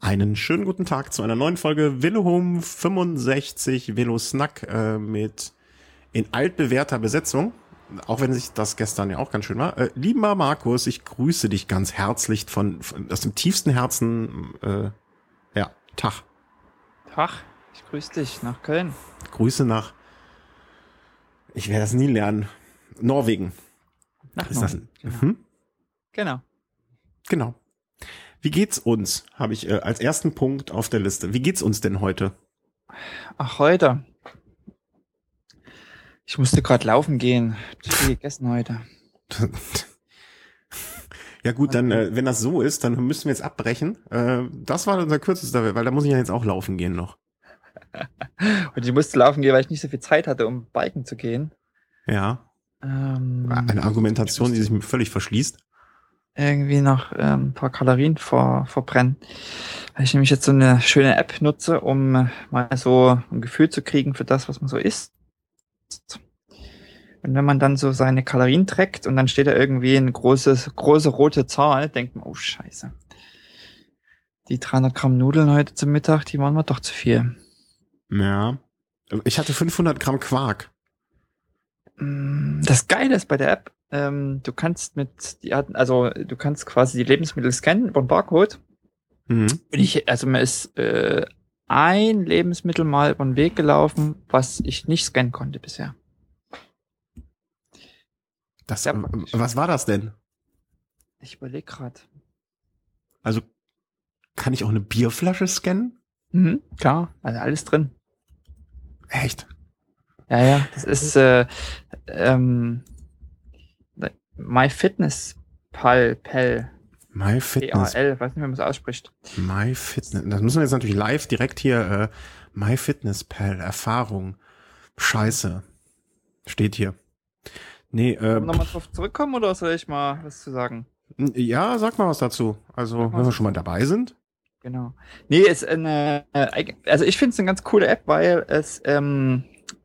Einen schönen guten Tag zu einer neuen Folge Home 65 Velo Snack äh, mit in altbewährter Besetzung. Auch wenn sich das gestern ja auch ganz schön war. Äh, lieber Markus, ich grüße dich ganz herzlich von, von aus dem tiefsten Herzen. Äh, ja, Tag. Tag, ich grüße dich nach Köln. Grüße nach. Ich werde das nie lernen. Norwegen. Nach Norwegen, genau. mhm, genau. genau. Wie geht's uns? Habe ich äh, als ersten Punkt auf der Liste. Wie geht's uns denn heute? Ach, heute. Ich musste gerade laufen gehen. Zu viel gegessen heute. Ja gut, dann, äh, wenn das so ist, dann müssen wir jetzt abbrechen. Äh, das war unser kürzester, weil da muss ich ja jetzt auch laufen gehen noch. Und ich musste laufen gehen, weil ich nicht so viel Zeit hatte, um biken zu gehen. Ja, Ähm, eine Argumentation, die sich mir völlig verschließt. Irgendwie noch ähm, ein paar Kalorien ver verbrennen. Weil ich nämlich jetzt so eine schöne App nutze, um äh, mal so ein Gefühl zu kriegen für das, was man so isst. Und wenn man dann so seine Kalorien trägt und dann steht da irgendwie eine große, große rote Zahl, denkt man, oh scheiße. Die 300 Gramm Nudeln heute zum Mittag, die waren mir doch zu viel. Ja. Ich hatte 500 Gramm Quark. Mm, Das Geile ist bei der App, ähm, du kannst mit, die Arten- also du kannst quasi die Lebensmittel scannen über den Barcode Mhm. Ich, also mir ist äh, ein Lebensmittel mal über den Weg gelaufen, was ich nicht scannen konnte bisher. Das, Ja, äh, praktisch. was war das denn? Ich überlege gerade. Also, kann ich auch eine Bierflasche scannen? Mhm, klar, also alles drin. Echt? Ja, ja, das ist äh, ähm, MyFitnessPal, Pal, My Fitness. P-A-L, weiß nicht, wie man es ausspricht. My Fitness. Das müssen wir jetzt natürlich live direkt hier, äh, My Fitness Pal, Erfahrung. Scheiße. Steht hier. Nee, äh, nochmal drauf zurückkommen oder soll ich mal was zu sagen? ja, sag mal was dazu. Also, wenn wir schon mal dabei sind. Genau. Nee, ist eine, äh, also ich finde es eine ganz coole App, weil es, ähm,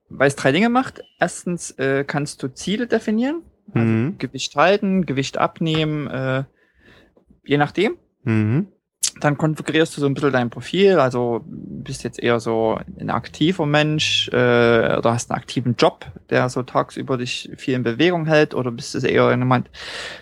weil es drei Dinge macht. Erstens äh, kannst du Ziele definieren, also Mhm. Gewicht halten, Gewicht abnehmen, äh, je nachdem. Mhm. Dann konfigurierst du so ein bisschen dein Profil, also bist jetzt eher so ein aktiver Mensch äh, oder hast einen aktiven Job, der so tagsüber dich viel in Bewegung hält oder bist es eher jemand,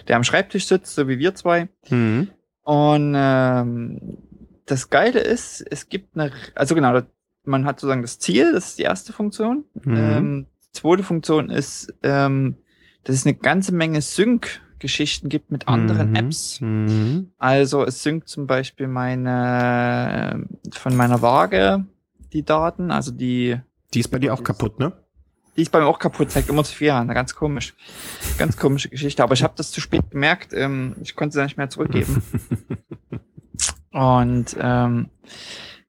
der am Schreibtisch sitzt, so wie wir zwei. Mhm. Und ähm, das Geile ist, es gibt eine, also genau, man hat sozusagen das Ziel, das ist die erste Funktion. Mhm. Ähm, die zweite Funktion ist, ähm, dass es eine ganze Menge Sync-Geschichten gibt mit anderen Mhm. Apps. Mhm. Also es synkt zum Beispiel meine von meiner Waage die Daten, also die, Die ist bei dir auch kaputt, ne? die ist bei mir auch kaputt, zeigt immer zu viel an, ganz komisch. Ganz komische Geschichte. Aber ich habe das zu spät gemerkt, ähm, ich konnte sie nicht mehr zurückgeben. Und ähm,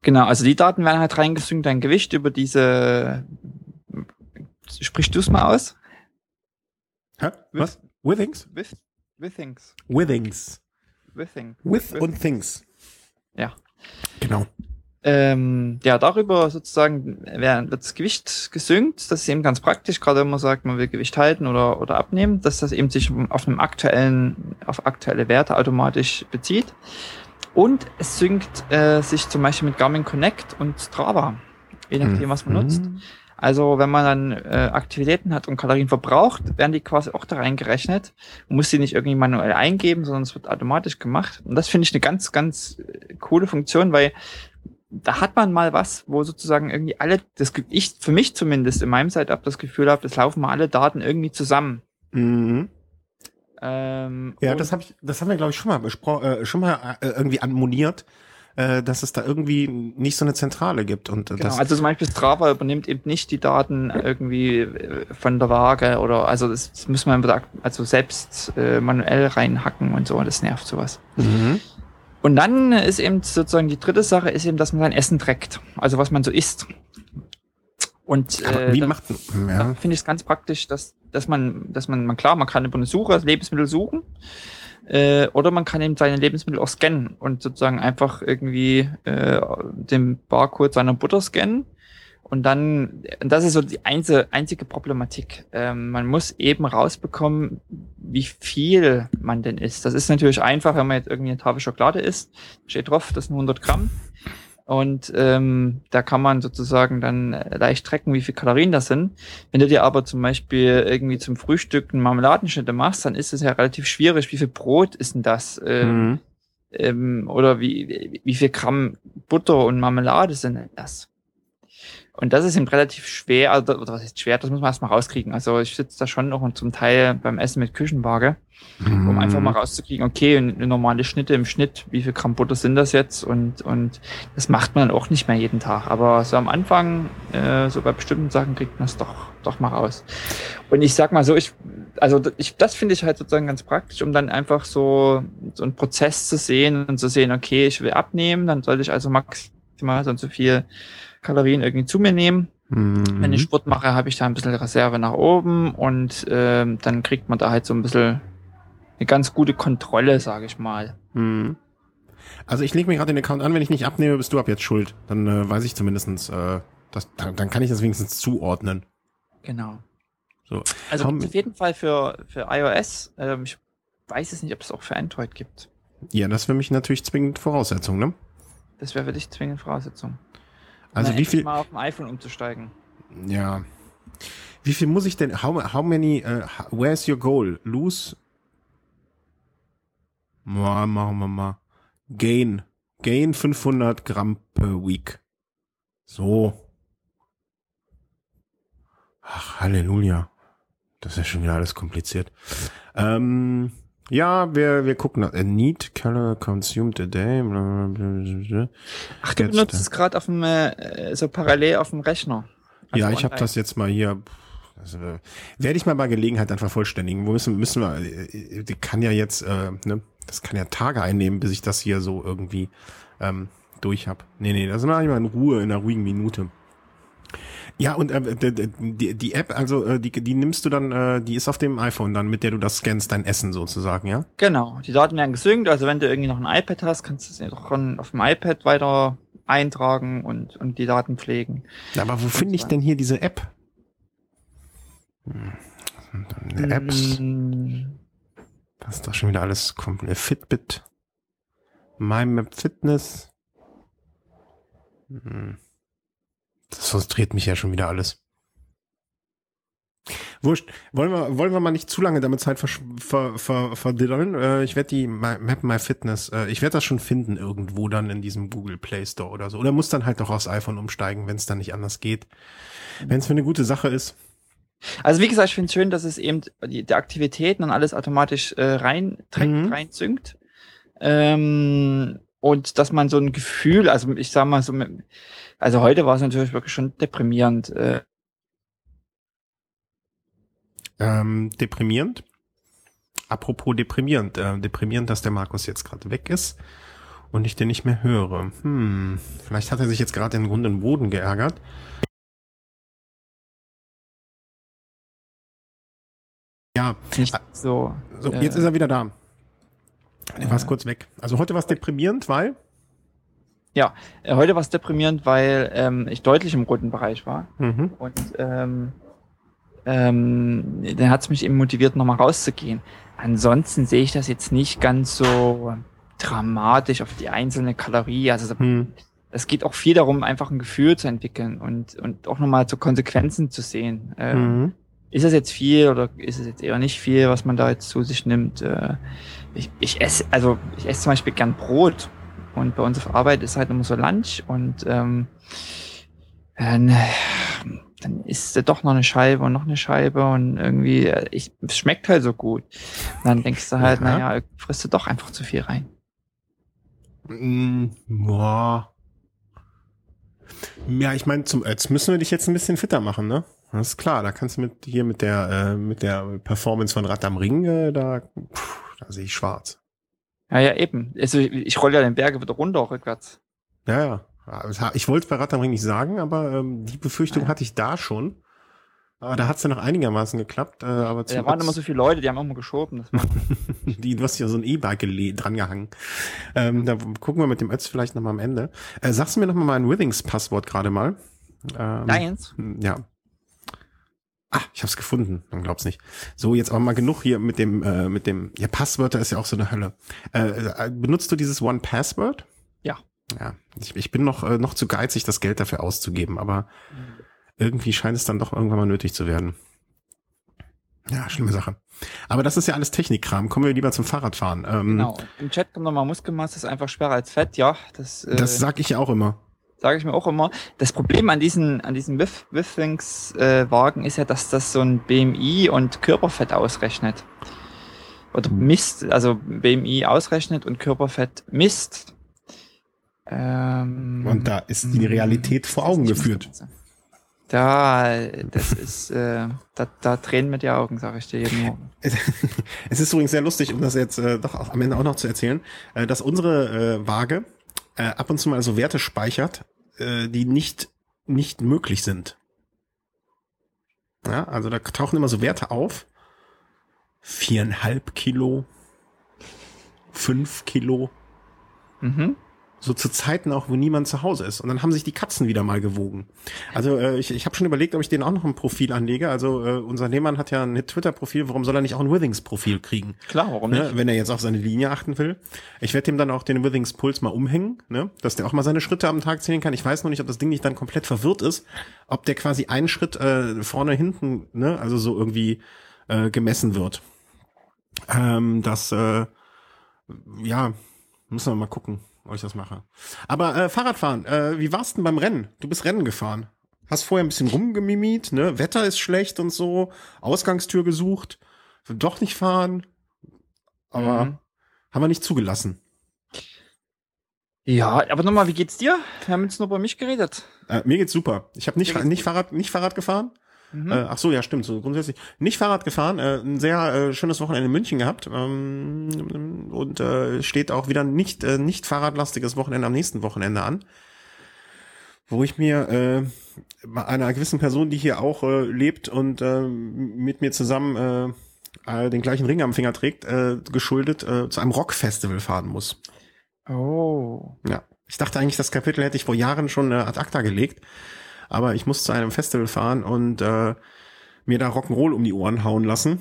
genau, also die Daten werden halt reingesynkt, dein Gewicht über diese. Sprichst du es mal aus? Hä? Was? Withings? With, Withings. Withings. Withing. With und Things. Ja. Genau. Ähm, ja, darüber sozusagen wird das Gewicht gesynkt. Das ist eben ganz praktisch, gerade wenn man sagt, man will Gewicht halten oder, oder abnehmen, dass das eben sich auf einem aktuellen, auf aktuelle Werte automatisch bezieht. Und es synkt äh, sich zum Beispiel mit Garmin Connect und Strava, je nachdem, was man Mhm. nutzt. Also wenn man dann äh, Aktivitäten hat und Kalorien verbraucht, werden die quasi auch da reingerechnet. Man muss sie nicht irgendwie manuell eingeben, sondern es wird automatisch gemacht. Und das finde ich eine ganz, ganz äh, coole Funktion, weil da hat man mal was, wo sozusagen irgendwie alle, das Ge- ich für mich zumindest in meinem Setup das Gefühl habe, das laufen mal alle Daten irgendwie zusammen. Mhm. Ähm, Ja, das habe ich, das haben wir glaube ich schon mal besprochen, äh, schon mal äh, irgendwie anmoniert, äh, dass es da irgendwie nicht so eine Zentrale gibt und äh, Genau, das. also zum Beispiel Strava übernimmt eben nicht die Daten irgendwie äh, von der Waage oder also das, das muss man also selbst äh, manuell reinhacken und so und das nervt sowas. Mhm. Und dann ist eben sozusagen die dritte Sache ist eben, dass man sein Essen trägt, also was man so isst. Und äh, wie macht ja. finde ich es ganz praktisch, dass, dass man, dass man, man klar, man kann über eine Suche Lebensmittel suchen. Äh, oder man kann eben seine Lebensmittel auch scannen und sozusagen einfach irgendwie äh, den Barcode seiner Butter scannen Und dann, das ist so die einzige, einzige Problematik. Ähm, man muss eben rausbekommen, wie viel man denn isst. Das ist natürlich einfach, wenn man jetzt irgendwie eine Tafel Schokolade isst, steht drauf, das sind 100 Gramm. Und ähm, da kann man sozusagen dann leicht tracken, wie viel Kalorien das sind. Wenn du dir aber zum Beispiel irgendwie zum Frühstück einen Marmeladenschnitte machst, dann ist es ja relativ schwierig. Wie viel Brot ist denn das? Ähm, mhm. ähm, oder wie, wie viel Gramm Butter und Marmelade sind denn das? Und das ist eben relativ schwer, also, oder was ist schwer, das muss man erstmal rauskriegen. Also ich sitze da schon noch zum Teil beim Essen mit Küchenwaage, mm. um einfach mal rauszukriegen, okay, eine normale Schnitte im Schnitt, wie viel Gramm Butter sind das jetzt? Und, und das macht man auch nicht mehr jeden Tag. Aber so am Anfang, äh, so bei bestimmten Sachen kriegt man es doch, doch mal raus. Und ich sag mal so, ich, also ich, das finde ich halt sozusagen ganz praktisch, um dann einfach so, so einen Prozess zu sehen und zu sehen, okay, ich will abnehmen, dann sollte ich also maximal so und so viel Kalorien irgendwie zu mir nehmen. Mhm. Wenn ich Sport mache, habe ich da ein bisschen Reserve nach oben und ähm, dann kriegt man da halt so ein bisschen eine ganz gute Kontrolle, sage ich mal. Mhm. Also ich lege mir gerade den Account an, wenn ich nicht abnehme, bist du ab jetzt schuld. Dann äh, weiß ich zumindestens, äh, das, dann, dann kann ich das wenigstens zuordnen. Genau. So. Also auf jeden Fall für, für iOS. Ähm, ich weiß es nicht, ob es auch für Android gibt. Ja, das wäre mich natürlich zwingend Voraussetzung, ne? Das wäre für dich zwingend Voraussetzung. Also wie viel? Mal auf dem iPhone umzusteigen. Ja. Wie viel muss ich denn? How, how many? Uh, where's your goal? Lose? Mal, machen wir mal. Gain. Gain 500 Gramm per week. So. Ach, Halleluja. Das ist ja schon wieder alles kompliziert. Ähm, ja, wir, wir gucken nach. A neat color consumed a day. Ach, du benutzt es gerade auf dem, äh, so parallel auf dem Rechner. Also ja, ich habe das jetzt mal hier. Also, werde ich mal bei Gelegenheit dann vervollständigen. Wo müssen, müssen wir, äh, die kann ja jetzt, äh, ne, das kann ja Tage einnehmen, bis ich das hier so irgendwie ähm, durch hab. Nee, nee, das mache ich mal in Ruhe, in einer ruhigen Minute. Ja, und äh, die, die App, also äh, die, die nimmst du dann, äh, die ist auf dem iPhone dann, mit der du das scannst, dein Essen sozusagen, ja? Genau, die Daten werden gesynkt, also wenn du irgendwie noch ein iPad hast, kannst du es auch auf dem iPad weiter eintragen und, und die Daten pflegen. Aber wo finde ich denn hier diese App? Hm, Apps. Mm. Das ist doch schon wieder alles komplett. Fitbit. MyMap Fitness. Hm. Das frustriert mich ja schon wieder alles. Wurscht. Wollen wir, wollen wir mal nicht zu lange damit Zeit verdiddeln? ver, ver, ver äh, ich werde die Map My Fitness, äh, ich werde das schon finden irgendwo dann in diesem Google Play Store oder so. Oder muss dann halt doch aufs iPhone umsteigen, wenn es dann nicht anders geht. Wenn es für eine gute Sache ist. Also wie gesagt, ich finde es schön, dass es eben die, die Aktivitäten und alles automatisch äh, rein trägt, mhm. rein synkt. Ähm, und dass man so ein Gefühl, also ich sag mal so, also heute war es natürlich wirklich schon deprimierend. Äh. Ähm, deprimierend? Apropos deprimierend, äh, deprimierend, dass der Markus jetzt gerade weg ist und ich den nicht mehr höre. Hm, vielleicht hat er sich jetzt gerade in den Grund und Boden geärgert. Ja, nicht so. So, jetzt äh, ist er wieder da. Er war kurz weg. Also heute war es deprimierend, weil? Ja, äh, heute war es deprimierend, weil ähm, ich deutlich im roten Bereich war. Mhm. Und ähm, ähm, dann hat es mich eben motiviert, nochmal rauszugehen. Ansonsten sehe ich das jetzt nicht ganz so dramatisch auf die einzelne Kalorie. Also mhm. es geht auch viel darum, einfach ein Gefühl zu entwickeln und, und auch nochmal zu Konsequenzen zu sehen. Ähm, mhm. Ist es jetzt viel oder ist es jetzt eher nicht viel, was man da jetzt zu sich nimmt? Äh, ich, ich esse, also ich esse zum Beispiel gern Brot und bei uns auf Arbeit ist halt immer so Lunch und ähm, dann, dann isst du doch noch eine Scheibe und noch eine Scheibe und irgendwie, äh, ich, es schmeckt halt so gut. Und dann denkst du halt, ja. naja, frisst du doch einfach zu viel rein. Mm, boah. Ja, ich meine, zum, jetzt müssen wir dich jetzt ein bisschen fitter machen, ne? Das ist klar, da kannst du mit hier mit der äh, mit der Performance von Rad am Ring, äh, da, pff, da sehe ich schwarz. Ja, ja, eben. Also ich rolle ja den Berge wieder runter rückwärts. Ja, ja. Ich wollte es bei Ring nicht sagen, aber ähm, die Befürchtung ja. hatte ich da schon. Aber da hat es ja noch einigermaßen geklappt. Äh, aber da waren immer so viele Leute, die haben auch mal geschoben. die, du hast ja so ein E-Bike drangehangen. Ähm, da gucken wir mit dem Ötz vielleicht nochmal am Ende. Äh, sagst du mir nochmal mein Withings-Passwort gerade mal? Ähm, Lions? Ja. Ah, ich hab's gefunden. Man glaubt's nicht. So, jetzt aber mal genug hier mit dem, äh, mit dem, ja, Passwörter ist ja auch so eine Hölle. Äh, äh, benutzt du dieses One Password? Ja. Ja, ich, ich bin noch, äh, noch zu geizig, das Geld dafür auszugeben, aber irgendwie scheint es dann doch irgendwann mal nötig zu werden. Ja, schlimme Sache. Aber das ist ja alles Technikkram. Kommen wir lieber zum Fahrradfahren. Ähm, Genau. Im Chat kommt nochmal Muskelmasse ist einfach schwerer als Fett. Ja, das, äh, Das sag ich ja auch immer. Sage ich mir auch immer. Das Problem an diesen, an diesen With Withings äh, ist ja, dass das so ein BMI und Körperfett ausrechnet. Oder Hm. misst, also BMI ausrechnet und Körperfett misst. Ähm, Und da ist die Realität vor Augen geführt. Da, das ist, äh, da, da tränen mir die Augen, sage ich dir jeden Morgen. Es ist übrigens sehr lustig, um das jetzt äh, doch am Ende auch noch zu erzählen, äh, dass unsere äh, Waage äh, ab und zu mal so Werte speichert, äh, die nicht nicht möglich sind. Ja, also da tauchen immer so Werte auf. Viereinhalb Kilo, fünf Kilo, Mhm. So zu Zeiten auch, wo niemand zu Hause ist. Und dann haben sich die Katzen wieder mal gewogen. Also äh, ich, ich habe schon überlegt, ob ich denen auch noch ein Profil anlege. Also äh, unser Lehmann hat ja ein Twitter-Profil. Warum soll er nicht auch ein Withings-Profil kriegen? Klar, warum Ne, nicht? wenn er jetzt auf seine Linie achten will. Ich werde dem dann auch den Withings Puls mal umhängen, ne, dass der auch mal seine Schritte am Tag zählen kann. Ich weiß noch nicht, ob das Ding nicht dann komplett verwirrt ist, ob der quasi einen Schritt äh, vorne, hinten, ne, also so irgendwie äh, gemessen wird. Ähm, das, äh, ja, müssen wir mal gucken, ob ich das mache. Aber äh, Fahrradfahren, äh, wie war's denn beim Rennen? Du bist Rennen gefahren. Hast vorher ein bisschen rumgemimit, ne? Wetter ist schlecht und so, Ausgangstür gesucht, doch nicht fahren. Aber Mhm. haben wir nicht zugelassen. Ja, aber nochmal, wie geht's dir? Wir haben jetzt nur über mich geredet. Äh, mir geht's super. Ich habe nicht, nicht Fahrrad, nicht Fahrrad gefahren. Mhm. Äh, ach so, ja, stimmt. So grundsätzlich nicht Fahrrad gefahren. Äh, ein sehr äh, schönes Wochenende in München gehabt ähm, und äh, steht auch wieder nicht äh, nicht Fahrradlastiges Wochenende am nächsten Wochenende an, wo ich mir äh, bei einer gewissen Person, die hier auch äh, lebt und äh, mit mir zusammen äh, den gleichen Ring am Finger trägt, äh, geschuldet äh, zu einem Rockfestival fahren muss. Oh. Ja, ich dachte eigentlich, das Kapitel hätte ich vor Jahren schon äh, ad acta gelegt, aber ich muss zu einem Festival fahren und äh, mir da Rock'n'Roll um die Ohren hauen lassen.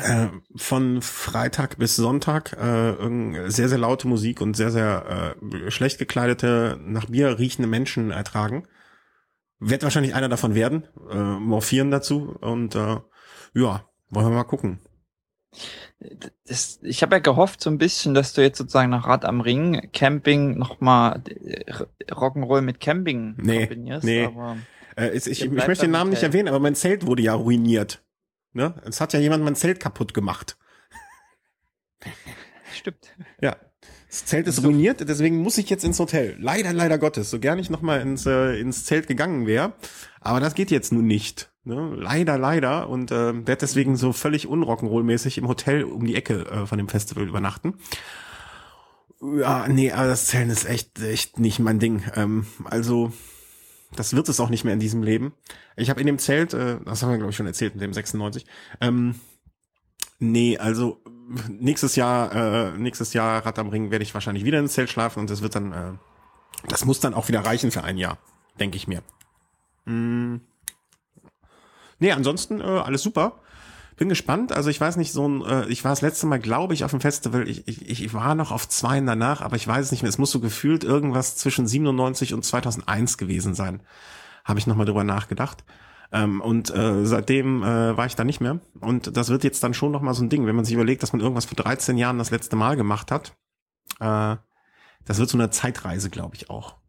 Äh, von Freitag bis Sonntag äh, sehr, sehr laute Musik und sehr, sehr äh, schlecht gekleidete, nach Bier riechende Menschen ertragen. Wird wahrscheinlich einer davon werden. Äh, morphieren dazu und äh, ja, wollen wir mal gucken. Das, ich habe ja gehofft so ein bisschen, dass du jetzt sozusagen nach Rad am Ring Camping nochmal Rock'n'Roll mit Camping Nee, kombinierst. nee. Aber Äh, ich, ich bleibt möchte den Namen nicht erwähnen, aber mein Zelt wurde ja ruiniert. Ne? Es hat ja jemand mein Zelt kaputt gemacht. stimmt. Ja. Das Zelt ist So- ruiniert, deswegen muss ich jetzt ins Hotel. Leider, leider Gottes. So gern ich nochmal ins, äh, ins Zelt gegangen wäre. Aber das geht jetzt nun nicht. Ne? Leider, leider. Und äh, werde deswegen so völlig unrock'n'roll-mäßig im Hotel um die Ecke äh, von dem Festival übernachten. Ja, nee, aber das Zelt ist echt, echt nicht mein Ding. Ähm, also, das wird es auch nicht mehr in diesem Leben. Ich habe in dem Zelt, äh, das haben wir glaube ich schon erzählt mit dem 96, ähm, nee, also nächstes Jahr, äh, nächstes Jahr Rad am Ring werde ich wahrscheinlich wieder ins Zelt schlafen und das wird dann, äh, das muss dann auch wieder reichen für ein Jahr, denke ich mir. Mm. Nee, ansonsten äh, alles super. Bin gespannt. Also ich weiß nicht, so ein, äh, ich war das letzte Mal, glaube ich, auf dem Festival. Ich, ich, ich war noch auf zwei danach, aber ich weiß es nicht mehr. Es muss so gefühlt irgendwas zwischen 97 und 2001 gewesen sein. Habe ich nochmal drüber nachgedacht. Ähm, und äh, seitdem äh, war ich da nicht mehr. Und das wird jetzt dann schon nochmal so ein Ding, wenn man sich überlegt, dass man irgendwas vor 13 Jahren das letzte Mal gemacht hat. Äh, das wird so eine Zeitreise, glaube ich, auch.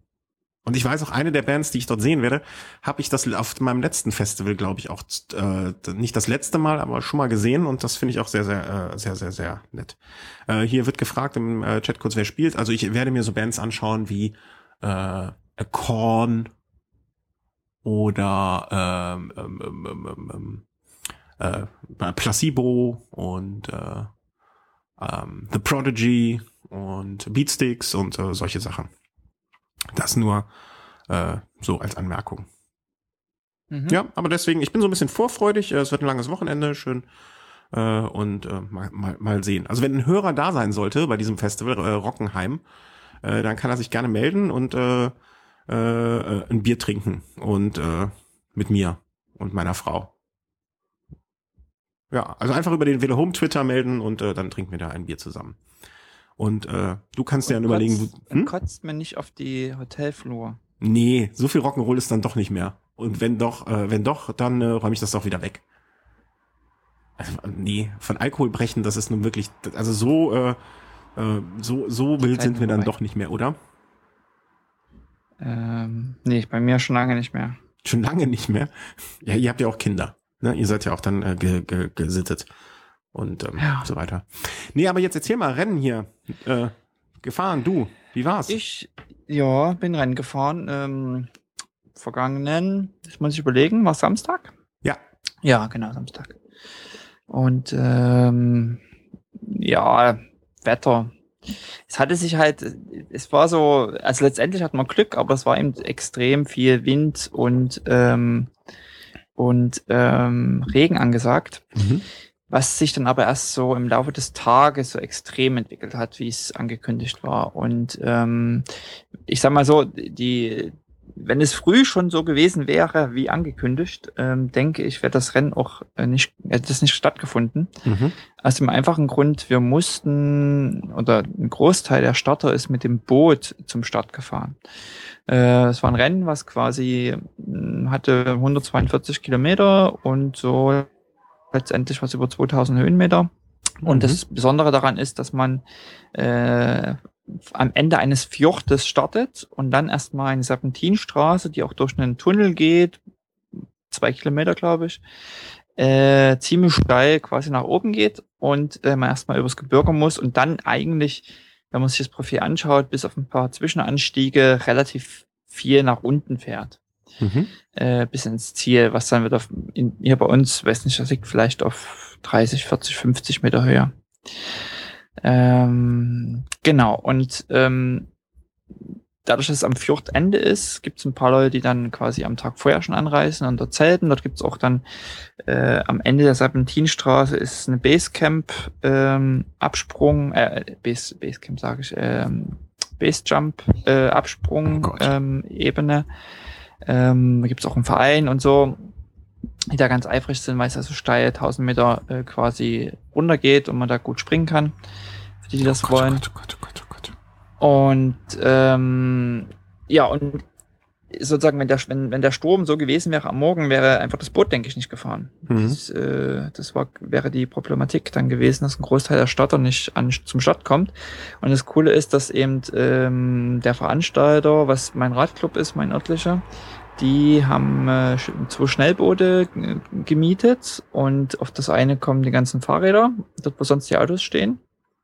Und ich weiß auch, eine der Bands, die ich dort sehen werde, habe ich das auf meinem letzten Festival, glaube ich, auch äh, nicht das letzte Mal, aber schon mal gesehen und das finde ich auch sehr, sehr, äh, sehr, sehr, sehr nett. Äh, hier wird gefragt im äh, Chat kurz, wer spielt. Also ich werde mir so Bands anschauen wie äh, A Korn oder ähm, ähm, ähm, ähm, ähm, äh, Placebo und äh, ähm, The Prodigy und Beatsticks und äh, solche Sachen. Das nur äh, so als Anmerkung. Mhm. Ja, aber deswegen, ich bin so ein bisschen vorfreudig. äh, Es wird ein langes Wochenende, schön. Äh, und äh, mal, mal, mal sehen. Also wenn ein Hörer da sein sollte bei diesem Festival, äh, Rockenheim, äh, dann kann er sich gerne melden und äh, äh, äh, ein Bier trinken und äh, mit mir und meiner Frau. Ja, also einfach über den Velo Home Twitter melden und äh, dann trinken wir da ein Bier zusammen. Und äh, du kannst dir dann überlegen, kotzt, wo, hm? kotzt mir nicht auf die Hotelflur. Nee, so viel Rock'n'Roll ist dann doch nicht mehr. Und wenn doch, äh, wenn doch, dann äh, räume ich das doch wieder weg. Also, nee, von Alkohol brechen, das ist nun wirklich, also so, äh, äh, so, so wild sind wir dann vorbei. doch nicht mehr, oder? Ähm, nee, bei mir schon lange nicht mehr. Schon lange nicht mehr. Ja, ihr habt ja auch Kinder. Ne? Ihr seid ja auch dann äh, ge, ge, gesittet und ähm, Ja. so weiter. Nee, aber jetzt erzähl mal, Rennen hier. Äh, gefahren, du. Wie war's? Ich, ja, bin Rennen gefahren. Ähm, vergangenen, das muss ich überlegen, war Samstag? Ja. Ja, genau, Samstag. Und ähm, ja, Wetter. Es hatte sich halt, es war so, also letztendlich hatten wir Glück, aber es war eben extrem viel Wind und ähm, und ähm, Regen angesagt, Mhm. Was sich dann aber erst so im Laufe des Tages so extrem entwickelt hat, wie es angekündigt war. Und ähm, ich sag mal so, die, wenn es früh schon so gewesen wäre wie angekündigt, ähm, denke ich, wäre das Rennen auch äh, nicht, hätte das nicht stattgefunden. Mhm. Aus dem einfachen Grund, wir mussten, oder ein Großteil der Starter ist mit dem Boot zum Start gefahren. Äh, Es war ein Rennen, was quasi mh, hatte 142 Kilometer und so letztendlich was über 2000 Höhenmeter. Und Mhm. das Besondere daran ist, dass man äh, am Ende eines Fjordes startet und dann erstmal eine Serpentinstraße, die auch durch einen Tunnel geht, zwei Kilometer, glaube ich, äh, ziemlich steil quasi nach oben geht und äh, man erstmal übers Gebirge muss und dann eigentlich, wenn man sich das Profil anschaut, bis auf ein paar Zwischenanstiege relativ viel nach unten fährt Mhm. äh, bis ins Ziel, was dann wieder in, hier bei uns, weiß nicht, das liegt vielleicht auf 30, 40, 50 Meter Höhe. Ähm, genau, und ähm, dadurch, dass es am Fjordende ist, gibt es ein paar Leute, die dann quasi am Tag vorher schon anreisen und dort zelten. Dort gibt es auch dann äh, am Ende der Serpentinstraße ist eine Basecamp ähm, äh, Base, Basecamp sage ich, ähm, Basejump äh, Oh. Ähm, da gibt es auch einen Verein und so, die da ganz eifrig sind, weil es also steil 1000 Meter äh, quasi runtergeht und man da gut springen kann, für die, die das Oh Gott, wollen. Oh Gott, oh Gott. Und ähm, ja, und sozusagen, wenn der, wenn, wenn der Sturm so gewesen wäre am Morgen, wäre einfach das Boot, denke ich, nicht gefahren. Mhm. Das, äh, das war, wäre die Problematik dann gewesen, dass ein Großteil der Starter nicht an, zum Start kommt. Und das Coole ist, dass eben ähm, der Veranstalter, was mein Radclub ist, mein örtlicher, die haben äh, zwei Schnellboote äh, gemietet und auf das eine kommen die ganzen Fahrräder, dort wo sonst die Autos stehen.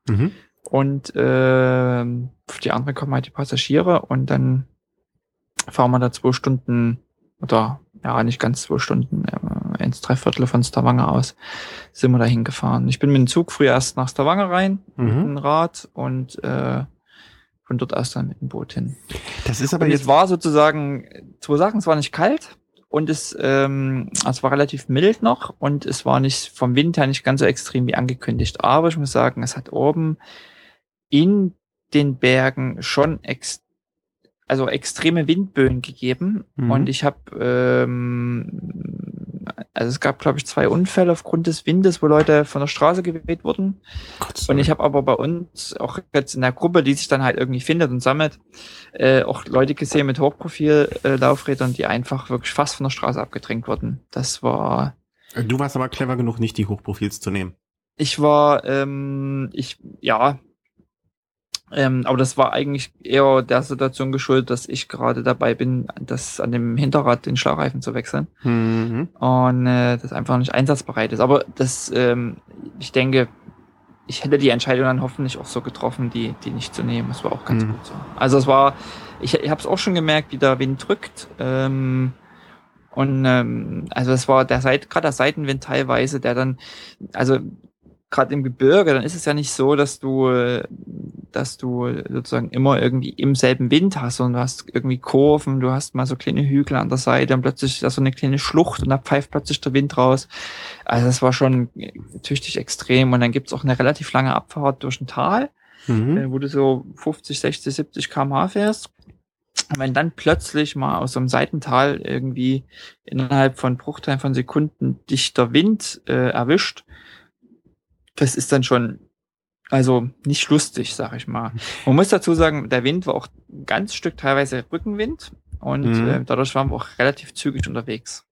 Mhm. Und ähm, auf die andere kommen halt die Passagiere und dann fahren wir da zwei Stunden oder ja, nicht ganz zwei Stunden, äh, eins, drei Viertel von Stavanger aus sind wir da hingefahren. Ich bin mit dem Zug früher erst nach Stavanger rein, mit Mhm. dem Rad und äh, von dort aus dann mit dem Boot hin. Das ist aber Und jetzt es war sozusagen zwei Sachen, es war nicht kalt und es, ähm, es war relativ mild noch und es war nicht vom Wind her nicht ganz so extrem wie angekündigt. Aber ich muss sagen, es hat oben in den Bergen schon ex also extreme Windböen gegeben Mhm. und ich habe ähm, also es gab glaube ich zwei Unfälle aufgrund des Windes, wo Leute von der Straße geweht wurden. Gott, Und ich habe aber bei uns auch jetzt in der Gruppe, die sich dann halt irgendwie findet und sammelt, äh, auch Leute gesehen mit Hochprofil-Laufrädern, die einfach wirklich fast von der Straße abgedrängt wurden. Das war, du warst aber clever genug, nicht die Hochprofils zu nehmen. ich war, ähm, ich, ja, ähm, aber das war eigentlich eher der Situation geschuldet, dass ich gerade dabei bin, das an dem Hinterrad den Schlagreifen zu wechseln. Mhm. und äh, das einfach nicht einsatzbereit ist. Aber das, ähm, ich denke, ich hätte die Entscheidung dann hoffentlich auch so getroffen, die, die nicht zu nehmen. Das war auch ganz Mhm. gut so. Also es war, ich, ich habe es auch schon gemerkt, wie der Wind drückt. Ähm, und ähm, also es war der Seit, gerade der Seitenwind teilweise, der dann, also gerade im Gebirge, dann ist es ja nicht so, dass du, dass du sozusagen immer irgendwie im selben Wind hast, sondern du hast irgendwie Kurven, du hast mal so kleine Hügel an der Seite und plötzlich ist da so eine kleine Schlucht und da pfeift plötzlich der Wind raus. Also das war schon tüchtig extrem und dann gibt's auch eine relativ lange Abfahrt durch ein Tal, Mhm. äh, wo du so 50, 60, 70 km/h fährst. Und wenn dann plötzlich mal aus so einem Seitental irgendwie innerhalb von Bruchteilen von Sekunden dichter Wind äh, erwischt, das ist dann schon, also nicht lustig, sag ich mal. Man muss dazu sagen, der Wind war auch ein ganz Stück teilweise Rückenwind und Mhm. äh, dadurch waren wir auch relativ zügig unterwegs.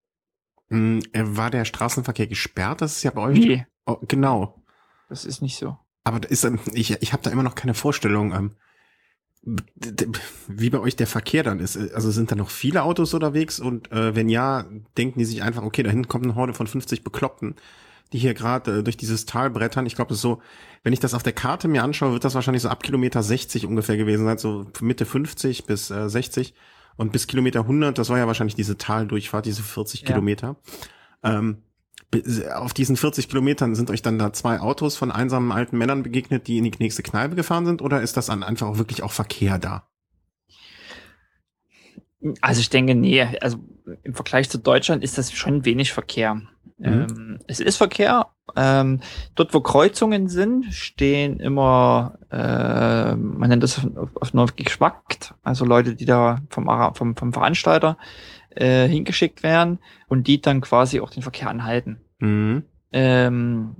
Hm, äh, war der Straßenverkehr gesperrt? Das ist ja bei euch. Nee, Oh, genau. das ist nicht so. Aber ist, ich, ich habe da immer noch keine Vorstellung, ähm, wie bei euch der Verkehr dann ist. Also sind da noch viele Autos unterwegs und äh, wenn ja, denken die sich einfach, okay, da hinten kommt eine Horde von 50 Bekloppten, die hier gerade äh, durch dieses Tal brettern. Ich glaube, das ist so, wenn ich das auf der Karte mir anschaue, wird das wahrscheinlich so ab Kilometer 60 ungefähr gewesen sein, so Mitte 50 bis äh, 60 und bis Kilometer 100, das war ja wahrscheinlich diese Taldurchfahrt, diese 40 Ja. Kilometer. Ähm, auf diesen 40 Kilometern sind euch dann da zwei Autos von einsamen alten Männern begegnet, die in die nächste Kneipe gefahren sind, oder ist das dann einfach auch wirklich auch Verkehr da? Also ich denke, nee, also im Vergleich zu Deutschland ist das schon wenig Verkehr. Mhm. Ähm, es ist Verkehr. Ähm, dort, wo Kreuzungen sind, stehen immer, äh, man nennt das auf, Nord geschwackt, also Leute, die da vom, vom, vom Veranstalter äh, hingeschickt werden und die dann quasi auch den Verkehr anhalten. Mhm. Ähm,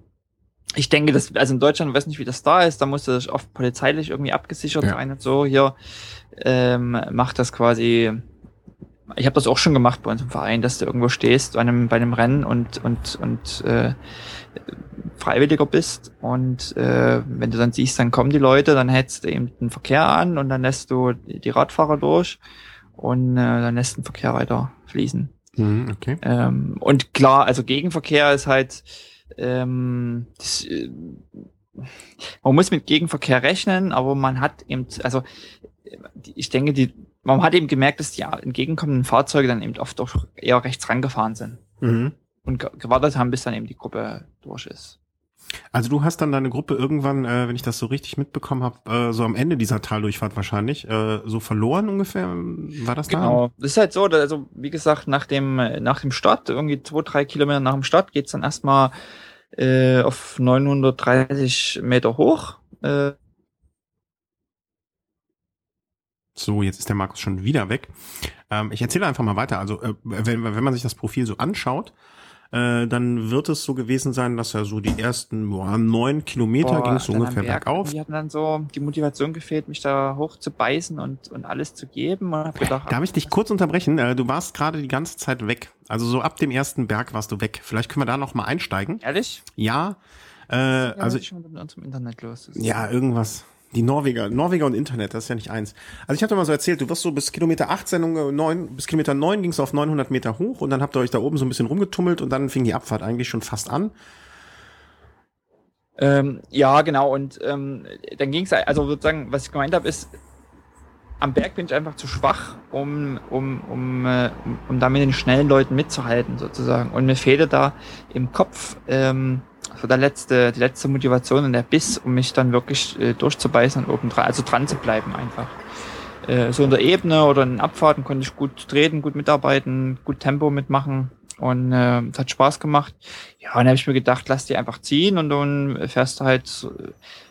ich denke, dass, also in Deutschland, weiß nicht, wie das da ist, da muss das oft polizeilich irgendwie abgesichert Ja. sein und so. Hier ähm, macht das quasi. Ich habe das auch schon gemacht bei uns im Verein, dass du irgendwo stehst bei einem, bei einem Rennen und und und äh, Freiwilliger bist und äh, wenn du dann siehst, dann kommen die Leute, dann hältst du eben den Verkehr an und dann lässt du die Radfahrer durch und äh, dann lässt den Verkehr weiter fließen. Mhm, okay. Ähm, und klar, also Gegenverkehr ist halt, ähm, das, äh, man muss mit Gegenverkehr rechnen, aber man hat eben, also ich denke, die, man hat eben gemerkt, dass die entgegenkommenden Fahrzeuge dann eben oft auch eher rechts rangefahren sind Mhm. und ge- gewartet haben, bis dann eben die Gruppe durch ist. Also du hast dann deine Gruppe irgendwann, äh, wenn ich das so richtig mitbekommen habe, äh, so am Ende dieser Taldurchfahrt wahrscheinlich, äh, so verloren ungefähr, war das da? Genau. Das ist halt so, also wie gesagt, nach dem, nach dem Start, irgendwie zwei, drei Kilometer nach dem Start, geht's dann erstmal äh, auf 930 Meter hoch. Äh, So, jetzt ist der Markus schon wieder weg. Ähm, ich erzähle einfach mal weiter. Also, äh, wenn, wenn man sich das Profil so anschaut, äh, dann wird es so gewesen sein, dass er so die ersten boah, neun Kilometer ging es so ungefähr Berg, bergauf. Die hatten dann so die Motivation gefehlt, mich da hoch zu beißen und, und alles zu geben. Und hab gedacht, Darf ich dich kurz unterbrechen? Äh, du warst gerade die ganze Zeit weg. Also so ab dem ersten Berg warst du weg. Vielleicht können wir da noch mal einsteigen. ehrlich? Ja, äh, Ja, also schon mit unserem Internet los? Ist- Ja, irgendwas. Die Norweger, Norweger und Internet, das ist ja nicht eins. Also ich habe dir mal so erzählt, du wirst so bis Kilometer 18, unge- 9, bis Kilometer 9 ging es auf 900 Meter hoch und dann habt ihr euch da oben so ein bisschen rumgetummelt und dann fing die Abfahrt eigentlich schon fast an. Ähm, ja, genau. Und ähm, dann ging es, also sozusagen, was ich gemeint habe, ist, am Berg bin ich einfach zu schwach, um, um, um, äh, um, um da mit den schnellen Leuten mitzuhalten, sozusagen. Und mir fehlte da im Kopf ähm, so der letzte, die letzte Motivation und der Biss, um mich dann wirklich äh, durchzubeißen und oben dran, also dran zu bleiben einfach. Äh, so in der Ebene oder in Abfahrten konnte ich gut treten, gut mitarbeiten, gut Tempo mitmachen und äh, hat Spaß gemacht. Ja, und dann habe ich mir gedacht, lass die einfach ziehen und dann fährst du halt, so-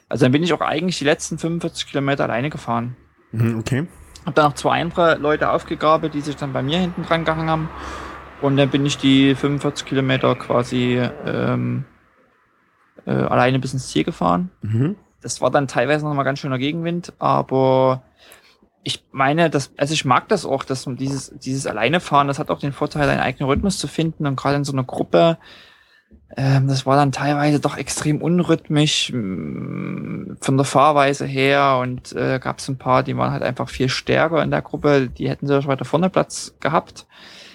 also dann bin ich auch eigentlich die letzten 45 Kilometer alleine gefahren. Mhm, okay. Hab dann noch zwei andere Leute aufgegabelt, die sich dann bei mir hinten dran gehangen haben. Und dann bin ich die 45 Kilometer quasi ähm, äh, alleine bis ins Ziel gefahren. Mhm. Das war dann teilweise noch mal ganz schöner Gegenwind, aber ich meine, dass, also ich mag das auch, dass man dieses, dieses Alleinefahren, das hat auch den Vorteil, einen eigenen Rhythmus zu finden und gerade in so einer Gruppe, ähm, das war dann teilweise doch extrem unrhythmisch mm, von der Fahrweise her und äh, gab es ein paar, die waren halt einfach viel stärker in der Gruppe, die hätten sich weiter vorne Platz gehabt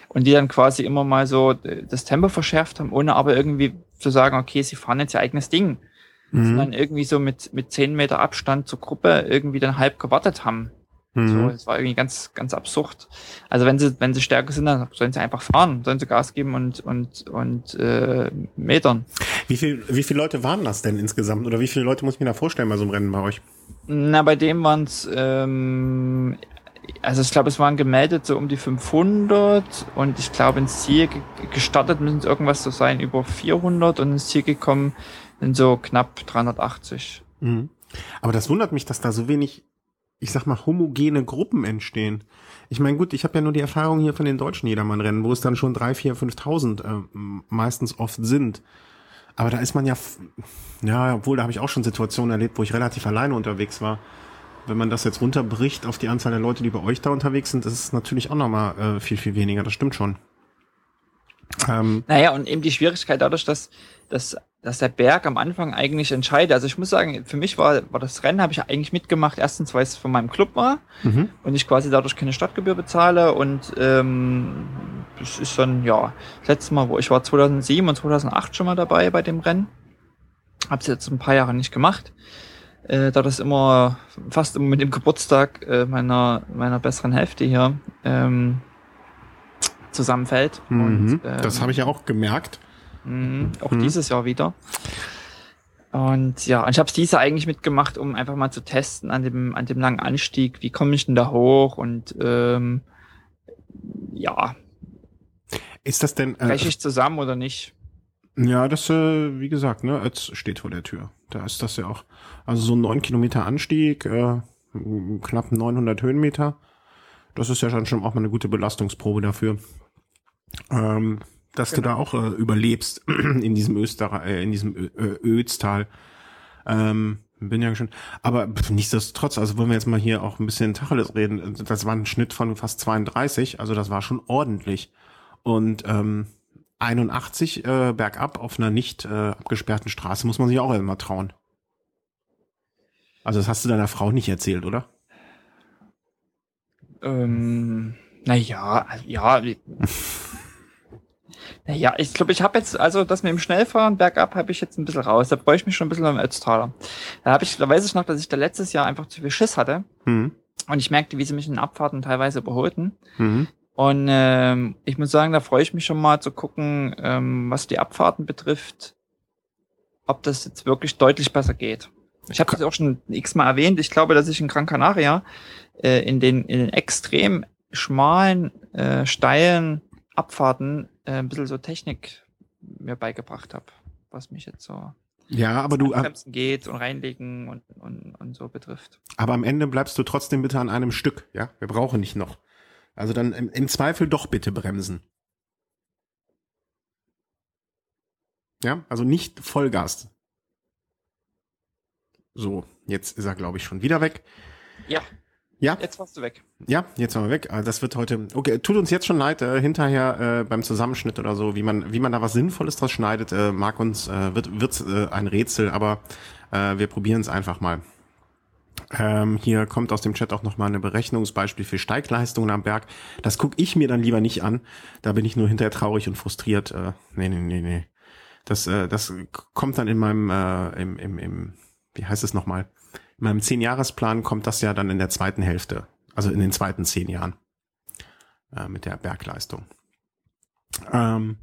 und die dann quasi immer mal so äh, das Tempo verschärft haben, ohne aber irgendwie zu sagen, okay, sie fahren jetzt ihr eigenes Ding Mhm. dann irgendwie so mit, mit 10 Meter Abstand zur Gruppe irgendwie dann halb gewartet haben. So, Mhm. das war irgendwie ganz, ganz absurd. Also wenn sie, wenn sie stärker sind, dann sollen sie einfach fahren, sollen sie Gas geben und, und, und äh, metern. Wie viel, wie viele Leute waren das denn insgesamt? Oder wie viele Leute muss ich mir da vorstellen bei so einem Rennen bei euch? Na, bei dem waren es, ähm, also ich glaube, es waren gemeldet so um die 500 und ich glaube ins Ziel ge gestartet müssen es irgendwas so sein über 400 und ins Ziel gekommen sind so knapp 380. Mhm. Aber das wundert mich, dass da so wenig ich sag mal, homogene Gruppen entstehen. Ich meine, gut, ich habe ja nur die Erfahrung hier von den deutschen Jedermann-Rennen, wo es dann schon drei, vier, 5.000 äh, meistens oft sind. Aber da ist man ja, ja, obwohl da habe ich auch schon Situationen erlebt, wo ich relativ alleine unterwegs war. Wenn man das jetzt runterbricht auf die Anzahl der Leute, die bei euch da unterwegs sind, ist es natürlich auch nochmal äh, viel, viel weniger. Das stimmt schon. Ähm, naja, und eben die Schwierigkeit dadurch, dass, dass, dass der Berg am Anfang eigentlich entscheidet. Also ich muss sagen, für mich war, war das Rennen, habe ich eigentlich mitgemacht, erstens, weil es von meinem Club war mhm. und ich quasi dadurch keine Stadtgebühr bezahle. Und ähm, das ist dann, ja, das letzte Mal, wo ich war 2007 und 2008 schon mal dabei bei dem Rennen. Habe es jetzt ein paar Jahre nicht gemacht. Äh, da das immer fast immer mit dem Geburtstag äh, meiner meiner besseren Hälfte hier ähm, zusammenfällt. Mhm. Und, ähm, das habe ich ja auch gemerkt. Mh, auch mhm. dieses Jahr wieder. Und ja, und ich habe es dieses Jahr eigentlich mitgemacht, um einfach mal zu testen an dem, an dem langen Anstieg, wie komme ich denn da hoch und ähm, ja. Ist das denn. Äh, breche ich zusammen oder nicht? Ja, das, äh, wie gesagt, ne, jetzt steht vor der Tür. Da ist das ja auch. Also so ein 9 Kilometer Anstieg, äh, knapp 900 Höhenmeter. Das ist ja schon, schon auch mal eine gute Belastungsprobe dafür. Ähm, dass genau. du da auch äh, überlebst in diesem Österreich, äh, in diesem Ö Ö Ötztal. Ähm, bin ja schon. Aber nichtsdestotrotz, also wollen wir jetzt mal hier auch ein bisschen Tacheles reden. Das war ein Schnitt von fast 32, also das war schon ordentlich. Und ähm, 81 äh, bergab auf einer nicht äh, abgesperrten Straße muss man sich auch immer trauen. Also das hast du deiner Frau nicht erzählt, oder? Ähm, naja, ja. Naja, ich glaube, ich habe jetzt, also das mit dem Schnellfahren bergab habe ich jetzt ein bisschen raus. Da bräuchte ich mich schon ein bisschen am Ötztaler. Da habe ich, da weiß ich noch, dass ich da letztes Jahr einfach zu viel Schiss hatte. Mhm. Und ich merkte, wie sie mich in Abfahrten teilweise überholten. Mhm. Und ähm, ich muss sagen, da freue ich mich schon mal zu gucken, ähm, was die Abfahrten betrifft, ob das jetzt wirklich deutlich besser geht. Ich habe das auch schon x-mal erwähnt. Ich glaube, dass ich in Gran Canaria äh, in, den, in den extrem schmalen, äh, steilen Abfahrten äh, ein bisschen so Technik mir beigebracht habe, was mich jetzt so ja, aber du geht und reinlegen und, und, und so betrifft. Aber am Ende bleibst du trotzdem bitte an einem Stück, ja? Wir brauchen nicht noch. Also dann im, im Zweifel doch bitte bremsen. Ja, also nicht Vollgas. So, jetzt ist er, glaube ich, schon wieder weg. Ja. Ja. Jetzt warst du weg. Ja, jetzt waren wir weg. Ah, das wird heute. Okay, tut uns jetzt schon leid, äh, hinterher äh, beim Zusammenschnitt oder so, wie man, wie man da was Sinnvolles draus schneidet, äh, mag uns, äh, wird, wird äh, ein Rätsel, aber äh, wir probieren es einfach mal. Ähm, hier kommt aus dem Chat auch nochmal eine Berechnungsbeispiel für Steigleistungen am Berg. Das gucke ich mir dann lieber nicht an. Da bin ich nur hinterher traurig und frustriert. Äh, nee, nee, nee, nee. Das, äh, das kommt dann in meinem, äh, im, im, im, wie heißt es nochmal? in meinem Zehn-Jahres-Plan kommt das ja dann in der zweiten Hälfte, also in den zweiten zehn Jahren äh, mit der Bergleistung. Ähm,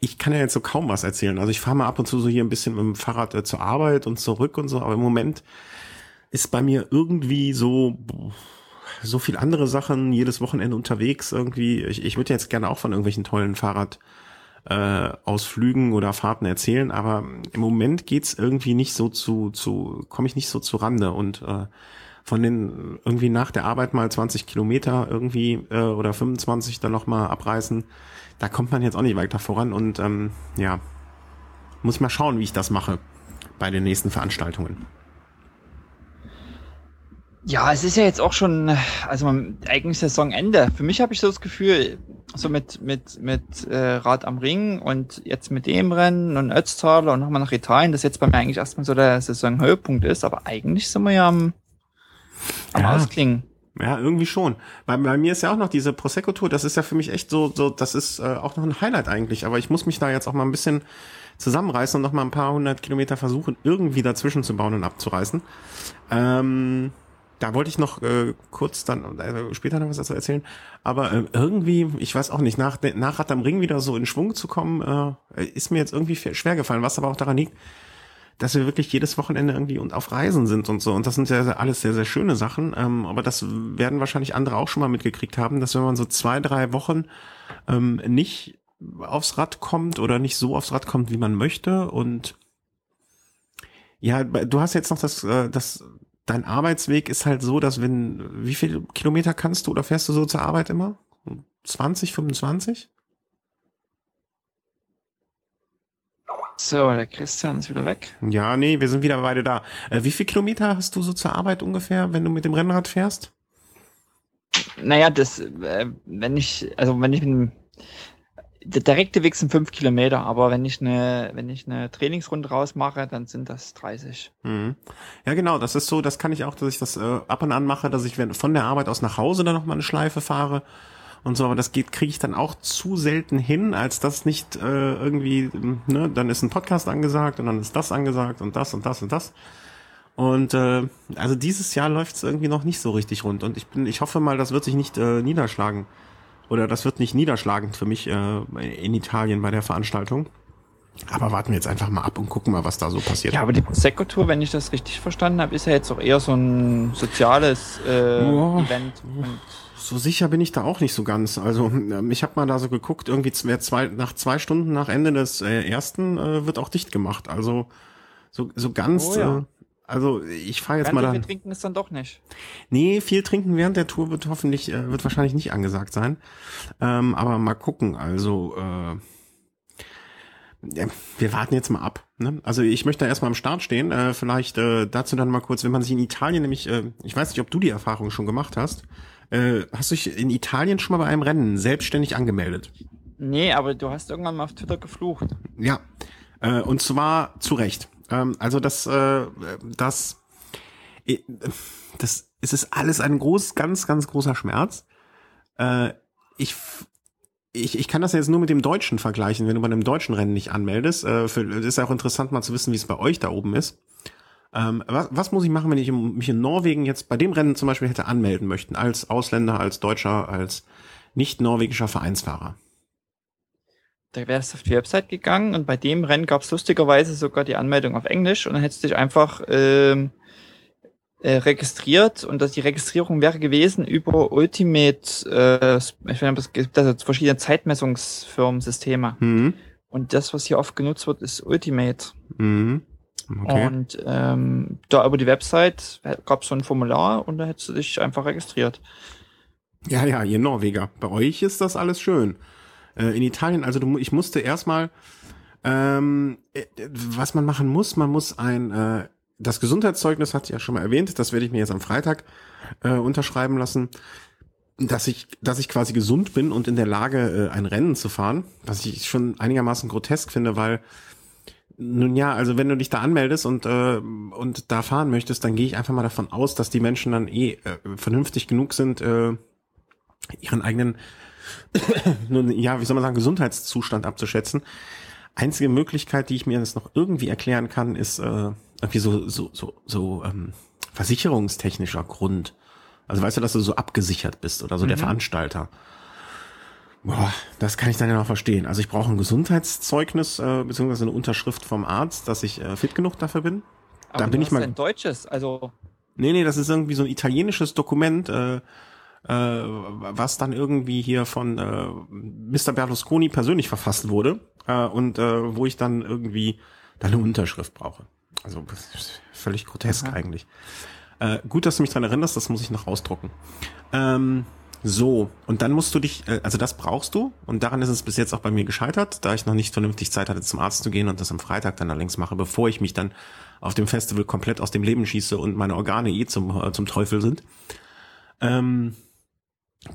ich kann ja jetzt so kaum was erzählen. Also ich fahre mal ab und zu so hier ein bisschen mit dem Fahrrad äh, zur Arbeit und zurück und so, aber im Moment ist bei mir irgendwie so so viel andere Sachen jedes Wochenende unterwegs irgendwie. Ich, ich würde jetzt gerne auch von irgendwelchen tollen Fahrrad äh, Ausflügen oder Fahrten erzählen, aber im Moment geht's irgendwie nicht so zu, zu komme ich nicht so zu Rande und äh, von den irgendwie nach der Arbeit mal 20 Kilometer irgendwie äh, oder 25 dann nochmal abreißen, da kommt man jetzt auch nicht weiter voran und ähm, ja, muss ich mal schauen, wie ich das mache bei den nächsten Veranstaltungen. Ja, es ist ja jetzt auch schon, also eigentlich Saisonende. Für mich habe ich so das Gefühl, so mit, mit, mit äh, Rad am Ring und jetzt mit dem Rennen und Ötztaler und nochmal nach Italien, das jetzt bei mir eigentlich erstmal so der Saisonhöhepunkt ist, aber eigentlich sind wir ja am, am ja. Ausklingen. Ja, irgendwie schon. Bei, bei mir ist ja auch noch diese Prosecco-Tour, das ist ja für mich echt so, so das ist äh, auch noch ein Highlight eigentlich, aber ich muss mich da jetzt auch mal ein bisschen zusammenreißen und noch mal ein paar hundert Kilometer versuchen, irgendwie dazwischen zu bauen und abzureißen. Ähm, da wollte ich noch äh, kurz dann also später noch was dazu erzählen. Aber äh, irgendwie, ich weiß auch nicht, nach, nach Rad am Ring wieder so in Schwung zu kommen, äh, ist mir jetzt irgendwie schwer gefallen, was aber auch daran liegt, dass wir wirklich jedes Wochenende irgendwie und auf Reisen sind und so. Und das sind ja alles sehr, sehr schöne Sachen. Ähm, aber das werden wahrscheinlich andere auch schon mal mitgekriegt haben, dass wenn man so zwei, drei Wochen ähm, nicht aufs Rad kommt oder nicht so aufs Rad kommt, wie man möchte und ja, du hast jetzt noch das, äh, das dein Arbeitsweg ist halt so, dass wenn, wie viele Kilometer kannst du oder fährst du so zur Arbeit immer? 20, 25? So, der Christian ist wieder weg. Ja, nee, wir sind wieder beide da. Äh, wie viele Kilometer hast du so zur Arbeit ungefähr, wenn du mit dem Rennrad fährst? Naja, das, äh, wenn ich, also wenn ich mit der direkte Weg sind fünf Kilometer, aber wenn ich eine, wenn ich eine Trainingsrunde rausmache, dann sind das 30. Mhm. Ja, genau, das ist so, das kann ich auch, dass ich das äh, ab und an mache, dass ich von der Arbeit aus nach Hause dann nochmal eine Schleife fahre und so, aber das geht, kriege ich dann auch zu selten hin, als das nicht äh, irgendwie, ne, dann ist ein Podcast angesagt und dann ist das angesagt und das und das und das. Und äh, also dieses Jahr läuft es irgendwie noch nicht so richtig rund. Und ich bin, ich hoffe mal, das wird sich nicht äh, niederschlagen. Oder das wird nicht niederschlagend für mich äh, in Italien bei der Veranstaltung. Aber warten wir jetzt einfach mal ab und gucken mal, was da so passiert. Ja, aber die Prosecco-Tour, wenn ich das richtig verstanden habe, ist ja jetzt auch eher so ein soziales äh, Oh. Event. Und So sicher bin ich da auch nicht so ganz. Also ähm, ich habe mal da so geguckt, irgendwie zwei, zwei, nach zwei Stunden nach Ende des äh, ersten äh, wird auch dicht gemacht. Also so, so ganz, Oh ja. äh, also ich fahre jetzt ganz mal da. viel trinken ist dann doch nicht. Nee, viel trinken während der Tour wird hoffentlich, äh, wird wahrscheinlich nicht angesagt sein. Ähm, aber mal gucken. Also äh, wir warten jetzt mal ab. Ne? Also ich möchte da erstmal am Start stehen. Äh, vielleicht äh, dazu dann mal kurz, wenn man sich in Italien nämlich, äh, ich weiß nicht, ob du die Erfahrung schon gemacht hast. Äh, hast du dich in Italien schon mal bei einem Rennen selbstständig angemeldet? Nee, aber du hast irgendwann mal auf Twitter geflucht. Ja, äh, und zwar zu Recht. Ähm, also das, äh, das, äh, das, es ist alles ein groß, ganz, ganz großer Schmerz. Äh, ich, ich, ich kann das jetzt nur mit dem Deutschen vergleichen, wenn du bei einem deutschen Rennen nicht anmeldest. Äh, für, ist ja auch interessant mal zu wissen, wie es bei euch da oben ist. Ähm, was, was muss ich machen, wenn ich mich in Norwegen jetzt bei dem Rennen zum Beispiel hätte anmelden möchten, als Ausländer, als Deutscher, als nicht norwegischer Vereinsfahrer? Da wärst du auf die Website gegangen und bei dem Rennen gab es lustigerweise sogar die Anmeldung auf Englisch und dann hättest du dich einfach ähm, äh, registriert und das, die Registrierung wäre gewesen über Ultimate, äh, ich finde, es gibt also verschiedene Zeitmessungsfirmensysteme Hm, und das, was hier oft genutzt wird, ist Ultimate. hm, okay. Und ähm, da über die Website gab es so ein Formular und da hättest du dich einfach registriert. Ja, ja, ihr Norweger. Bei euch ist das alles schön. Äh, in Italien, also du, ich musste erstmal, ähm, äh, was man machen muss, man muss ein, äh, das Gesundheitszeugnis hat ja schon mal erwähnt, das werde ich mir jetzt am Freitag äh, unterschreiben lassen, dass ich, dass ich quasi gesund bin und in der Lage, äh, ein Rennen zu fahren, was ich schon einigermaßen grotesk finde, weil nun ja, also wenn du dich da anmeldest und äh, und da fahren möchtest, dann gehe ich einfach mal davon aus, dass die Menschen dann eh äh, vernünftig genug sind, äh, ihren eigenen, ja, wie soll man sagen, Gesundheitszustand abzuschätzen. Einzige Möglichkeit, die ich mir jetzt noch irgendwie erklären kann, ist äh, irgendwie so so so so ähm, versicherungstechnischer Grund. Also weißt du, dass du so abgesichert bist oder so der Mhm. Veranstalter. Boah, das kann ich dann ja noch verstehen. Also ich brauche ein Gesundheitszeugnis äh, beziehungsweise eine Unterschrift vom Arzt, dass ich äh, fit genug dafür bin. Aber Dann bin ich mal- ein deutsches, also Nee, nee, das ist irgendwie so ein italienisches Dokument, äh, äh, was dann irgendwie hier von äh, Mr. Berlusconi persönlich verfasst wurde äh, und äh, wo ich dann irgendwie dann eine Unterschrift brauche. Also völlig grotesk Aha. eigentlich. Äh, gut, dass du mich dran erinnerst, das muss ich noch ausdrucken. Ähm, so, und dann musst du dich, äh, also das brauchst du, und daran ist es bis jetzt auch bei mir gescheitert, da ich noch nicht vernünftig Zeit hatte, zum Arzt zu gehen und das am Freitag dann allerdings mache, bevor ich mich dann auf dem Festival komplett aus dem Leben schieße und meine Organe eh zum, äh, zum Teufel sind. Ähm,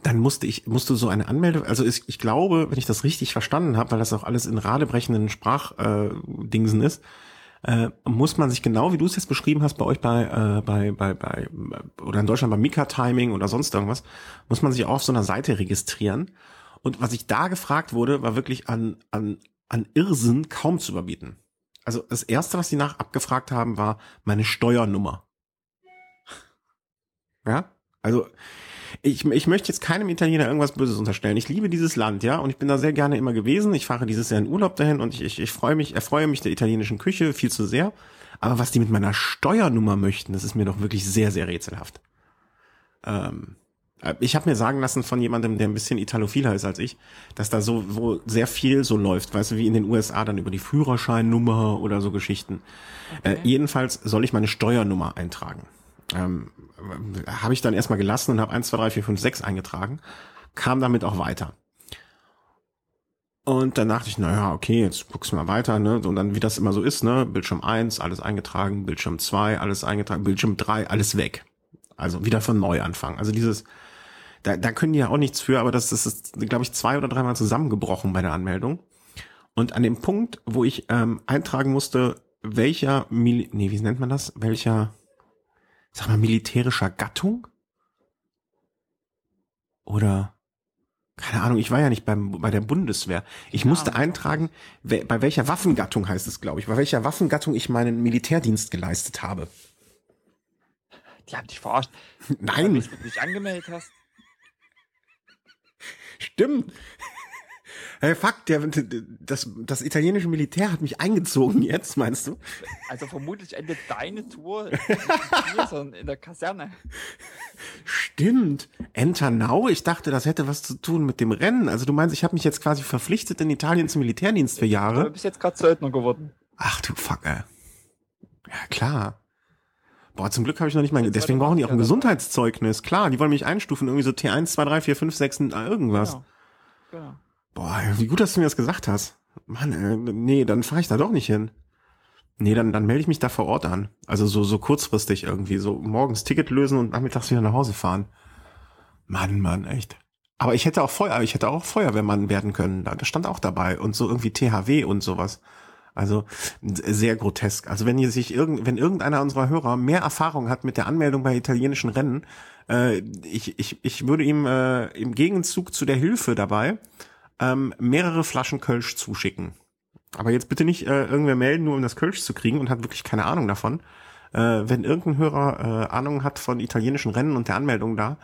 dann musste ich, musste so eine Anmeldung, also ich, ich glaube, wenn ich das richtig verstanden habe, weil das auch alles in radebrechenden Sprachdingsen äh, ist, äh, muss man sich genau, wie du es jetzt beschrieben hast, bei euch bei, äh, bei, bei, bei, oder in Deutschland bei Mika Timing oder sonst irgendwas, muss man sich auch auf so einer Seite registrieren. Und was ich da gefragt wurde, war wirklich an, an, an Irrsinn kaum zu überbieten. Also das erste, was sie nach abgefragt haben, war meine Steuernummer. Ja, also ich, ich möchte jetzt keinem Italiener irgendwas Böses unterstellen. Ich liebe dieses Land, ja, und ich bin da sehr gerne immer gewesen. Ich fahre dieses Jahr in Urlaub dahin und ich, ich, ich freue mich, erfreue mich der italienischen Küche viel zu sehr. Aber was die mit meiner Steuernummer möchten, das ist mir doch wirklich sehr, sehr rätselhaft. Ähm, äh, ich habe mir sagen lassen von jemandem, der ein bisschen italophiler ist als ich, dass da so wo sehr viel so läuft, weißt du, wie in den USA dann über die Führerscheinnummer oder so Geschichten. Äh, jedenfalls soll ich meine Steuernummer eintragen. Ähm, habe ich dann erstmal gelassen und habe 1, 2, 3, 4, 5, 6 eingetragen, kam damit auch weiter. Und dann dachte ich, naja, okay, jetzt guckst du mal weiter, ne? Und dann, wie das immer so ist, ne? Bildschirm 1, alles eingetragen, Bildschirm 2, alles eingetragen, Bildschirm 3, alles weg. Also wieder von neu anfangen. Also dieses, da, da können die ja auch nichts für, aber das, das ist, glaube ich, zwei oder dreimal zusammengebrochen bei der Anmeldung. Und an dem Punkt, wo ich ähm, eintragen musste, welcher, Mil nee, wie nennt man das? Welcher, sag mal, militärischer Gattung? Oder keine Ahnung, ich war ja nicht beim, bei der Bundeswehr. Ich ja, musste eintragen, bei welcher Waffengattung heißt es, glaube ich, bei welcher Waffengattung ich meinen Militärdienst geleistet habe. Die haben dich verarscht. Nein. Weil du dich angemeldet hast. Stimmt. Hey, fuck, der, das, das italienische Militär hat mich eingezogen jetzt, meinst du? Also vermutlich endet deine Tour nicht in der Kaserne. Stimmt. Enter now? Ich dachte, das hätte was zu tun mit dem Rennen. Also du meinst, ich habe mich jetzt quasi verpflichtet in Italien zum Militärdienst für Jahre? Du bist jetzt gerade Söldner geworden. Ach du Fuck, ey. Ja, klar. Boah, zum Glück habe ich noch nicht mal, deswegen brauchen die auch ein Gesundheitszeugnis. Klar, die wollen mich einstufen, irgendwie so T1, 2, 3, 4, 5, 6, irgendwas. Genau. genau. Boah, wie gut, dass du mir das gesagt hast. Mann, äh, nee, dann fahre ich da doch nicht hin. Nee, dann, dann melde ich mich da vor Ort an. Also so, so kurzfristig irgendwie. So morgens Ticket lösen und nachmittags wieder nach Hause fahren. Mann, Mann, echt. Aber ich hätte auch Feuer, ich hätte auch Feuerwehrmann werden können. Da stand auch dabei. Und so irgendwie THW und sowas. Also sehr grotesk. Also wenn ihr sich irgend, wenn irgendeiner unserer Hörer mehr Erfahrung hat mit der Anmeldung bei italienischen Rennen, äh, ich, ich, ich würde ihm äh, im Gegenzug zu der Hilfe dabei ähm, mehrere Flaschen Kölsch zuschicken. Aber jetzt bitte nicht äh, irgendwer melden, nur um das Kölsch zu kriegen und hat wirklich keine Ahnung davon. Äh, wenn irgendein Hörer äh, Ahnung hat von italienischen Rennen und der Anmeldung da,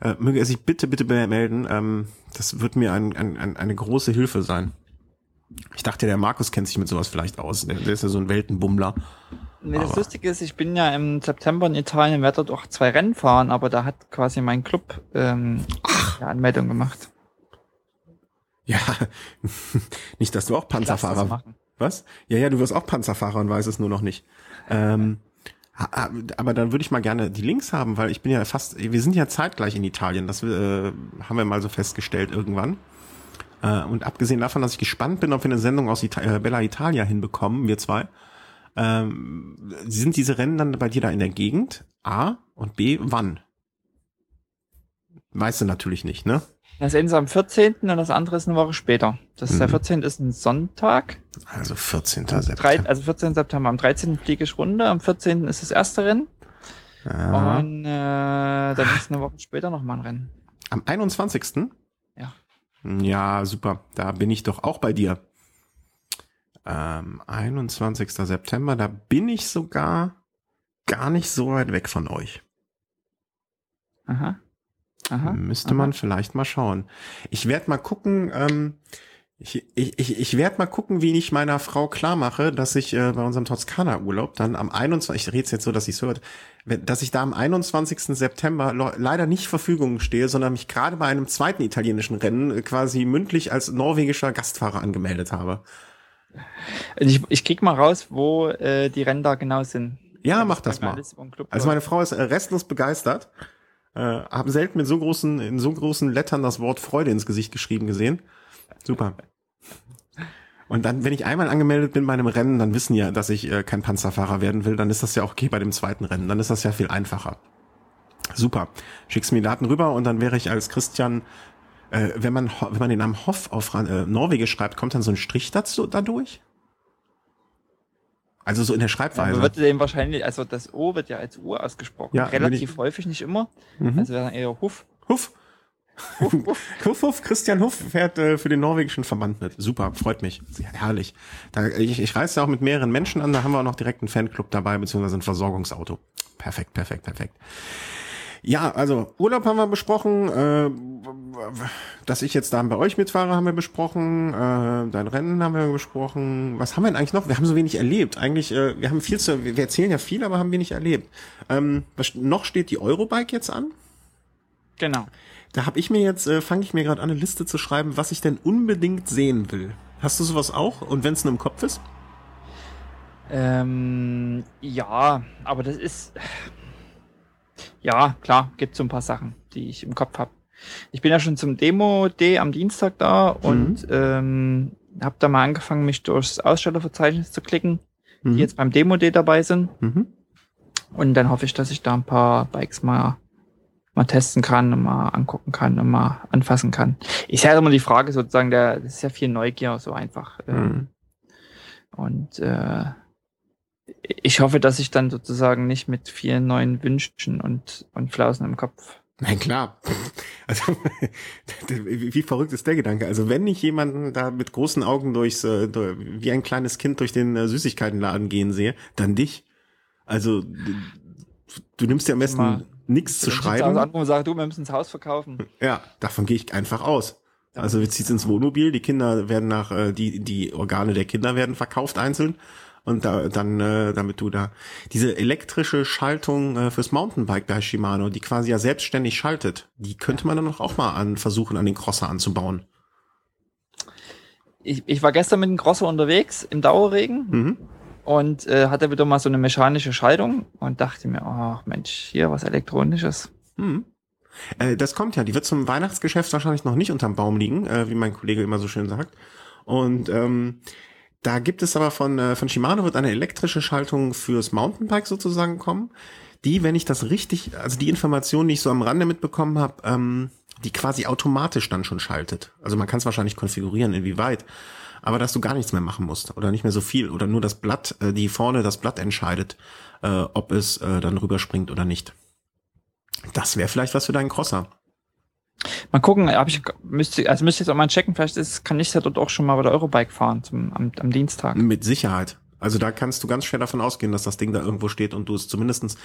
äh, möge er sich bitte, bitte melden. Ähm, das wird mir ein, ein, ein, eine große Hilfe sein. Ich dachte, der Markus kennt sich mit sowas vielleicht aus. Der, der ist ja so ein Weltenbummler. Nee, das aber. Lustige ist, ich bin ja im September in Italien, werde dort auch zwei Rennen fahren, aber da hat quasi mein Club ähm, eine Anmeldung gemacht. Ja, nicht, dass du auch Panzerfahrer. Was? Ja, ja, du wirst auch Panzerfahrer und weißt es nur noch nicht. Ähm, aber dann würde ich mal gerne die Links haben, weil ich bin ja fast, wir sind ja zeitgleich in Italien, das äh, haben wir mal so festgestellt irgendwann. Äh, und abgesehen davon, dass ich gespannt bin, ob wir eine Sendung aus Ita äh, Bella Italia hinbekommen, wir zwei, ähm, sind diese Rennen dann bei dir da in der Gegend? A und B, wann? Weißt du natürlich nicht, ne? Das eine ist am 14. und das andere ist eine Woche später. Das ist mhm. der 14. ist ein Sonntag. Also 14. September. also 14. September. Am 13. fliege ich runter. Am 14. ist das erste Rennen. Ja. Und äh, dann ist eine Woche später nochmal ein Rennen. Am 21. Ja. Ja, super. Da bin ich doch auch bei dir. Ähm, 21. September, da bin ich sogar gar nicht so weit weg von euch. Aha. Aha, Müsste aha. man vielleicht mal schauen. Ich werde mal gucken, ähm, ich, ich, ich, ich werde mal gucken, wie ich meiner Frau klar mache, dass ich äh, bei unserem Toskana-Urlaub dann am 21. Ich rede jetzt so, dass sie es hört, dass ich da am 21. September leider nicht Verfügung stehe, sondern mich gerade bei einem zweiten italienischen Rennen äh, quasi mündlich als norwegischer Gastfahrer angemeldet habe. Ich, ich krieg mal raus, wo äh, die Rennen da genau sind. Ja, mach das mal. Also meine Frau ist äh, restlos begeistert. Äh, habe selten mit so großen, in so großen Lettern das Wort Freude ins Gesicht geschrieben gesehen. Super. Und dann, wenn ich einmal angemeldet bin bei einem Rennen, dann wissen ja, dass ich äh, kein Panzerfahrer werden will, dann ist das ja auch okay bei dem zweiten Rennen. Dann ist das ja viel einfacher. Super. Schickst mir Daten rüber und dann wäre ich als Christian, äh, wenn man wenn man den Namen Hoff auf äh, Norwegisch schreibt, kommt dann so ein Strich dazu dadurch? Also so in der Schreibweise. Ja, wird dem wahrscheinlich, also das O wird ja als U ausgesprochen. Ja, Relativ häufig, nicht immer. Mhm. Also wäre dann eher Huff. Huff. Huff, Huff. Huff, Christian Huff fährt äh, für den norwegischen Verband mit. Super, freut mich. Herrlich. Da, ich, ich reise ja auch mit mehreren Menschen an, da haben wir auch noch direkt einen Fanclub dabei, beziehungsweise ein Versorgungsauto. Perfekt, perfekt, perfekt. Ja, also Urlaub haben wir besprochen, äh, dass ich jetzt da bei euch mitfahre, haben wir besprochen, äh, dein Rennen haben wir besprochen. Was haben wir denn eigentlich noch? Wir haben so wenig erlebt. Eigentlich, äh, wir haben viel zu, wir erzählen ja viel, aber haben wenig erlebt. Ähm, was, noch steht die Eurobike jetzt an. Genau. Da habe ich mir jetzt, äh, fange ich mir gerade an, eine Liste zu schreiben, was ich denn unbedingt sehen will. Hast du sowas auch? Und wenn es nur im Kopf ist? Ähm, ja, aber das ist Ja, klar, gibt so ein paar Sachen, die ich im Kopf habe. Ich bin ja schon zum Demo-D am Dienstag da und ähm, habe da mal angefangen, mich durchs Ausstellerverzeichnis zu klicken, Mhm. die jetzt beim Demo-D dabei sind. Mhm. Und dann hoffe ich, dass ich da ein paar Bikes mal, mal testen kann und mal angucken kann und mal anfassen kann. Ich sehe immer die Frage sozusagen, der, das ist ja viel Neugier, so einfach. äh, Mhm. Und äh, ich hoffe, dass ich dann sozusagen nicht mit vielen neuen Wünschen und, und Flausen im Kopf. Nein, klar. Also, wie verrückt ist der Gedanke? Also, wenn ich jemanden da mit großen Augen durchs, äh, durch- wie ein kleines Kind durch den äh, Süßigkeitenladen gehen sehe, dann dich. Also, du, nimmst dir am besten Mal- nichts zu schreiben. also sage, du, wir müssen das Haus verkaufen. Ja, davon gehe ich einfach aus. Also wir ziehen ins Wohnmobil, die Kinder werden nach, äh, die, die Organe der Kinder werden verkauft einzeln. Und da, dann, äh, damit du da diese elektrische Schaltung äh, fürs Mountainbike bei Shimano, die quasi ja selbstständig schaltet, die könnte man dann auch mal an, versuchen, an den Crosser anzubauen. Ich, ich war gestern mit dem Crosser unterwegs im Dauerregen Mhm. und äh, hatte wieder mal so eine mechanische Schaltung und dachte mir, oh Mensch, hier was Elektronisches. Mhm. Äh, das kommt ja, die wird zum Weihnachtsgeschäft wahrscheinlich noch nicht unterm Baum liegen, äh, wie mein Kollege immer so schön sagt. Und ähm, da gibt es aber von, äh, von Shimano wird eine elektrische Schaltung fürs Mountainbike sozusagen kommen, die, wenn ich das richtig, also die Information, die ich so am Rande mitbekommen habe, ähm, die quasi automatisch dann schon schaltet. Also man kann es wahrscheinlich konfigurieren, inwieweit, aber dass du gar nichts mehr machen musst oder nicht mehr so viel oder nur das Blatt, äh, die vorne das Blatt entscheidet, äh, ob es äh, dann rüberspringt oder nicht. Das wäre vielleicht was für deinen Crosser. Mal gucken, hab ich müsste, also müsste ich jetzt auch mal checken, vielleicht ist, kann ich ja dort auch schon mal bei der Eurobike fahren zum, am, am Dienstag. Mit Sicherheit. Also da kannst du ganz schwer davon ausgehen, dass das Ding da irgendwo steht und du es zumindestens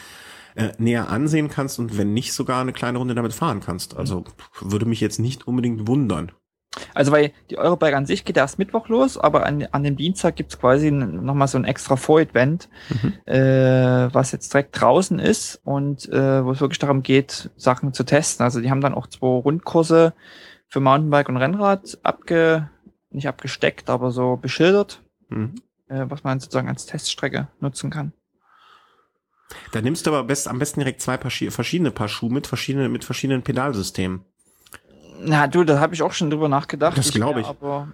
äh, näher ansehen kannst und wenn nicht sogar eine kleine Runde damit fahren kannst. Also würde mich jetzt nicht unbedingt wundern. Also weil die Eurobike an sich geht erst Mittwoch los, aber an, an dem Dienstag gibt's quasi nochmal so ein extra Vor-Event, Mhm. äh, was jetzt direkt draußen ist und äh, wo es wirklich darum geht, Sachen zu testen. Also die haben dann auch zwei Rundkurse für Mountainbike und Rennrad abge, nicht abgesteckt, aber so beschildert, Mhm. äh, was man sozusagen als Teststrecke nutzen kann. Da nimmst du aber best, am besten direkt zwei Paar Schi verschiedene Paar Schuhe mit verschiedenen, mit verschiedenen Pedalsystemen. Na du, da habe ich auch schon drüber nachgedacht. Das glaub wär ich. Aber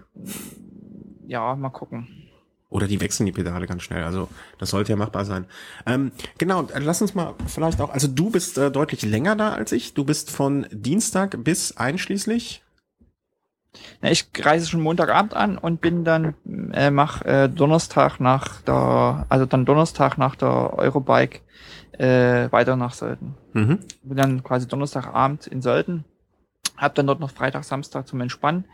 ja, mal gucken. Oder die wechseln die Pedale ganz schnell. Also das sollte ja machbar sein. Ähm, genau, lass uns mal vielleicht auch, also du bist äh, deutlich länger da als ich. Du bist von Dienstag bis einschließlich. Na, ich reise schon Montagabend an und bin dann, äh, mach äh, Donnerstag nach der, also dann Donnerstag nach der Eurobike äh, weiter nach Sölden. Mhm. Bin dann quasi Donnerstagabend in Sölden, hab dann dort noch Freitag, Samstag zum Entspannen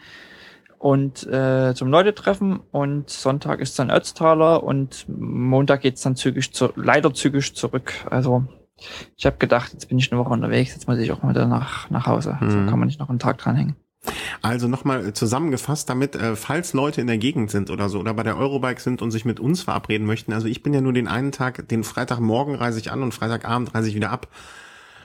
und äh, zum Leute treffen und Sonntag ist dann Ötztaler und Montag geht's dann zügig zu, leider zügig zurück. Also ich habe gedacht, jetzt bin ich eine Woche unterwegs, jetzt muss ich auch mal wieder nach, nach Hause. So Mhm. kann man nicht noch einen Tag dranhängen. Also nochmal zusammengefasst, damit, äh, falls Leute in der Gegend sind oder so oder bei der Eurobike sind und sich mit uns verabreden möchten. Also ich bin ja nur den einen Tag, den Freitagmorgen reise ich an und Freitagabend reise ich wieder ab.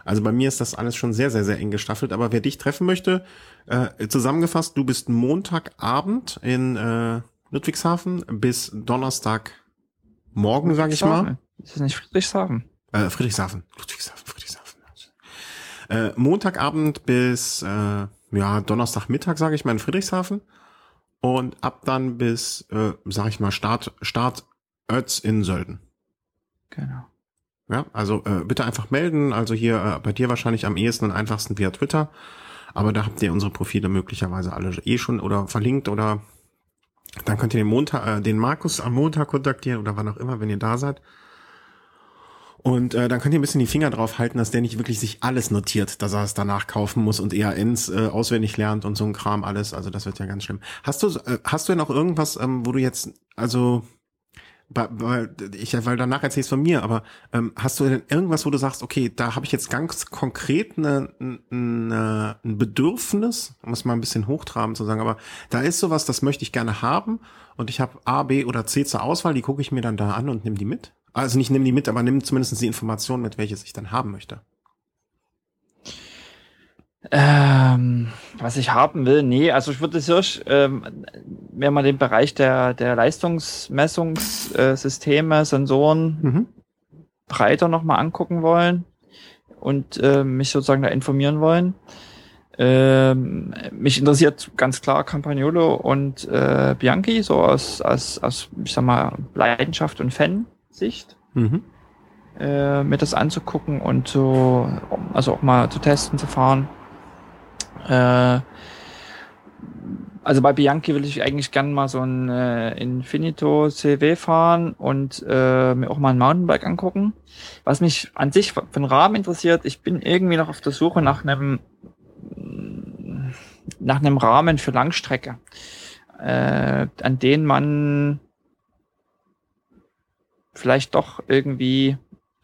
Also bei mir ist das alles schon sehr, sehr, sehr eng gestaffelt. Aber wer dich treffen möchte, äh, zusammengefasst, du bist Montagabend in äh, Ludwigshafen bis Donnerstagmorgen, sage ich mal. Ist das nicht Friedrichshafen? Äh, Friedrichshafen. Ludwigshafen, Friedrichshafen. Äh, Montagabend bis äh, ja, Donnerstagmittag, sage ich mal, in Friedrichshafen. Und ab dann bis, äh, sag ich mal, Start, Start Ötz in Sölden. Genau. Ja, also äh, bitte einfach melden. Also hier äh, bei dir wahrscheinlich am ehesten und einfachsten via Twitter. Aber da habt ihr unsere Profile möglicherweise alle eh schon oder verlinkt oder dann könnt ihr den Montag, äh, den Markus am Montag kontaktieren oder wann auch immer, wenn ihr da seid. Und äh, dann könnt ihr ein bisschen die Finger drauf halten, dass der nicht wirklich sich alles notiert, dass er es danach kaufen muss und EANs äh, auswendig lernt und so ein Kram alles. Also das wird ja ganz schlimm. Hast du äh, hast du denn auch irgendwas, ähm, wo du jetzt also ich weil danach erzählst von mir, aber ähm, hast du denn irgendwas, wo du sagst, okay, da habe ich jetzt ganz konkret eine, eine, ein Bedürfnis, um es mal ein bisschen hochtrabend zu sagen, aber da ist sowas, das möchte ich gerne haben und ich habe A, B oder C zur Auswahl, die gucke ich mir dann da an und nimm die mit. Also nicht nimm die mit, aber nimm zumindest die Informationen mit, welches ich dann haben möchte. Ähm, was ich haben will, nee, also ich würde Hirsch, ähm, wenn man den Bereich der, der Leistungsmessungssysteme, Sensoren Mhm. breiter nochmal angucken wollen und äh, mich sozusagen da informieren wollen. Ähm, mich interessiert ganz klar Campagnolo und äh, Bianchi, so aus, aus, aus, ich sag mal, Leidenschaft und Fansicht. Mhm. Äh, mir das anzugucken und so, also auch mal zu testen, zu fahren. Äh, also bei Bianchi will ich eigentlich gerne mal so ein äh, Infinito CW fahren und äh, mir auch mal ein Mountainbike angucken. Was mich an sich den Rahmen interessiert, ich bin irgendwie noch auf der Suche nach einem nach einem Rahmen für Langstrecke, äh, an den man vielleicht doch irgendwie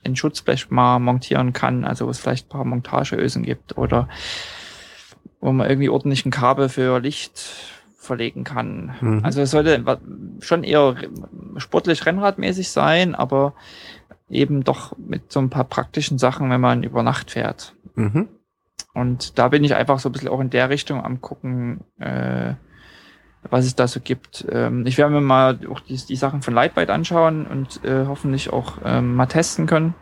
ein Schutzblech mal montieren kann, also wo es vielleicht ein paar Montageösen gibt oder wo man irgendwie ordentlich ein Kabel für Licht verlegen kann. Mhm. Also es sollte schon eher sportlich rennradmäßig sein, aber eben doch mit so ein paar praktischen Sachen, wenn man über Nacht fährt. Mhm. Und da bin ich einfach so ein bisschen auch in der Richtung am gucken, äh, was es da so gibt. Ähm, ich werde mir mal auch die, die Sachen von Lightweight anschauen und äh, hoffentlich auch ähm, mal testen können.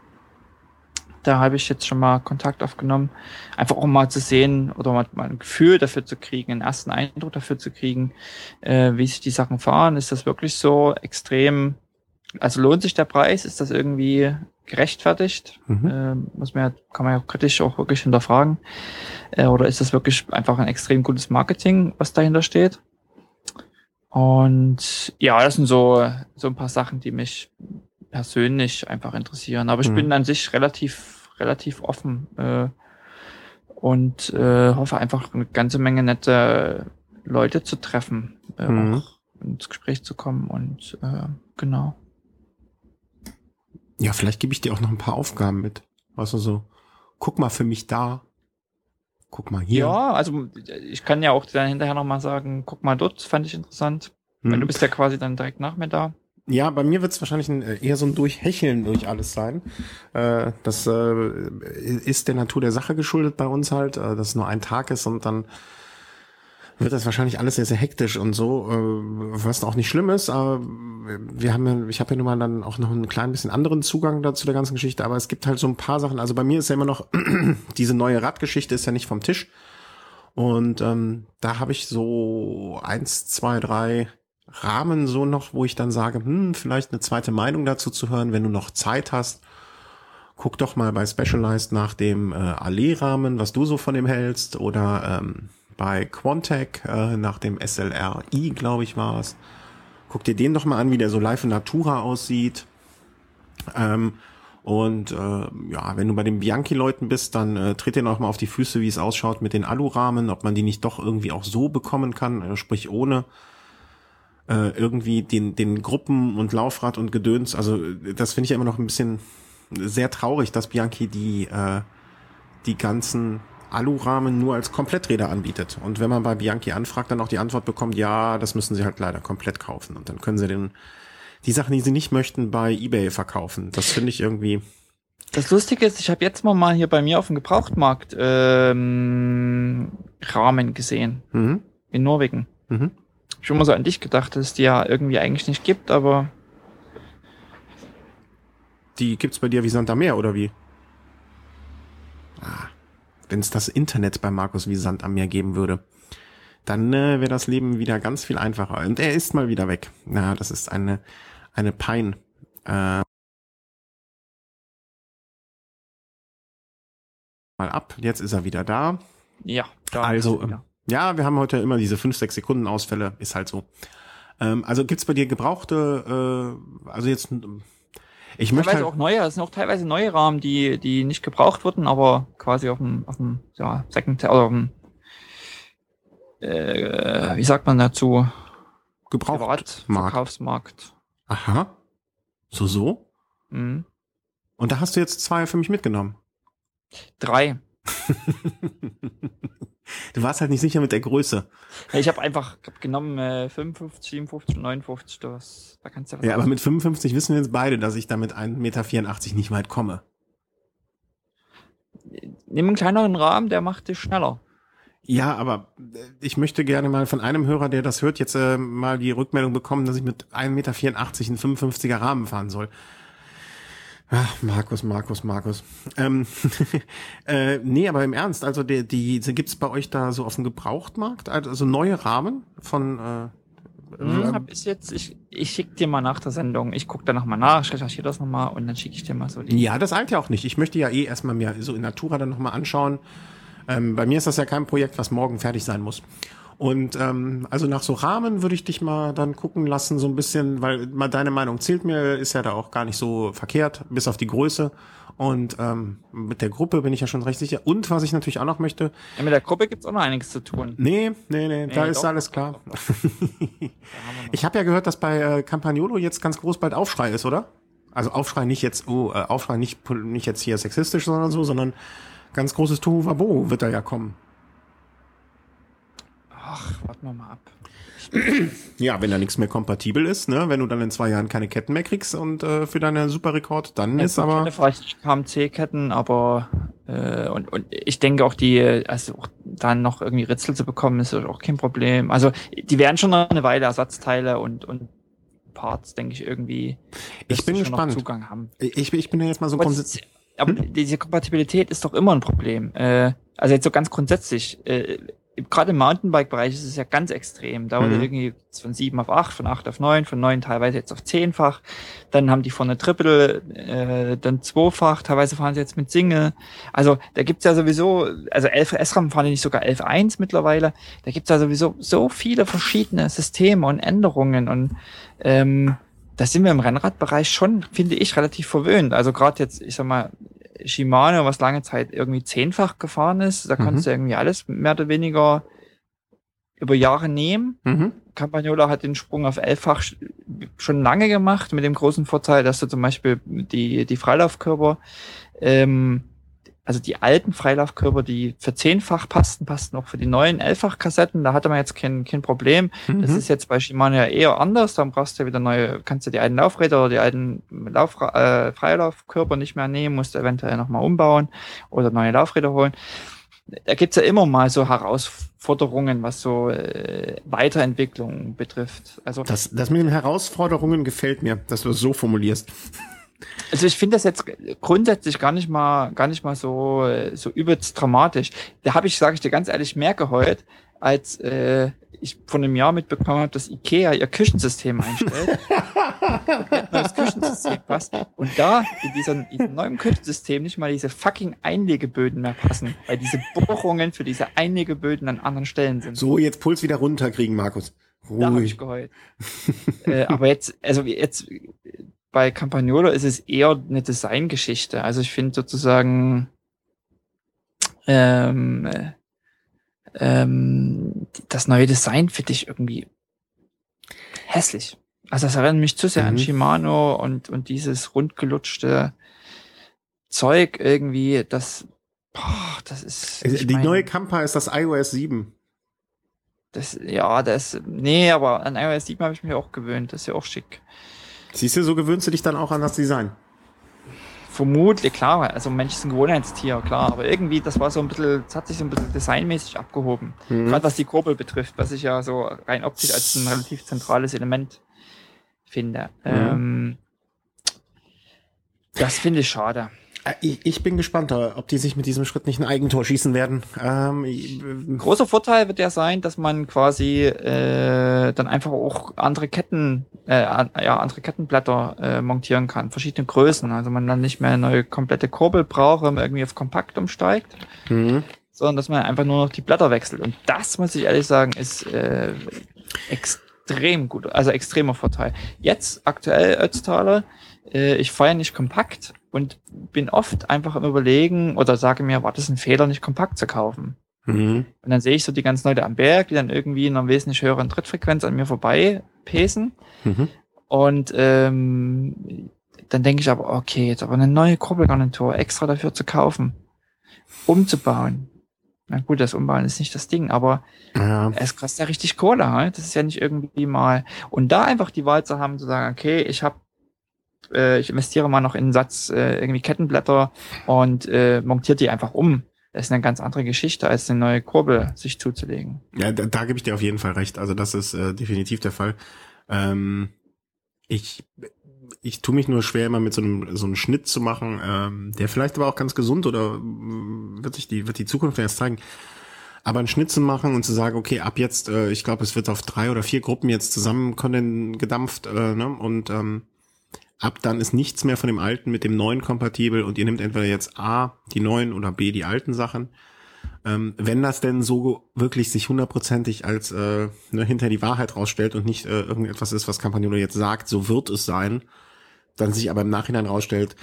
Da habe ich jetzt schon mal Kontakt aufgenommen. Einfach auch mal zu sehen oder mal, mal ein Gefühl dafür zu kriegen, einen ersten Eindruck dafür zu kriegen, äh, wie sich die Sachen fahren. Ist das wirklich so extrem, also lohnt sich der Preis? Ist das irgendwie gerechtfertigt? Mhm. Äh, muss man ja, kann man ja kritisch auch wirklich hinterfragen. Äh, oder ist das wirklich einfach ein extrem gutes Marketing, was dahinter steht? Und ja, das sind so, so ein paar Sachen, die mich persönlich einfach interessieren. Aber ich mhm. bin an sich relativ, relativ offen äh, und äh, hoffe einfach eine ganze Menge nette Leute zu treffen, äh, mhm. auch ins Gespräch zu kommen und äh, genau. Ja, vielleicht gebe ich dir auch noch ein paar Aufgaben mit. Also so, guck mal für mich da. Guck mal hier. Ja, also ich kann ja auch dann hinterher nochmal sagen, guck mal dort, fand ich interessant. Hm. Weil du bist ja quasi dann direkt nach mir da. Ja, bei mir wird es wahrscheinlich ein, äh, eher so ein Durchhecheln durch alles sein. Äh, das äh, ist der Natur der Sache geschuldet bei uns halt, äh, dass es nur ein Tag ist und dann wird das wahrscheinlich alles sehr, sehr hektisch und so, äh, was auch nicht schlimm ist, aber wir haben ja, ich habe ja nun mal dann auch noch einen klein bisschen anderen Zugang dazu der ganzen Geschichte, aber es gibt halt so ein paar Sachen, also bei mir ist ja immer noch, diese neue Radgeschichte ist ja nicht vom Tisch. Und ähm, da habe ich so eins, zwei, drei Rahmen so noch, wo ich dann sage, hm, vielleicht eine zweite Meinung dazu zu hören, wenn du noch Zeit hast. Guck doch mal bei Specialized nach dem äh, Allee-Rahmen, was du so von dem hältst, oder ähm, bei Quantec äh, nach dem SLRI, glaube ich, war es. Guck dir den doch mal an, wie der so live in Natura aussieht. Ähm, und äh, ja, wenn du bei den Bianchi-Leuten bist, dann äh, tritt dir noch mal auf die Füße, wie es ausschaut mit den Alurahmen, ob man die nicht doch irgendwie auch so bekommen kann, äh, sprich ohne äh, irgendwie den, den Gruppen und Laufrad und Gedöns. Also das finde ich ja immer noch ein bisschen sehr traurig, dass Bianchi die, äh, die ganzen Alurahmen nur als Kompletträder anbietet. Und wenn man bei Bianchi anfragt, dann auch die Antwort bekommt, ja, das müssen sie halt leider komplett kaufen. Und dann können sie den, die Sachen, die sie nicht möchten, bei eBay verkaufen. Das finde ich irgendwie. Das Lustige ist, ich habe jetzt mal, mal hier bei mir auf dem Gebrauchtmarkt ähm, Rahmen gesehen. Mhm. In Norwegen. Mhm. Ich immer so an dich gedacht, dass es die ja irgendwie eigentlich nicht gibt, aber. Die gibt's bei dir wie Sand am Meer, oder wie? Ah wenn es das Internet bei Markus wie Sand am Meer geben würde, dann äh, wäre das Leben wieder ganz viel einfacher. Und er ist mal wieder weg. Na, das ist eine, eine Pein. Äh, mal ab, jetzt ist er wieder da. Ja, da also, ähm, ja, wir haben heute immer diese fünf, sechs Sekunden Ausfälle, ist halt so. Ähm, also gibt's bei dir gebrauchte, äh, also jetzt ich möchte teilweise halt, auch neue, es sind auch teilweise neue Rahmen, die, die nicht gebraucht wurden, aber quasi auf dem, auf dem ja, Second, oder auf dem, äh, wie sagt man dazu? Gebraucht. Verkaufsmarkt. Aha. So, so? Mhm. Und da hast du jetzt zwei für mich mitgenommen. Drei. Du warst halt nicht sicher mit der Größe. Ich habe einfach hab genommen äh, 55, 57 und 59. Das, da kannst du ja was Ja, aber mit 55 wissen wir jetzt beide, dass ich da mit 1,84 Meter nicht weit komme. Nimm einen kleineren Rahmen, der macht dich schneller. Ja, aber äh, ich möchte gerne mal von einem Hörer, der das hört, jetzt äh, mal die Rückmeldung bekommen, dass ich mit 1,84 Meter einen 55er Rahmen fahren soll. Ach, Markus, Markus, Markus. Ähm, äh, nee, aber im Ernst, also die, die, die gibt's bei euch da so auf dem Gebrauchtmarkt? Also neue Rahmen von äh, hm, hab ich jetzt, ich, ich schick dir mal nach der Sendung. Ich guck da nochmal nach, ich recherchiere das nochmal und dann schicke ich dir mal so die. Ja, das eilt ja auch nicht. Ich möchte ja eh erstmal mir so in Natura dann nochmal anschauen. Ähm, bei mir ist das ja kein Projekt, was morgen fertig sein muss. Und ähm, also nach so Rahmen würde ich dich mal dann gucken lassen, so ein bisschen, weil mal deine Meinung zählt mir, ist ja da auch gar nicht so verkehrt, bis auf die Größe. Und ähm, mit der Gruppe bin ich ja schon recht sicher. Und was ich natürlich auch noch möchte. Ja, mit der Gruppe gibt's auch noch einiges zu tun. Nee, nee, nee, nee da ist doch, alles klar. Doch, doch. ich habe ja gehört, dass bei äh, Campagnolo jetzt ganz groß bald Aufschrei ist, oder? Also Aufschrei nicht jetzt, oh, äh, Aufschrei nicht, nicht jetzt hier sexistisch, sondern so, sondern ganz großes Tohuwabo wird da ja kommen. Ach, warten wir mal ab. Ja, wenn da nichts mehr kompatibel ist, ne, wenn du dann in zwei Jahren keine Ketten mehr kriegst und äh, für deine Superrekord, dann ja, ist aber. Vielleicht KMC-Ketten, aber äh, und, und ich denke auch die, also auch dann noch irgendwie Ritzel zu bekommen, ist auch kein Problem. Also die werden schon eine Weile Ersatzteile und, und Parts, denke ich, irgendwie. Ich bin gespannt. Zugang haben. Ich, ich bin ja jetzt mal so aber hm? diese Kompatibilität ist doch immer ein Problem. Äh, also jetzt so ganz grundsätzlich. Äh, gerade im Mountainbike-Bereich ist es ja ganz extrem. Da wurde mhm. irgendwie von 7 auf 8, von 8 auf 9, von 9 teilweise jetzt auf 10-fach. Dann haben die vorne Triple, äh, dann zweifach, teilweise fahren sie jetzt mit Single. Also da gibt's ja sowieso, also 11 S-Ram fahren die nicht sogar 11.1 mittlerweile. Da gibt's ja sowieso so viele verschiedene Systeme und Änderungen und ähm, da sind wir im Rennradbereich schon, finde ich, relativ verwöhnt. Also gerade jetzt, ich sag mal, Shimano, was lange Zeit irgendwie zehnfach gefahren ist, da mhm. konntest du irgendwie alles mehr oder weniger über Jahre nehmen. Mhm. Campagnola hat den Sprung auf elffach schon lange gemacht, mit dem großen Vorteil, dass du zum Beispiel die, die Freilaufkörper ähm, also die alten Freilaufkörper, die für zehnfach passten, passten auch für die neuen elffach-Kassetten. Da hatte man jetzt kein, kein Problem. Mhm. Das ist jetzt bei Shimano ja eher anders. Dann brauchst du ja wieder neue, kannst du die alten Laufräder oder die alten Lauf, äh, Freilaufkörper nicht mehr nehmen, musst du eventuell nochmal umbauen oder neue Laufräder holen. Da gibt's ja immer mal so Herausforderungen, was so äh, Weiterentwicklung betrifft. Also das, das mit den Herausforderungen gefällt mir, dass du es so formulierst. Also ich finde das jetzt grundsätzlich gar nicht mal, gar nicht mal so, so übelst dramatisch. Da habe ich, sage ich dir ganz ehrlich, mehr geheult, als äh, ich vor einem Jahr mitbekommen habe, dass Ikea ihr Küchensystem einstellt. neues Küchensystem passt. Und da in diesem, diesem neuen Küchensystem nicht mal diese fucking Einlegeböden mehr passen, weil diese Bohrungen für diese Einlegeböden an anderen Stellen sind. So, jetzt Puls wieder runterkriegen, Markus. Ruhig. Da habe ich geheult. äh, aber jetzt, also jetzt bei Campagnolo ist es eher eine Designgeschichte. Also ich finde sozusagen ähm, ähm, das neue Design finde ich irgendwie hässlich. Also das erinnert mich zu sehr mhm. an Shimano und, und dieses rundgelutschte Zeug irgendwie, das, boah, das ist. Die mein, neue Campa ist das iOS 7. Das, ja, das, nee, aber an iOS 7 habe ich mich auch gewöhnt. Das ist ja auch schick. Siehst du, so gewöhnst du dich dann auch an das Design. Vermutlich, klar. Also Mensch ist ein Gewohnheitstier, klar. Aber irgendwie, das war so ein bisschen, das hat sich so ein bisschen designmäßig abgehoben. Mhm. Gerade was die Kurbel betrifft, was ich ja so rein optisch als ein relativ zentrales Element finde. Mhm. Ähm, das finde ich schade. Äh, ich, ich bin gespannt, ob die sich mit diesem Schritt nicht ein Eigentor schießen werden. Ähm, äh, Großer Vorteil wird ja sein, dass man quasi äh, dann einfach auch andere Ketten, äh, ja, andere Kettenblätter äh, montieren kann, verschiedene Größen. Also man dann nicht mehr eine neue komplette Kurbel braucht, wenn man irgendwie auf kompakt umsteigt, mhm. sondern dass man einfach nur noch die Blätter wechselt. Und das, muss ich ehrlich sagen, ist äh, extrem gut, also extremer Vorteil. Jetzt aktuell Ötztaler, äh, ich fahre nicht kompakt, und bin oft einfach am überlegen oder sage mir, war das ein Fehler, nicht kompakt zu kaufen? Mhm. Und dann sehe ich so die ganzen Leute am Berg, die dann irgendwie in einer wesentlich höheren Trittfrequenz an mir vorbei pesen. Mhm. Und ähm, dann denke ich aber, okay, jetzt aber eine neue Kurbelgarnitur extra dafür zu kaufen, umzubauen. Na gut, das Umbauen ist nicht das Ding, aber ja. es kostet ja richtig Kohle. Halt? Das ist ja nicht irgendwie mal. Und da einfach die Wahl zu haben, zu sagen, okay, ich habe äh, ich investiere mal noch in einen Satz äh, irgendwie Kettenblätter und äh, montiert die einfach um. Das ist eine ganz andere Geschichte, als eine neue Kurbel sich zuzulegen. Ja, da, da gebe ich dir auf jeden Fall recht. Also das ist äh, definitiv der Fall. Ähm, ich ich tue mich nur schwer, immer mit so einem, so einem Schnitt zu machen, ähm, der vielleicht aber auch ganz gesund oder äh, wird sich die, wird die Zukunft erst zeigen. Aber einen Schnitt zu machen und zu sagen, okay, ab jetzt, äh, ich glaube, es wird auf drei oder vier Gruppen jetzt zusammen gedampft, äh, ne? Und ähm, ab dann ist nichts mehr von dem alten mit dem neuen kompatibel und ihr nehmt entweder jetzt A, die neuen oder B, die alten Sachen. Ähm, wenn das denn so wirklich sich hundertprozentig als äh, ne, hinter die Wahrheit rausstellt und nicht äh, irgendetwas ist, was Campagnolo jetzt sagt, so wird es sein, dann sich aber im Nachhinein rausstellt,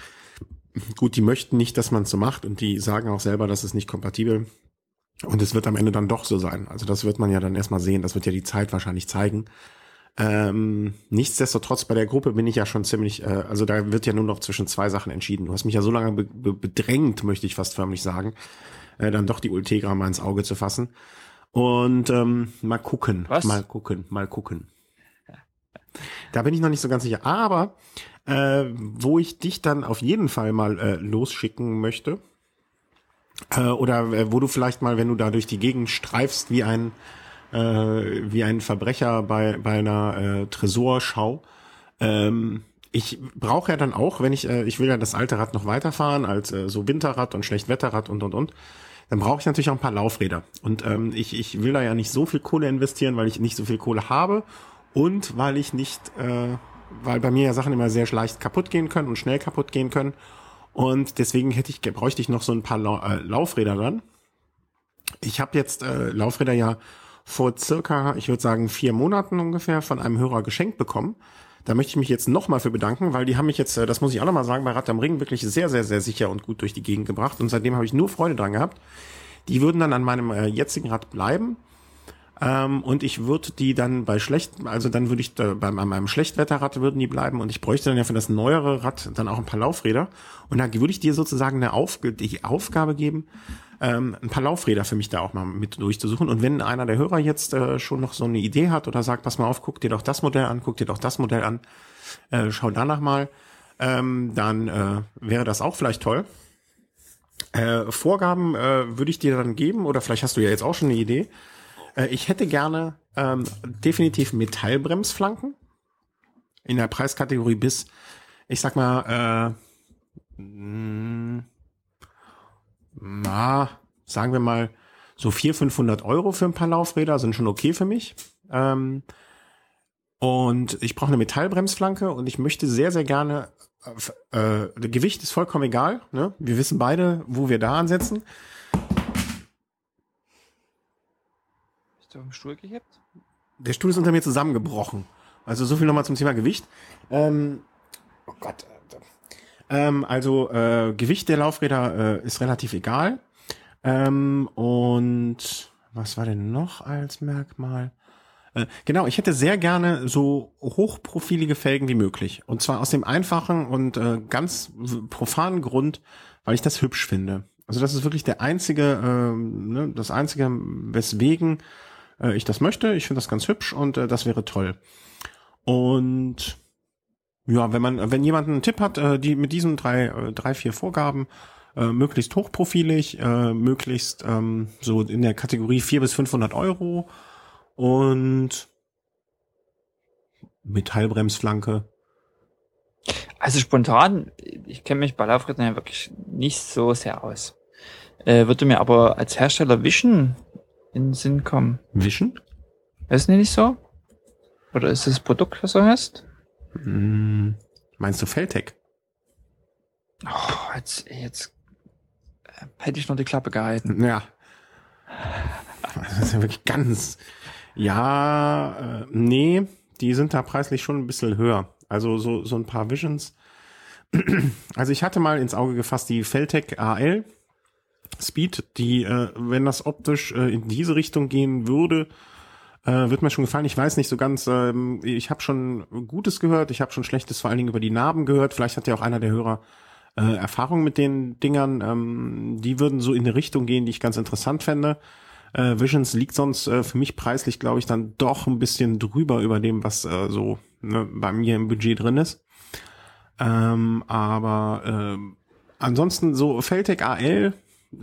gut, die möchten nicht, dass man es so macht und die sagen auch selber, dass es nicht kompatibel und es wird am Ende dann doch so sein. Also das wird man ja dann erstmal sehen, das wird ja die Zeit wahrscheinlich zeigen. Ähm, nichtsdestotrotz bei der Gruppe bin ich ja schon ziemlich, äh, also da wird ja nur noch zwischen zwei Sachen entschieden. Du hast mich ja so lange be be bedrängt, möchte ich fast förmlich sagen, äh, dann doch die Ultegra mal ins Auge zu fassen. Und ähm, mal gucken, Was? mal gucken, mal gucken. Da bin ich noch nicht so ganz sicher. Aber äh, wo ich dich dann auf jeden Fall mal äh, losschicken möchte, äh, oder äh, wo du vielleicht mal, wenn du da durch die Gegend streifst wie ein äh, wie ein Verbrecher bei bei einer äh, Tresorschau, ähm, ich brauche ja dann auch, wenn ich, äh, ich will ja das alte Rad noch weiterfahren als äh, so Winterrad und Schlechtwetterrad und und und, dann brauche ich natürlich auch ein paar Laufräder. Und ähm, ich, ich will da ja nicht so viel Kohle investieren, weil ich nicht so viel Kohle habe und weil ich nicht, äh, weil bei mir ja Sachen immer sehr leicht kaputt gehen können und schnell kaputt gehen können. Und deswegen hätte ich, bräuchte ich noch so ein paar Lau äh, Laufräder dann. Ich habe jetzt äh, Laufräder ja vor circa, ich würde sagen, vier Monaten ungefähr von einem Hörer geschenkt bekommen. Da möchte ich mich jetzt nochmal für bedanken, weil die haben mich jetzt, äh, das muss ich auch nochmal sagen, bei Rad am Ring wirklich sehr, sehr, sehr sicher und gut durch die Gegend gebracht. Und seitdem habe ich nur Freude dran gehabt. Die würden dann an meinem äh, jetzigen Rad bleiben. Ähm, und ich würde die dann bei schlecht, also dann würde ich äh, bei meinem Schlechtwetterrad würden die bleiben und ich bräuchte dann ja für das neuere Rad dann auch ein paar Laufräder. Und dann würde ich dir sozusagen eine Aufg die Aufgabe geben, ähm, ein paar Laufräder für mich da auch mal mit durchzusuchen. Und wenn einer der Hörer jetzt äh, schon noch so eine Idee hat oder sagt, pass mal auf, guck dir doch das Modell an, guck dir doch das Modell an, äh, schau danach mal, ähm, dann äh, wäre das auch vielleicht toll. Äh, Vorgaben äh, würde ich dir dann geben, oder vielleicht hast du ja jetzt auch schon eine Idee. Äh, ich hätte gerne ähm, definitiv Metallbremsflanken in der Preiskategorie bis, ich sag mal, äh, mh, na, sagen wir mal, so 400, 500 Euro für ein paar Laufräder sind schon okay für mich. Ähm, und ich brauche eine Metallbremsflanke und ich möchte sehr, sehr gerne, äh, äh, Gewicht ist vollkommen egal. Ne? Wir wissen beide, wo wir da ansetzen. Bist du auf dem Stuhl gehebt? Der Stuhl ist unter mir zusammengebrochen. Also so viel nochmal zum Thema Gewicht. Ähm, oh Gott. Ähm, also äh, Gewicht der Laufräder äh, ist relativ egal. Ähm, und was war denn noch als Merkmal? Äh, genau, ich hätte sehr gerne so hochprofilige Felgen wie möglich. Und zwar aus dem einfachen und äh, ganz profanen Grund, weil ich das hübsch finde. Also das ist wirklich der einzige, äh, ne, das einzige, weswegen äh, ich das möchte. Ich finde das ganz hübsch und äh, das wäre toll. Und ja, wenn man, wenn jemand einen Tipp hat, äh, die mit diesen drei, äh, drei, vier Vorgaben, äh, möglichst hochprofilig, äh, möglichst ähm, so in der Kategorie 4 bis 500 Euro und Metallbremsflanke. Also spontan, ich kenne mich bei Laufrädern ja wirklich nicht so sehr aus. Äh, würde mir aber als Hersteller Vision in den Sinn kommen. Vision? Ist nicht so? Oder ist das Produkt, was du hast? Hm, meinst du Feltec? Oh, jetzt, jetzt äh, hätte ich noch die Klappe gehalten. Ja. Das ist ja wirklich ganz. Ja, äh, nee, die sind da preislich schon ein bisschen höher. Also so, so ein paar Visions. Also ich hatte mal ins Auge gefasst die Feltec AL Speed, die, äh, wenn das optisch äh, in diese Richtung gehen würde, äh, wird mir schon gefallen. Ich weiß nicht so ganz, ähm, ich habe schon Gutes gehört, ich habe schon Schlechtes vor allen Dingen über die Narben gehört. Vielleicht hat ja auch einer der Hörer äh, Erfahrung mit den Dingern. Ähm, die würden so in eine Richtung gehen, die ich ganz interessant fände. Äh, Visions liegt sonst äh, für mich preislich, glaube ich, dann doch ein bisschen drüber über dem, was äh, so ne, bei mir im Budget drin ist. Ähm, aber äh, ansonsten so Feltec AL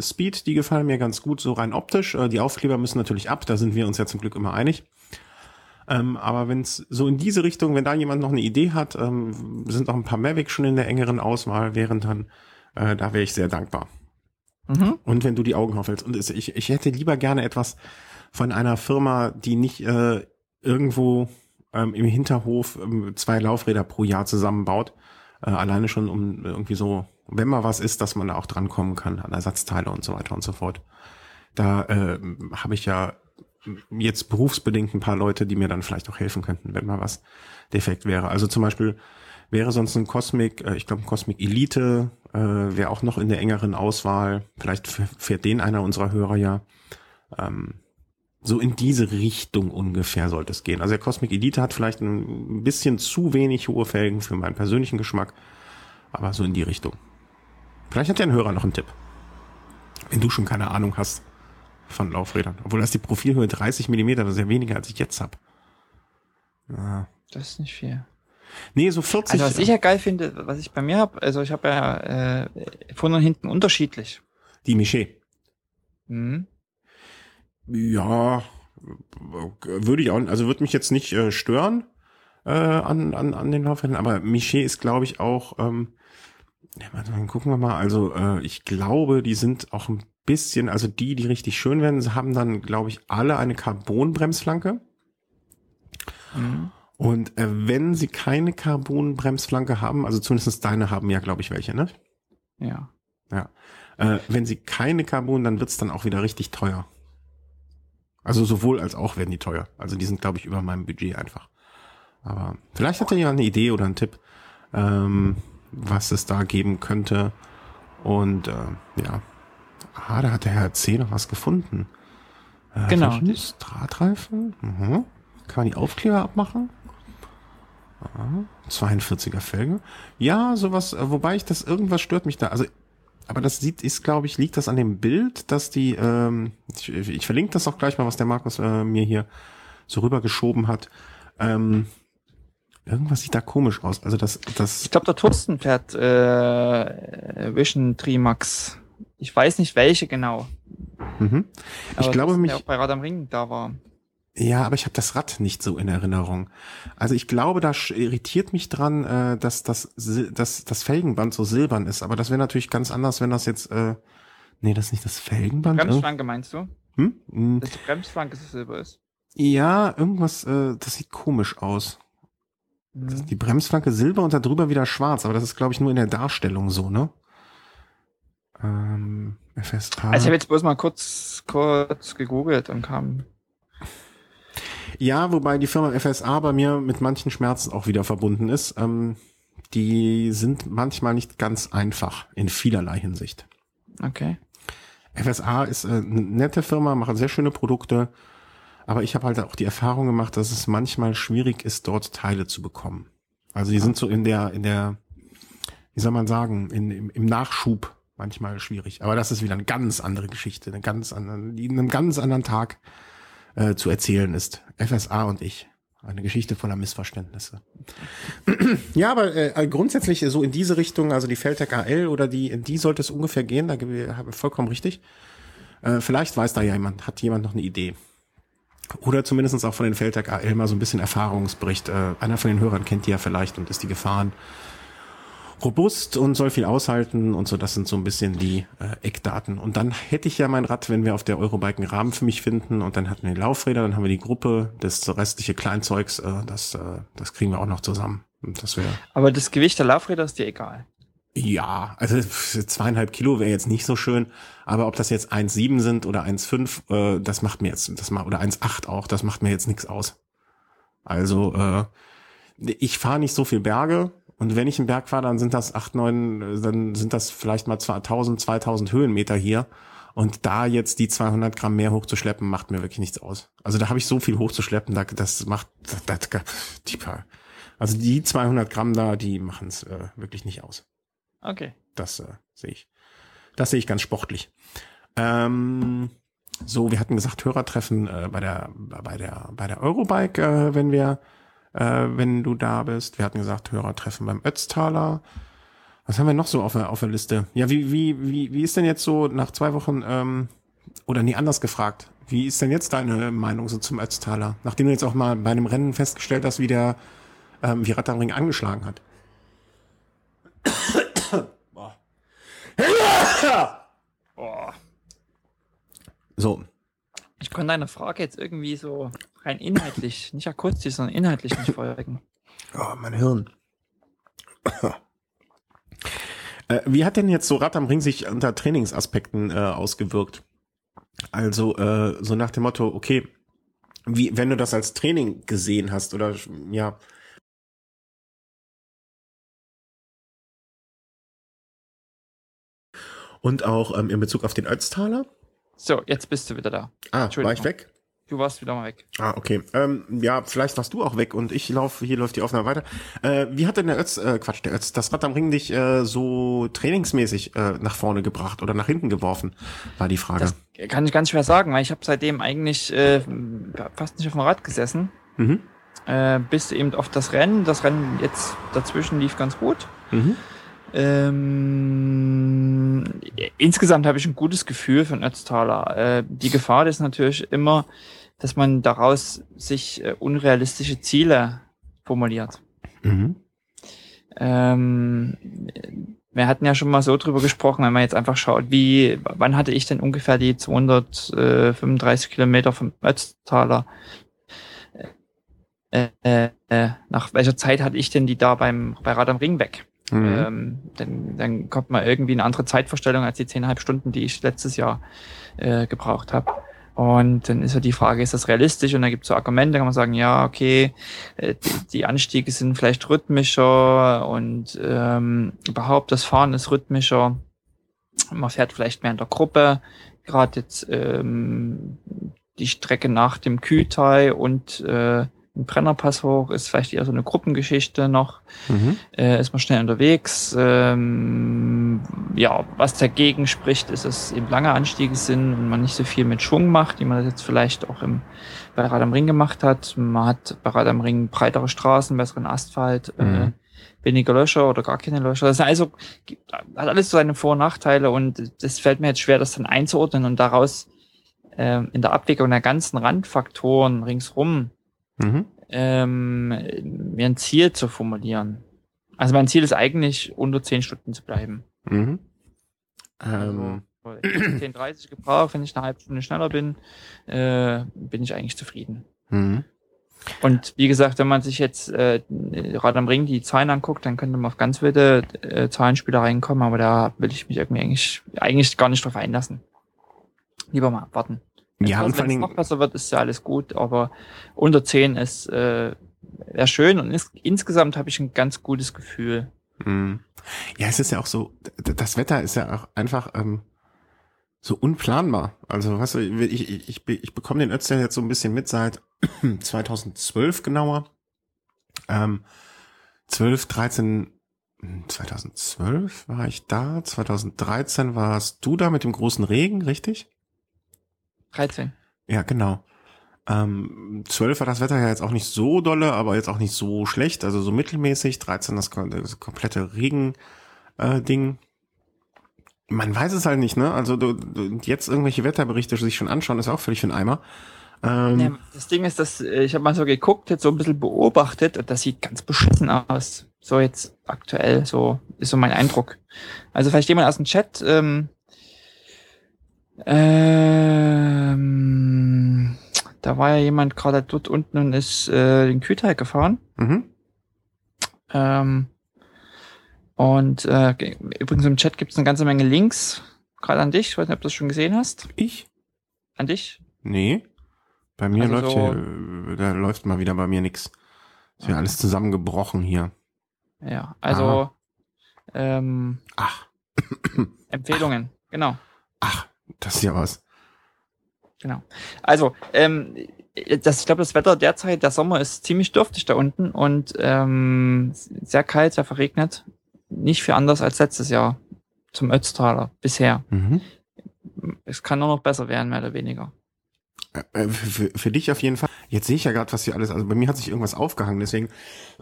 Speed, die gefallen mir ganz gut, so rein optisch. Äh, die Aufkleber müssen natürlich ab, da sind wir uns ja zum Glück immer einig. Ähm, aber wenn es so in diese Richtung, wenn da jemand noch eine Idee hat, ähm, sind noch ein paar Mavic schon in der engeren Auswahl, wären dann, äh, da wäre ich sehr dankbar. Mhm. Und wenn du die Augen aufhältst. Und ich, ich hätte lieber gerne etwas von einer Firma, die nicht äh, irgendwo ähm, im Hinterhof ähm, zwei Laufräder pro Jahr zusammenbaut. Äh, alleine schon um irgendwie so, wenn mal was ist, dass man da auch drankommen kann an Ersatzteile und so weiter und so fort. Da äh, habe ich ja jetzt berufsbedingt ein paar Leute, die mir dann vielleicht auch helfen könnten, wenn mal was defekt wäre. Also zum Beispiel wäre sonst ein Cosmic, äh, ich glaube ein Cosmic Elite, äh, wäre auch noch in der engeren Auswahl. Vielleicht fährt den einer unserer Hörer ja. Ähm, so in diese Richtung ungefähr sollte es gehen. Also der Cosmic Elite hat vielleicht ein bisschen zu wenig hohe Felgen für meinen persönlichen Geschmack, aber so in die Richtung. Vielleicht hat ja ein Hörer noch einen Tipp. Wenn du schon keine Ahnung hast von Laufrädern. Obwohl das die Profilhöhe 30 Millimeter, das ist ja weniger als ich jetzt hab. Ja. Das ist nicht viel. Nee, so 40. Also was ich ja geil finde, was ich bei mir habe, also ich habe ja äh, vorne und hinten unterschiedlich. Die Miché. Mhm. Ja, würde ich auch, also würde mich jetzt nicht äh, stören äh, an, an, an den Laufrädern, aber Miché ist, glaube ich, auch, ähm, ja, warte mal, gucken wir mal, also äh, ich glaube, die sind auch ein bisschen, also die, die richtig schön werden, haben dann, glaube ich, alle eine Carbon-Bremsflanke. Mhm. Und äh, wenn sie keine Carbon-Bremsflanke haben, also zumindest deine haben ja, glaube ich, welche, ne? Ja. Ja. Äh, wenn sie keine Carbon, dann wird's dann auch wieder richtig teuer. Also sowohl als auch werden die teuer. Also die sind, glaube ich, über meinem Budget einfach. Aber vielleicht hat ja jemand eine Idee oder einen Tipp, ähm, was es da geben könnte. Und äh, ja. Ah, da hat der Herr C. noch was gefunden. Äh, Genau. Drahtreifen. Mhm. Kann man die Aufkleber abmachen? Aha. 42er Felge. Ja, sowas, äh, wobei ich das, irgendwas stört mich da. Also, aber das sieht, ist, glaube ich, liegt das an dem Bild, dass die, ähm, ich, ich verlinke das auch gleich mal, was der Markus äh, mir hier so rübergeschoben hat. Ähm, irgendwas sieht da komisch aus. Also das, das, Ich glaube, der Thorsten fährt äh, Vision Trimax. Ich weiß nicht welche genau. mhm. Aber glaube, mich- der auch bei Rad am Ring da war. Ja, aber ich habe das Rad nicht so in Erinnerung. Also ich glaube, da irritiert mich dran, äh, dass das, dass das Felgenband so silbern ist. Aber das wäre natürlich ganz anders, wenn das jetzt, äh, nee, das ist nicht das Felgenband. Irg- Bremsflanke meinst du? Hm? Hm. Dass die Bremsflanke so silber ist. Ja, irgendwas, äh, das sieht komisch aus. Mhm. die Bremsflanke silber und da drüber wieder schwarz, aber das ist, glaube ich, nur in der Darstellung so, ne? Ähm, FSA. Also ich habe jetzt bloß mal kurz, kurz gegoogelt und kam. Ja, wobei die Firma FSA bei mir mit manchen Schmerzen auch wieder verbunden ist. Ähm, die sind manchmal nicht ganz einfach in vielerlei Hinsicht. Okay. FSA ist äh, eine nette Firma, machen sehr schöne Produkte, aber ich habe halt auch die Erfahrung gemacht, dass es manchmal schwierig ist, dort Teile zu bekommen. Also die sind so in der, in der, wie soll man sagen, in, im, im Nachschub manchmal schwierig. Aber das ist wieder eine ganz andere Geschichte, eine ganz andere, die in einem ganz anderen Tag äh, zu erzählen ist. FSA und ich. Eine Geschichte voller Missverständnisse. ja, aber äh, grundsätzlich so in diese Richtung, also die Feltec AL oder die, in die sollte es ungefähr gehen, da habe ich vollkommen richtig. Äh, vielleicht weiß da ja jemand, hat jemand noch eine Idee. Oder zumindestens auch von den Feltec AL mal so ein bisschen Erfahrungsbericht. Äh, einer von den Hörern kennt die ja vielleicht und ist die gefahren. Robust und soll viel aushalten und so, das sind so ein bisschen die äh, Eckdaten. Und dann hätte ich ja mein Rad, wenn wir auf der Eurobike einen Rahmen für mich finden und dann hatten wir die Laufräder, dann haben wir die Gruppe, das restliche Kleinzeugs, äh, das, äh, das kriegen wir auch noch zusammen. Und das wäre Aber das Gewicht der Laufräder ist dir egal. ja, also zweieinhalb Kilo wäre jetzt nicht so schön, aber ob das jetzt 1,7 sind oder 1,5, äh, das macht mir jetzt, das macht, oder 1,8 auch, das macht mir jetzt nichts aus. Also, äh, ich fahre nicht so viel Berge und wenn ich einen Berg fahre, dann sind das 8, 9, äh, dann sind das vielleicht mal 2000, 2000 Höhenmeter hier. Und da jetzt die 200 Gramm mehr hochzuschleppen, macht mir wirklich nichts aus. Also da habe ich so viel hochzuschleppen, da, das macht, das, das, die paar, also die 200 Gramm da, die machen es äh, wirklich nicht aus. Okay. Das äh, sehe ich. Das sehe ich ganz sportlich. Ähm, so, wir hatten gesagt, Hörertreffen äh, bei der bei der bei der Eurobike, äh, wenn wir äh, wenn du da bist. Wir hatten gesagt, Hörertreffen beim Ötztaler. Was haben wir noch so auf der auf der Liste? Ja, wie wie wie wie ist denn jetzt so nach zwei Wochen ähm, oder nee anders gefragt? Wie ist denn jetzt deine Meinung so zum Ötztaler? Nachdem du jetzt auch mal bei einem Rennen festgestellt hast, wie der ähm, wie Rad am Ring angeschlagen hat. Boah. So, Ich konnte deiner Frage jetzt irgendwie so rein inhaltlich, nicht akustisch, sondern inhaltlich nicht folgen. oh, mein Hirn. äh, wie hat denn jetzt so Rad am Ring sich unter Trainingsaspekten äh, ausgewirkt? Also äh, so nach dem Motto, okay, wie wenn du das als Training gesehen hast oder ja, und auch ähm, in Bezug auf den Ötztaler. So, jetzt bist du wieder da. Ah, war ich weg? Du warst wieder mal weg. Ah, okay. Ähm, ja, vielleicht warst du auch weg und ich laufe, hier läuft die Aufnahme weiter. Äh, wie hat denn der Ötz, äh, Quatsch, der Ötz, das Rad am Ring dich äh, so trainingsmäßig äh, nach vorne gebracht oder nach hinten geworfen, war die Frage. Das kann ich ganz schwer sagen, weil ich habe seitdem eigentlich äh, fast nicht auf dem Rad gesessen. mhm. Äh, bis eben auf das Rennen. Das Rennen jetzt dazwischen lief ganz gut. Mhm. Ähm, insgesamt habe ich ein gutes Gefühl für den Ötztaler. Äh, die Gefahr ist natürlich immer, dass man daraus sich äh, unrealistische Ziele formuliert. Mhm. Ähm, wir hatten ja schon mal so drüber gesprochen, wenn man jetzt einfach schaut, wie, wann hatte ich denn ungefähr die 235 Kilometer vom Ötztaler? Äh, äh, äh, nach welcher Zeit hatte ich denn die da beim, bei Rad am Ring weg? Mhm. Ähm, dann, dann kommt man irgendwie eine andere Zeitvorstellung als die zehneinhalb Stunden, die ich letztes Jahr äh, gebraucht habe. Und dann ist ja die Frage, ist das realistisch? Und da gibt es so Argumente, kann man sagen, ja, okay, äh, die, die Anstiege sind vielleicht rhythmischer und ähm, überhaupt das Fahren ist rhythmischer. Man fährt vielleicht mehr in der Gruppe. Gerade jetzt ähm, die Strecke nach dem Kühltai und äh, Brennerpass hoch ist vielleicht eher so eine Gruppengeschichte noch Mhm. äh, ist man schnell unterwegs. Ähm, ja, was dagegen spricht, ist, dass eben lange Anstiege sind und man nicht so viel mit Schwung macht, wie man das jetzt vielleicht auch im, bei Rad am Ring gemacht hat. Man hat bei Rad am Ring breitere Straßen, besseren Asphalt, äh, Mhm. weniger Löcher oder gar keine Löcher. Das also hat alles so seine Vor- und Nachteile und das fällt mir jetzt schwer, das dann einzuordnen und daraus ähm, in der Abwägung der ganzen Randfaktoren ringsrum Mhm. ähm, mir ein Ziel zu formulieren. Also mein Ziel ist eigentlich, unter 10 Stunden zu bleiben. Mhm. Ähm, Also, ich hab 10.30 gebraucht, wenn ich eine halbe Stunde schneller bin, äh, bin ich eigentlich zufrieden. mhm. Und wie gesagt, wenn man sich jetzt äh, Rad am Ring die Zahlen anguckt, dann könnte man auf ganz wilde äh, Zahlenspielereien kommen, aber da will ich mich irgendwie eigentlich, eigentlich gar nicht drauf einlassen. Lieber mal abwarten. Ja, und wenn vor allen es Dingen, noch besser wird, ist ja alles gut, aber unter 10 ist äh, wäre schön und ins, insgesamt habe ich ein ganz gutes Gefühl. Mhm. Ja, es ist ja auch so, das Wetter ist ja auch einfach ähm, so unplanbar. Also, weißt du, ich, ich, ich, ich bekomme den Ötzel jetzt so ein bisschen mit seit 2012 genauer. Ähm, 12, 13, hm, 2012 war ich da, 2013 warst du da mit dem großen Regen, richtig? 13. Ja, genau. Ähm, 12 war das Wetter ja jetzt auch nicht so dolle, aber jetzt auch nicht so schlecht, also so mittelmäßig. 13 das, das komplette Regen-Ding. Äh, Ding. Man weiß es halt nicht, ne? Also du, du, jetzt irgendwelche Wetterberichte sich schon anschauen, ist auch völlig für den Eimer. Ähm, Ja, das Ding ist, dass äh, ich habe mal so geguckt, jetzt so ein bisschen beobachtet und das sieht ganz beschissen aus. So jetzt aktuell, so ist so mein Eindruck. Also vielleicht jemand aus dem Chat, ähm, ähm, da war ja jemand gerade dort unten und ist äh, den Kühlteil gefahren. Mhm. Ähm, und äh, ge- übrigens im Chat gibt es eine ganze Menge Links, gerade an dich. Ich weiß nicht, ob du das schon gesehen hast. Ich? An dich. Nee. Bei mir Also läuft so- hier, äh, da läuft mal wieder bei mir nix. Ist ja alles zusammengebrochen hier. Ja, also Aha. ähm, Ach, Empfehlungen, genau, ach, das ist ja was. genau. Also, ähm, das, ich glaube, das Wetter derzeit, der Sommer ist ziemlich dürftig da unten und ähm, sehr kalt, sehr verregnet. Nicht viel anders als letztes Jahr zum Ötztaler bisher. Mhm. Es kann nur noch besser werden, mehr oder weniger. Äh, Für, für, für dich auf jeden Fall. Jetzt sehe ich ja gerade, was hier alles, also bei mir hat sich irgendwas aufgehangen, deswegen,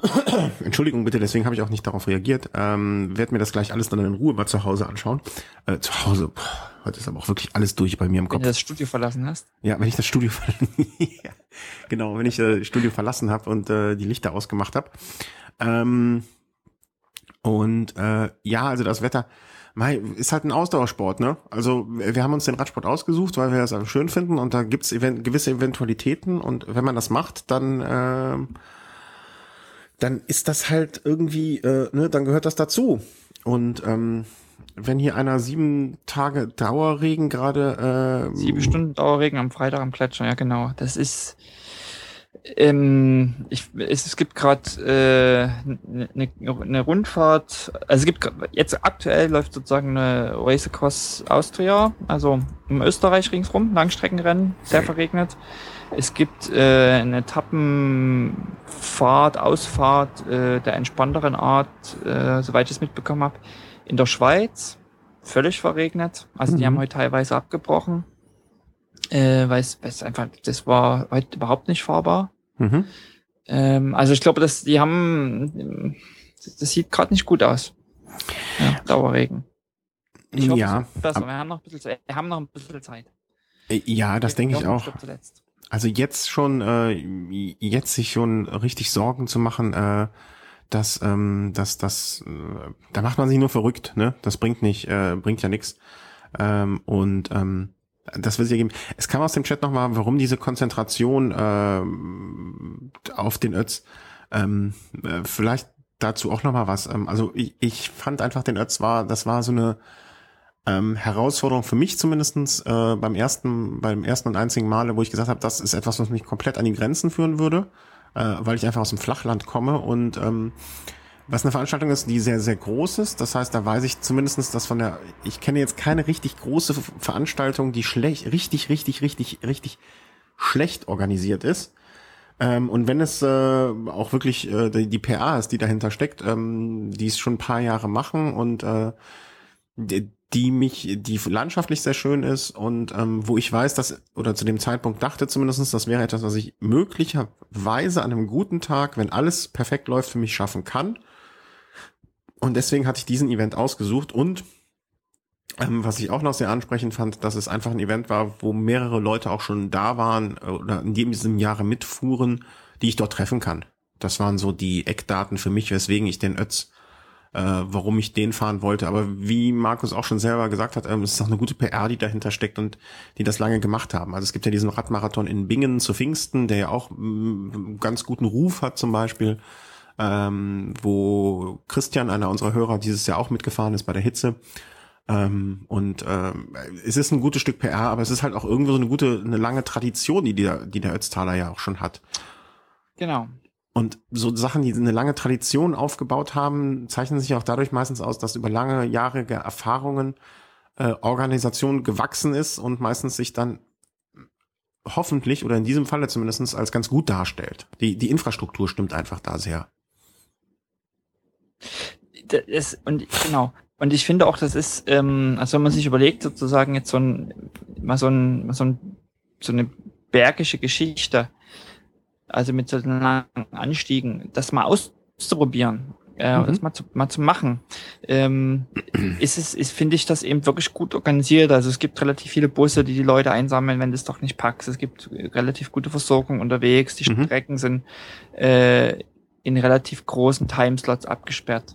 Entschuldigung bitte, deswegen habe ich auch nicht darauf reagiert. Ähm, werde mir das gleich alles dann in Ruhe mal zu Hause anschauen. Äh, zu Hause, boah, heute ist aber auch wirklich alles durch bei mir im Kopf. Wenn du das Studio verlassen hast? Ja, wenn ich das Studio verlassen ja, genau, wenn ich das äh, Studio verlassen habe und äh, die Lichter ausgemacht habe. Ähm, und äh, ja, also das Wetter, Mei, ist halt ein Ausdauersport, ne? Also wir haben uns den Radsport ausgesucht, weil wir das also schön finden und da gibt's event gewisse Eventualitäten und wenn man das macht, dann äh, dann ist das halt irgendwie, äh, ne, dann gehört das dazu. Und ähm, wenn hier einer sieben Tage Dauerregen gerade äh, sieben Stunden Dauerregen am Freitag am Gletscher, ja genau. Das ist ähm, ich, es, es gibt gerade eine äh, ne, ne Rundfahrt, also es gibt jetzt aktuell läuft sozusagen eine Race Across Austria, also im Österreich ringsrum, Langstreckenrennen, sehr verregnet. Es gibt äh, eine Etappenfahrt, Ausfahrt äh, der entspannteren Art, äh, soweit ich es mitbekommen habe, in der Schweiz, völlig verregnet. Also mhm. die haben heute teilweise abgebrochen äh, weil es einfach, das war heute überhaupt nicht fahrbar. Mhm. Ähm, also ich glaube, dass die haben, das sieht gerade nicht gut aus. Ja, Dauerregen. Ich hoffe, ja. Besser. Wir haben noch ein bisschen, wir haben noch ein bisschen Zeit. Äh, ja, das denke ich auch. Also jetzt schon, äh, jetzt sich schon richtig Sorgen zu machen, äh, dass, ähm, dass das, äh, da macht man sich nur verrückt, ne? Das bringt nicht, äh, bringt ja nichts. Ähm, und ähm, das will ja geben. Es kam aus dem Chat nochmal, warum diese Konzentration äh, auf den Ötz. Ähm, äh, vielleicht dazu auch nochmal was. Ähm, also ich, ich fand einfach den Ötz war, das war so eine ähm, Herausforderung für mich zumindestens äh, beim ersten, beim ersten und einzigen Male, wo ich gesagt habe, das ist etwas, was mich komplett an die Grenzen führen würde, äh, weil ich einfach aus dem Flachland komme und ähm, was eine Veranstaltung ist, die sehr, sehr groß ist. Das heißt, da weiß ich zumindestens, dass von der, ich kenne jetzt keine richtig große Veranstaltung, die schlecht, richtig, richtig, richtig, richtig schlecht organisiert ist. Ähm, und wenn es äh, auch wirklich äh, die, die PA ist, die dahinter steckt, ähm, die es schon ein paar Jahre machen und äh, die, die mich, die landschaftlich sehr schön ist und ähm, wo ich weiß, dass, oder zu dem Zeitpunkt dachte zumindestens, das wäre etwas, was ich möglicherweise an einem guten Tag, wenn alles perfekt läuft, für mich schaffen kann. Und deswegen hatte ich diesen Event ausgesucht und ähm, was ich auch noch sehr ansprechend fand, dass es einfach ein Event war, wo mehrere Leute auch schon da waren äh, oder in diesem Jahre mitfuhren, die ich dort treffen kann. Das waren so die Eckdaten für mich, weswegen ich den Ötz, äh, warum ich den fahren wollte. Aber wie Markus auch schon selber gesagt hat, ähm, es ist auch eine gute PR, die dahinter steckt und die das lange gemacht haben. Also es gibt ja diesen Radmarathon in Bingen zu Pfingsten, der ja auch mm, ganz guten Ruf hat zum Beispiel ähm, wo Christian, einer unserer Hörer, dieses Jahr auch mitgefahren ist bei der Hitze. Ähm, und ähm, es ist ein gutes Stück PR, aber es ist halt auch irgendwo so eine gute, eine lange Tradition, die der, die der Ötztaler ja auch schon hat. Genau. Und so Sachen, die eine lange Tradition aufgebaut haben, zeichnen sich auch dadurch meistens aus, dass über lange Jahre Erfahrungen äh, Organisation gewachsen ist und meistens sich dann hoffentlich oder in diesem Falle zumindest als ganz gut darstellt. Die, die Infrastruktur stimmt einfach da sehr. Das, und genau. Und ich finde auch, das ist, ähm, also wenn man sich überlegt, sozusagen jetzt so ein, mal so ein, mal so ein, so eine bergische Geschichte, also mit so langen Anstiegen, das mal auszuprobieren, äh, mhm. das mal zu, mal zu machen, ähm, ist es, ist, finde ich das eben wirklich gut organisiert. Also es gibt relativ viele Busse, die die Leute einsammeln, wenn du es doch nicht packst. Es gibt relativ gute Versorgung unterwegs. Die mhm. Strecken sind äh, in relativ großen Timeslots abgesperrt.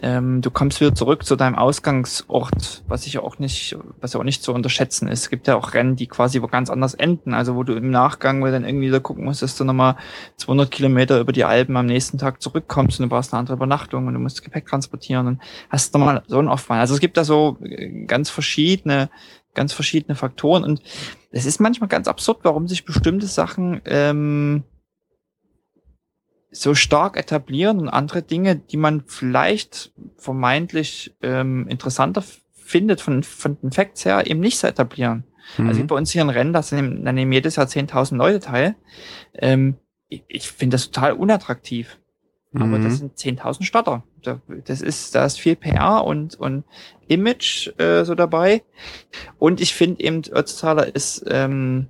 Ähm, du kommst wieder zurück zu deinem Ausgangsort, was ich auch nicht, was ja auch nicht zu unterschätzen ist. Es gibt ja auch Rennen, die quasi wo ganz anders enden, also wo du im Nachgang, wo dann irgendwie wieder gucken musst, dass du nochmal 200 Kilometer über die Alpen am nächsten Tag zurückkommst und du brauchst eine andere Übernachtung und du musst Gepäck transportieren und hast nochmal so einen Aufwand. Also es gibt da so äh, ganz verschiedene, ganz verschiedene Faktoren und es ist manchmal ganz absurd, warum sich bestimmte Sachen ähm, so stark etablieren und andere Dinge, die man vielleicht vermeintlich ähm, interessanter findet von, von den Facts her, eben nicht so etablieren. Mhm. Also bei uns hier ein Rennen, da nehmen, da nehmen jedes Jahr 10.000 Leute teil. Ähm, ich ich finde das total unattraktiv. Mhm. Aber das sind 10.000 Starter. Das ist, da ist viel PR und, und Image äh, so dabei. Und ich finde eben, Ötztaler ist ähm,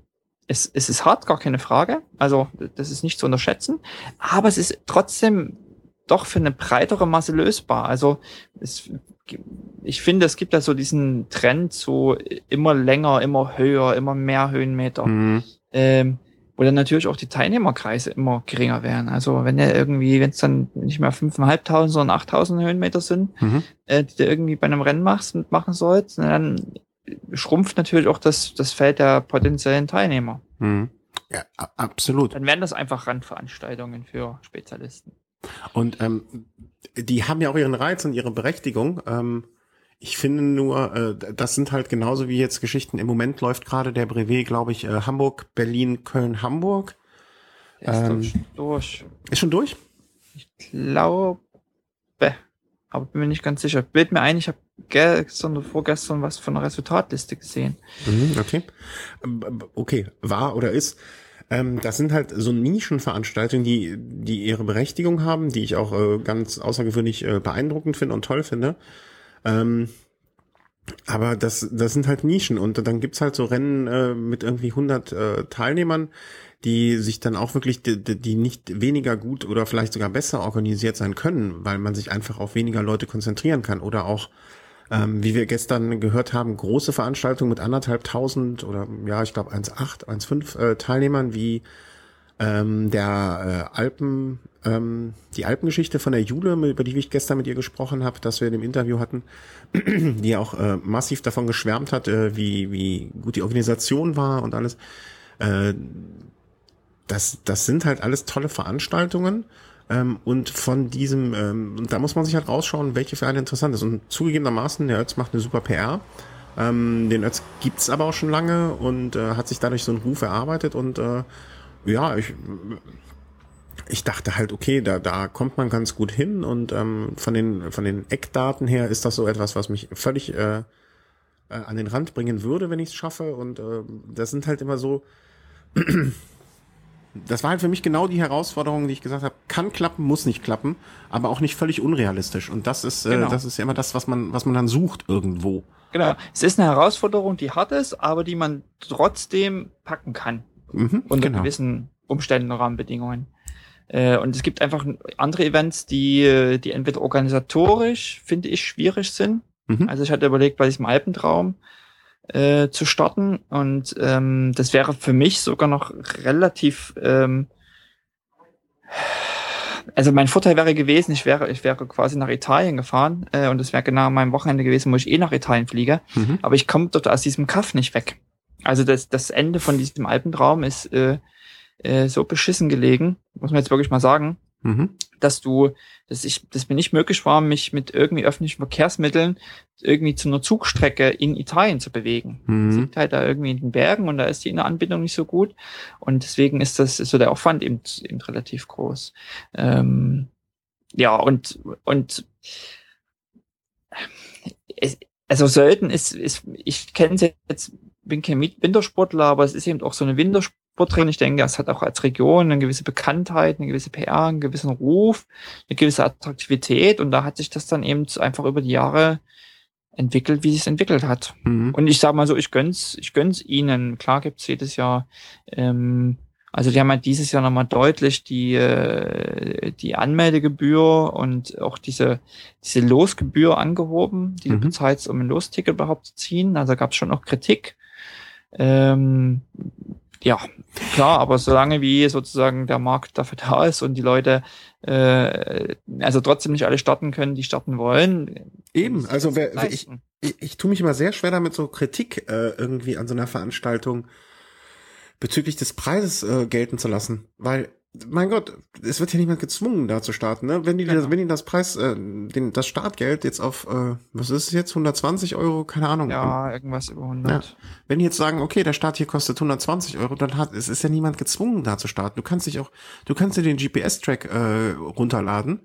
es, es ist hart, gar keine Frage. Also das ist nicht zu unterschätzen. Aber es ist trotzdem doch für eine breitere Masse lösbar. Also es, ich finde, es gibt ja so diesen Trend zu immer länger, immer höher, immer mehr Höhenmeter. Mhm. Ähm, wo dann natürlich auch die Teilnehmerkreise immer geringer werden. Also wenn ja irgendwie, wenn es dann nicht mehr 5.500, sondern 8.000 Höhenmeter sind, mhm. äh, die du irgendwie bei einem Rennen machst machen sollst, dann schrumpft natürlich auch das, das Feld der potenziellen Teilnehmer. Mhm. Ja, absolut. Dann werden das einfach Randveranstaltungen für Spezialisten. Und ähm, die haben ja auch ihren Reiz und ihre Berechtigung. Ähm, ich finde nur, äh, das sind halt genauso wie jetzt Geschichten. Im Moment läuft gerade der Brevet, glaube ich, äh, Hamburg, Berlin, Köln, Hamburg. ist ähm, durch. Ist schon durch? Ich glaube, aber bin mir nicht ganz sicher. Bild mir ein, ich habe gestern oder vorgestern was von der Resultatliste gesehen. Mhm, okay. Okay, war oder ist. Ähm, das sind halt so Nischenveranstaltungen, die, die ihre Berechtigung haben, die ich auch äh, ganz außergewöhnlich äh, beeindruckend finde und toll finde. Ähm, aber das, das sind halt Nischen und dann gibt's halt so Rennen äh, mit irgendwie 100 äh, Teilnehmern, die sich dann auch wirklich, die, die nicht weniger gut oder vielleicht sogar besser organisiert sein können, weil man sich einfach auf weniger Leute konzentrieren kann oder auch ähm, wie wir gestern gehört haben, große Veranstaltungen mit anderthalb tausend oder ja, ich glaube 1,8, 1,5 äh, Teilnehmern wie ähm, der äh, Alpen, ähm, die Alpengeschichte von der Jule, über die ich gestern mit ihr gesprochen habe, dass wir in dem Interview hatten, die auch äh, massiv davon geschwärmt hat, äh, wie, wie gut die Organisation war und alles. Äh, das, das sind halt alles tolle Veranstaltungen. Ähm, und von diesem, ähm, da muss man sich halt rausschauen, welche für einen interessant ist. Und zugegebenermaßen, der Ötz macht eine super PR. Ähm, den Ötz gibt's aber auch schon lange und äh, hat sich dadurch so einen Ruf erarbeitet und äh, ja, ich, ich dachte halt, okay, da, da kommt man ganz gut hin und ähm, von, den, von den Eckdaten her ist das so etwas, was mich völlig äh, äh, an den Rand bringen würde, wenn ich es schaffe. Und äh, das sind halt immer so, das war halt für mich genau die Herausforderung, die ich gesagt habe, kann klappen, muss nicht klappen, aber auch nicht völlig unrealistisch. Und das ist, äh, genau. das ist ja immer das, was man, was man dann sucht irgendwo. Genau. Es ist eine Herausforderung, die hart ist, aber die man trotzdem packen kann. Mhm, unter genau. gewissen Umständen und Rahmenbedingungen. Äh, und es gibt einfach andere Events, die, die entweder organisatorisch, finde ich, schwierig sind. Mhm. Also ich hatte überlegt, bei diesem Alpentraum äh, zu starten. Und ähm, das wäre für mich sogar noch relativ ähm, also mein Vorteil wäre gewesen, ich wäre, ich wäre quasi nach Italien gefahren äh, und das wäre genau mein Wochenende gewesen, wo ich eh nach Italien fliege. Mhm. Aber ich komme dort aus diesem Kaff nicht weg. Also das, das Ende von diesem Alpentraum ist äh, äh, so beschissen gelegen, muss man jetzt wirklich mal sagen, mhm. dass du, dass ich, dass mir nicht möglich war, mich mit irgendwie öffentlichen Verkehrsmitteln irgendwie zu einer Zugstrecke in Italien zu bewegen. Mhm. Sieht halt da irgendwie in den Bergen und da ist die Anbindung nicht so gut und deswegen ist das ist so der Aufwand eben, eben relativ groß. Ähm, ja und und es, also Sölden ist, ist ich kenne es jetzt bin kein Wintersportler, aber es ist eben auch so eine Wintersportrennen. Ich denke, es hat auch als Region eine gewisse Bekanntheit, eine gewisse PR, einen gewissen Ruf, eine gewisse Attraktivität und da hat sich das dann eben einfach über die Jahre entwickelt, wie sich es entwickelt hat. Mhm. Und ich sage mal so, ich gönn's, ich gönn's ihnen. Klar gibt's jedes Jahr ähm, also die haben halt dieses Jahr nochmal deutlich die, äh, die Anmeldegebühr und auch diese, diese Losgebühr angehoben, die mhm. du bezahlst, um ein Losticket überhaupt zu ziehen. Also gab es schon noch Kritik. Ähm, ja, klar, aber solange wie sozusagen der Markt dafür da ist und die Leute äh, also trotzdem nicht alle starten können, die starten wollen. Eben, also wer, ich, ich, ich tue mich immer sehr schwer damit, so Kritik äh, irgendwie an so einer Veranstaltung bezüglich des Preises äh, gelten zu lassen, weil mein Gott, es wird ja niemand gezwungen, da zu starten. Ne? Wenn die, genau. wenn die das Preis, äh, den, das Startgeld jetzt auf, äh, was ist es jetzt, 120 Euro, keine Ahnung. Ja, irgendwas über 100. Ja. Wenn die jetzt sagen, okay, der Start hier kostet 120 Euro, dann hat, es ist ja niemand gezwungen, da zu starten. Du kannst dich auch, du kannst dir den GPS-Track äh, runterladen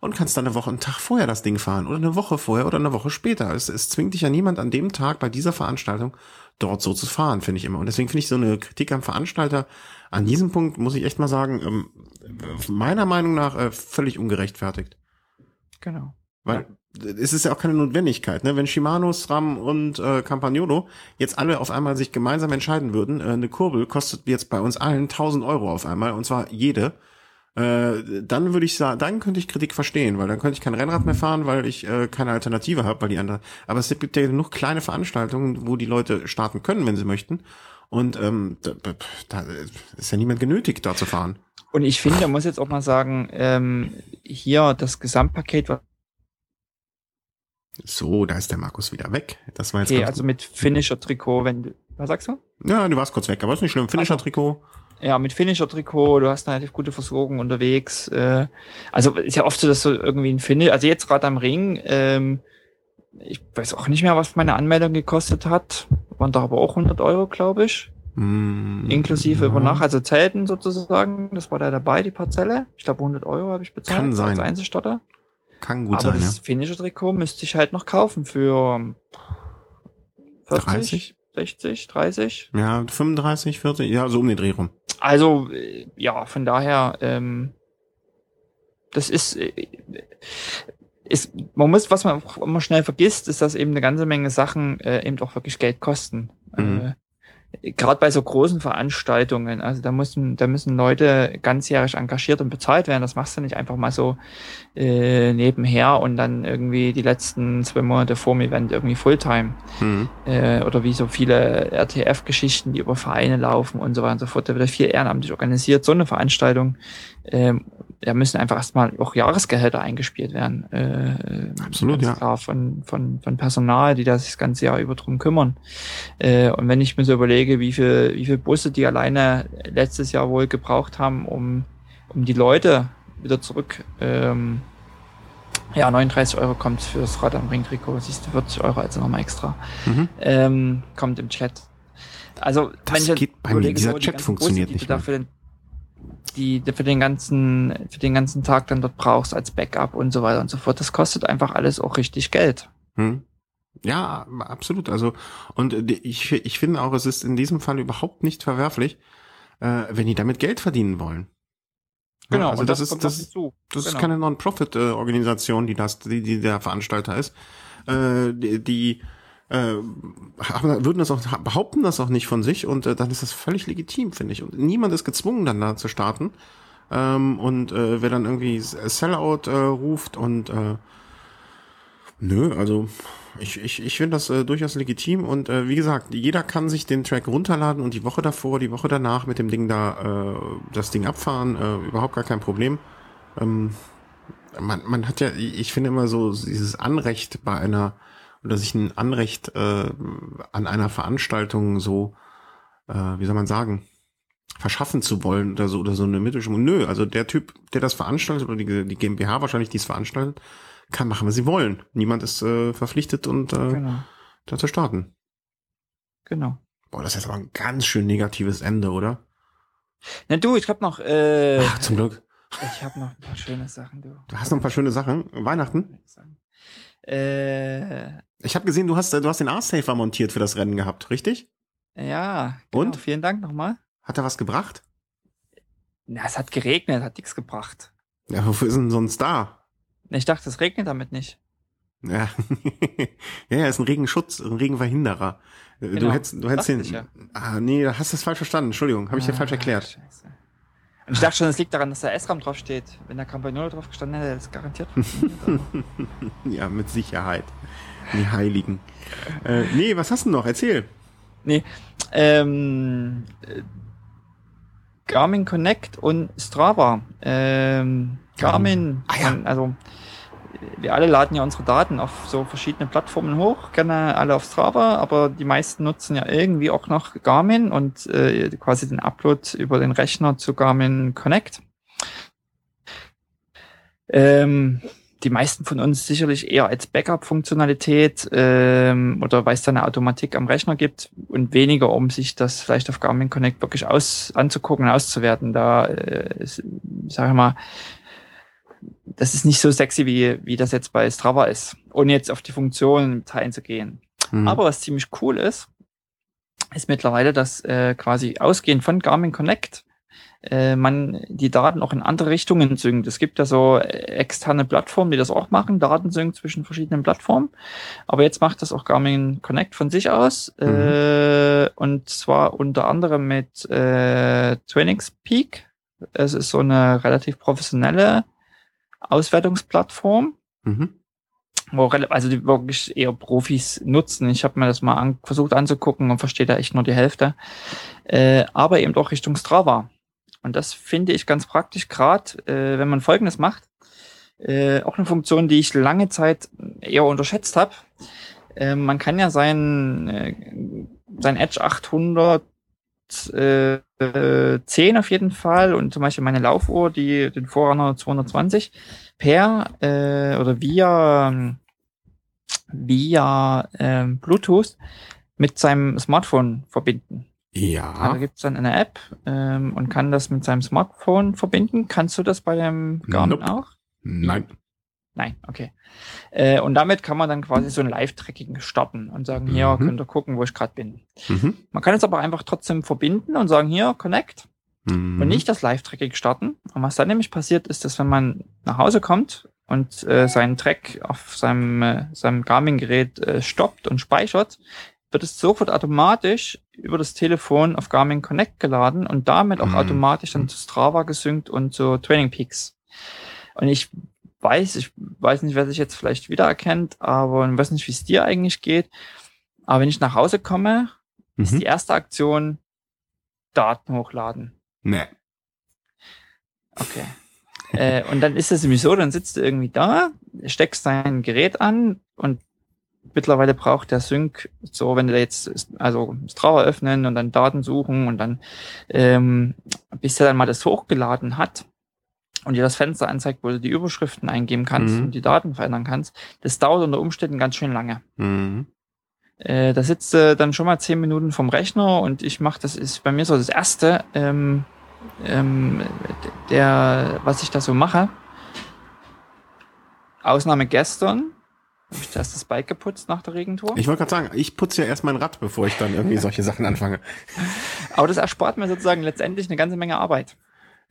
und kannst dann eine Woche, einen Tag vorher das Ding fahren oder eine Woche vorher oder eine Woche später. Es, es zwingt dich ja niemand an dem Tag bei dieser Veranstaltung dort so zu fahren, finde ich immer. Und deswegen finde ich so eine Kritik am Veranstalter an diesem Punkt, muss ich echt mal sagen, ähm, meiner Meinung nach äh, völlig ungerechtfertigt. Genau. Weil ja. es ist ja auch keine Notwendigkeit, ne? Wenn Shimano, SRAM und äh, Campagnolo jetzt alle auf einmal sich gemeinsam entscheiden würden, äh, eine Kurbel kostet jetzt bei uns allen 1000 Euro auf einmal und zwar jede, äh, dann würde ich sagen, dann könnte ich Kritik verstehen, weil dann könnte ich kein Rennrad mehr fahren, weil ich äh, keine Alternative habe, weil die andere. Aber es gibt ja genug kleine Veranstaltungen, wo die Leute starten können, wenn sie möchten. Und ähm, da, da ist ja niemand genötigt, da zu fahren. Und ich finde, man muss jetzt auch mal sagen, ähm, hier das Gesamtpaket, was so, da ist der Markus wieder weg. Das war jetzt okay, also mit Finisher-Trikot, wenn du, was sagst du? Ja, du warst kurz weg, aber ist nicht schlimm. Finisher-Trikot. Ja, mit Finisher-Trikot, du hast eine relativ gute Versorgung unterwegs. Äh, also ist ja oft so, dass so irgendwie ein Finish, also jetzt gerade am Ring, ähm, ich weiß auch nicht mehr, was meine Anmeldung gekostet hat. Waren da aber auch 100 Euro, glaube ich. Mm, Inklusive ja. über Nacht, also Zelten sozusagen. Das war da dabei, die Parzelle. Ich glaube 100 Euro habe ich bezahlt. Kann sein. Als Einzelstarter. Kann gut aber sein, das ja. Finisher-Trikot müsste ich halt noch kaufen für 40, 30? 60, 30. Ja, 35, 40, ja, so um den Dreh rum. Also, äh, ja, von daher, ähm, das ist, äh, ist, man muss, was man auch immer schnell vergisst, ist, dass eben eine ganze Menge Sachen äh, eben auch wirklich Geld kosten. Mhm. Äh, gerade bei so großen Veranstaltungen, also da müssen, da müssen Leute ganzjährig engagiert und bezahlt werden. Das machst du nicht einfach mal so äh, nebenher und dann irgendwie die letzten zwei Monate vorm Event irgendwie Fulltime. Mhm. Äh, oder wie so viele RTF-Geschichten, die über Vereine laufen und so weiter und so fort. Da wird viel ehrenamtlich organisiert. So eine Veranstaltung ähm, da müssen einfach erstmal auch Jahresgehälter eingespielt werden. Äh, Absolut, ja. Klar, von, von, von Personal, die da sich das ganze Jahr über drum kümmern. Äh, und wenn ich mir so überlege, wie viel, wie viel Busse die alleine letztes Jahr wohl gebraucht haben, um, um die Leute wieder zurück, ähm, ja, 39 Euro kommt für das Rad am Ring-Trikot, siehst du, 40 Euro also nochmal extra. Mhm. Ähm, kommt im Chat. Also, das geht bei mir, dieser Chat funktioniert Busse, nicht die für den ganzen, für den ganzen Tag dann dort brauchst als Backup und so weiter und so fort. Das kostet einfach alles auch richtig Geld. Hm. Ja, absolut. Also, und ich, ich finde auch, es ist in diesem Fall überhaupt nicht verwerflich, äh, wenn die damit Geld verdienen wollen. Genau, ja, also das, das, ist, das, das genau. ist keine Non-Profit-Organisation, die das, die, die der Veranstalter ist. Äh, die, die äh, würden das auch behaupten das auch nicht von sich und äh, dann ist das völlig legitim, finde ich. Und niemand ist gezwungen, dann da zu starten. Ähm, und äh, wer dann irgendwie Sellout äh, ruft und äh, nö, also ich, ich, ich finde das äh, durchaus legitim und äh, wie gesagt, jeder kann sich den Track runterladen und die Woche davor, die Woche danach mit dem Ding da äh, das Ding abfahren, äh, überhaupt gar kein Problem. Ähm, man, man hat ja, ich finde immer so dieses Anrecht bei einer oder sich ein Anrecht äh, an einer Veranstaltung so, äh, wie soll man sagen, verschaffen zu wollen oder so oder so eine Mittelstimmung. Nö, also der Typ, der das veranstaltet oder die, die GmbH wahrscheinlich, die es veranstaltet, kann machen, was sie wollen. Niemand ist äh, verpflichtet und äh, genau. da zu starten. Genau. Boah, das ist aber ein ganz schön negatives Ende, oder? Na du, ich hab noch. Äh, Ach, zum Glück. Ich habe noch ein paar schöne Sachen, du. Du hast noch ein paar schöne Sachen. Weihnachten? Äh, ich habe gesehen, du hast, du hast den R-Safer montiert für das Rennen gehabt, richtig? Ja. Genau. Und? Vielen Dank nochmal. Hat er was gebracht? Na, es hat geregnet, hat nichts gebracht. Ja, wofür ist denn sonst da? Ich dachte, es regnet damit nicht. Ja, ja, er ist ein Regenschutz, ein Regenverhinderer. Genau. Du hättest, du hättest den. Ja. Ah, nee, hast du es falsch verstanden. Entschuldigung, habe ich ah, dir falsch erklärt. Scheiße. Und ich dachte schon, es liegt daran, dass da S-RAM draufsteht. Wenn da Campagnolo drauf gestanden hätte, hätte es garantiert Ja, mit Sicherheit. Die Heiligen. Äh, nee, was hast du noch? Erzähl. Nee, ähm, Garmin Connect und Strava. Ähm, Garmin, ah, ja. also wir alle laden ja unsere Daten auf so verschiedene Plattformen hoch, gerne alle auf Strava, aber die meisten nutzen ja irgendwie auch noch Garmin und äh, quasi den Upload über den Rechner zu Garmin Connect. Ähm, die meisten von uns sicherlich eher als Backup-Funktionalität ähm, oder weil es da eine Automatik am Rechner gibt und weniger, um sich das vielleicht auf Garmin Connect wirklich aus anzugucken, auszuwerten. Da, äh, sage ich mal, das ist nicht so sexy, wie, wie das jetzt bei Strava ist, ohne jetzt auf die Funktionen einzugehen. Mhm. Aber was ziemlich cool ist, ist mittlerweile, dass äh, quasi ausgehend von Garmin Connect äh, man die Daten auch in andere Richtungen synkt. Es gibt ja so externe Plattformen, die das auch machen, Daten synken zwischen verschiedenen Plattformen. Aber jetzt macht das auch Garmin Connect von sich aus. Mhm. Äh, und zwar unter anderem mit äh, Peak. Es ist so eine relativ professionelle Auswertungsplattform. Mhm wo also die wirklich eher Profis nutzen. Ich habe mir das mal an, versucht anzugucken und verstehe da echt nur die Hälfte. Äh, aber eben auch Richtung Strava. Und das finde ich ganz praktisch, gerade äh, wenn man Folgendes macht. Äh, auch eine Funktion, die ich lange Zeit eher unterschätzt habe. Äh, man kann ja sein, äh, sein Edge 800 äh, 10 auf jeden Fall und zum Beispiel meine Laufuhr, die den Vorrunner 220 per äh, oder via via ähm, Bluetooth mit seinem Smartphone verbinden. Ja. Da gibt es dann eine App ähm, und kann das mit seinem Smartphone verbinden. Kannst du das bei dem Garmin nope. auch? Nein. Nein, okay. Äh, und damit kann man dann quasi so ein Live-Tracking starten und sagen, hier mhm. könnt ihr gucken, wo ich gerade bin. Mhm. Man kann es aber einfach trotzdem verbinden und sagen, hier, Connect. Mhm. Und nicht das Live-Tracking starten. Und was dann nämlich passiert, ist, dass wenn man nach Hause kommt und äh, seinen Track auf seinem, äh, seinem Garmin-Gerät äh, stoppt und speichert, wird es sofort automatisch über das Telefon auf Garmin Connect geladen und damit auch mhm. automatisch dann zu Strava gesynkt und zu Training Peaks. Und ich weiß, ich weiß nicht, wer sich jetzt vielleicht wiedererkennt, aber ich weiß nicht, wie es dir eigentlich geht. Aber wenn ich nach Hause komme, mhm. ist die erste Aktion Daten hochladen. Nee. Okay. äh, und dann ist es nämlich so, dann sitzt du irgendwie da, steckst dein Gerät an und mittlerweile braucht der Sync so, wenn du jetzt also Strava öffnen und dann Daten suchen und dann ähm, bis er dann mal das hochgeladen hat und dir das Fenster anzeigt, wo du die Überschriften eingeben kannst mhm. und die Daten verändern kannst, das dauert unter Umständen ganz schön lange. Mhm. Äh, da sitzt du dann schon mal zehn Minuten vom Rechner und ich mache, das ist bei mir so das erste, ähm, ähm, der, was ich da so mache. Ausnahme gestern, habe ich zuerst das Bike geputzt nach der Regentour? Ich wollte gerade sagen, ich putze ja erst mein Rad, bevor ich dann irgendwie solche Sachen anfange. Aber das erspart mir sozusagen letztendlich eine ganze Menge Arbeit.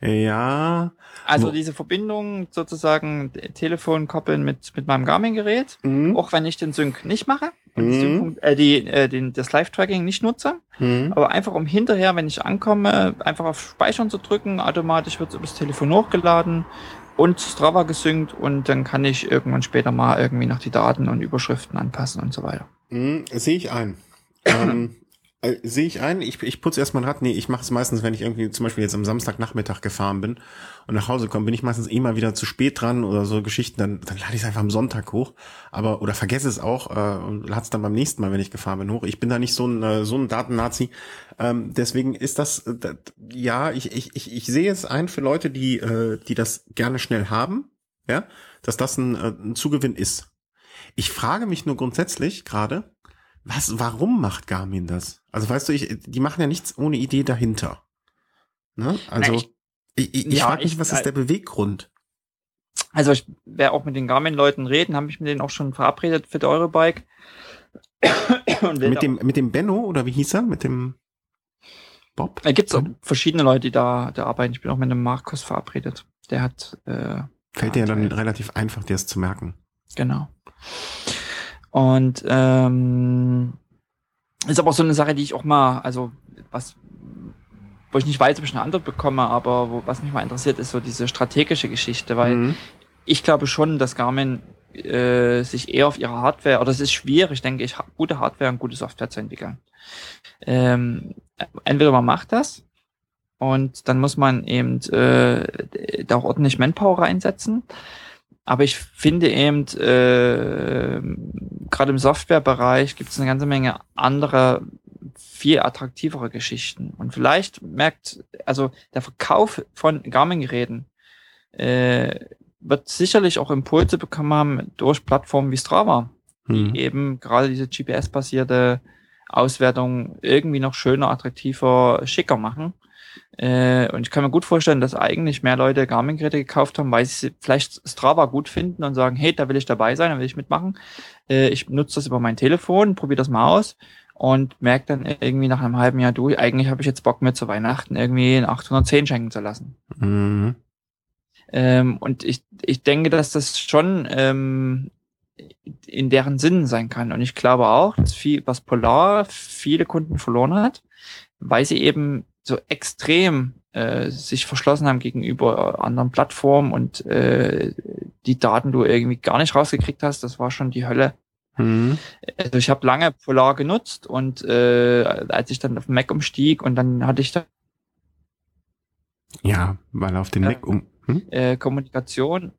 Ja. Also diese Verbindung sozusagen Telefon koppeln mit, mit meinem Garmin-Gerät, mhm. auch wenn ich den Sync nicht mache und mhm. Sync, äh, die, äh, den, das Live-Tracking nicht nutze, mhm. aber einfach um hinterher, wenn ich ankomme, einfach auf Speichern zu drücken, automatisch wird es übers Telefon hochgeladen und Strava gesynkt und dann kann ich irgendwann später mal irgendwie noch die Daten und Überschriften anpassen und so weiter. Mhm, sehe ich ein. ähm, äh, Sehe ich ein, ich, ich putze erst mein Rad. Nee, ich mache es meistens, wenn ich irgendwie zum Beispiel jetzt am Samstagnachmittag gefahren bin und nach Hause komme, bin ich meistens eh mal wieder zu spät dran oder so Geschichten, dann, dann lade ich es einfach am Sonntag hoch. Aber, oder vergesse es auch äh, und lade es dann beim nächsten Mal, wenn ich gefahren bin, hoch. Ich bin da nicht so ein, äh, so ein Datennazi. Ähm, deswegen ist das, äh, ja, ich, ich, ich, ich sehe es ein für Leute, die, äh, die das gerne schnell haben, ja, dass das ein, äh, ein Zugewinn ist. Ich frage mich nur grundsätzlich gerade, was, warum macht Garmin das? Also weißt du, ich, die machen ja nichts ohne Idee dahinter. Ne? Also, Na, ich, ich, ich, ja, frage mich, was ist der Beweggrund? Also ich werde auch mit den Garmin-Leuten reden, habe ich mit denen auch schon verabredet für der Eurobike. mit dem, mit dem Benno oder wie hieß er? Mit dem Bob? Da gibt es verschiedene Leute, die da, da arbeiten. Ich bin auch mit dem Markus verabredet. Der hat. Äh, Fällt dir ja dann relativ einfach, dir das zu merken. Genau. Und ähm, ist aber auch so eine Sache, die ich auch mal, also was, wo ich nicht weiß, ob ich eine Antwort bekomme, aber wo, was mich mal interessiert, ist so diese strategische Geschichte, weil mhm. ich glaube schon, dass Garmin äh, sich eher auf ihre Hardware, oder es ist schwierig, denke ich, gute Hardware und gute Software zu entwickeln. Ähm, entweder man macht das und dann muss man eben äh, da auch ordentlich Manpower reinsetzen. Aber ich finde eben, äh, gerade im Softwarebereich gibt es eine ganze Menge andere, viel attraktivere Geschichten. Und vielleicht merkt, also der Verkauf von Garmin-Geräten äh, wird sicherlich auch Impulse bekommen haben durch Plattformen wie Strava, die mhm. eben gerade diese GPS-basierte Auswertung irgendwie noch schöner, attraktiver, schicker machen. Äh, und ich kann mir gut vorstellen, dass eigentlich mehr Leute Garmin-Geräte gekauft haben, weil sie vielleicht Strava gut finden und sagen, hey, da will ich dabei sein, da will ich mitmachen. Äh, ich nutze das über mein Telefon, probiere das mal aus. und merkt dann irgendwie nach einem halben Jahr, du, eigentlich habe ich jetzt Bock mir zu Weihnachten irgendwie ein 810 schenken zu lassen. Mhm. Ähm, und ich, ich denke, dass das schon ähm, in deren Sinn sein kann. Und ich glaube auch, dass viel, was Polar viele Kunden verloren hat, weil sie eben so extrem äh, sich verschlossen haben gegenüber anderen Plattformen und äh, die Daten du irgendwie gar nicht rausgekriegt hast, das war schon die Hölle. Mhm. Also ich habe lange Polar genutzt und äh, als ich dann auf Mac umstieg und dann hatte ich da ja, weil auf den Mac um hm? äh, Kommunikation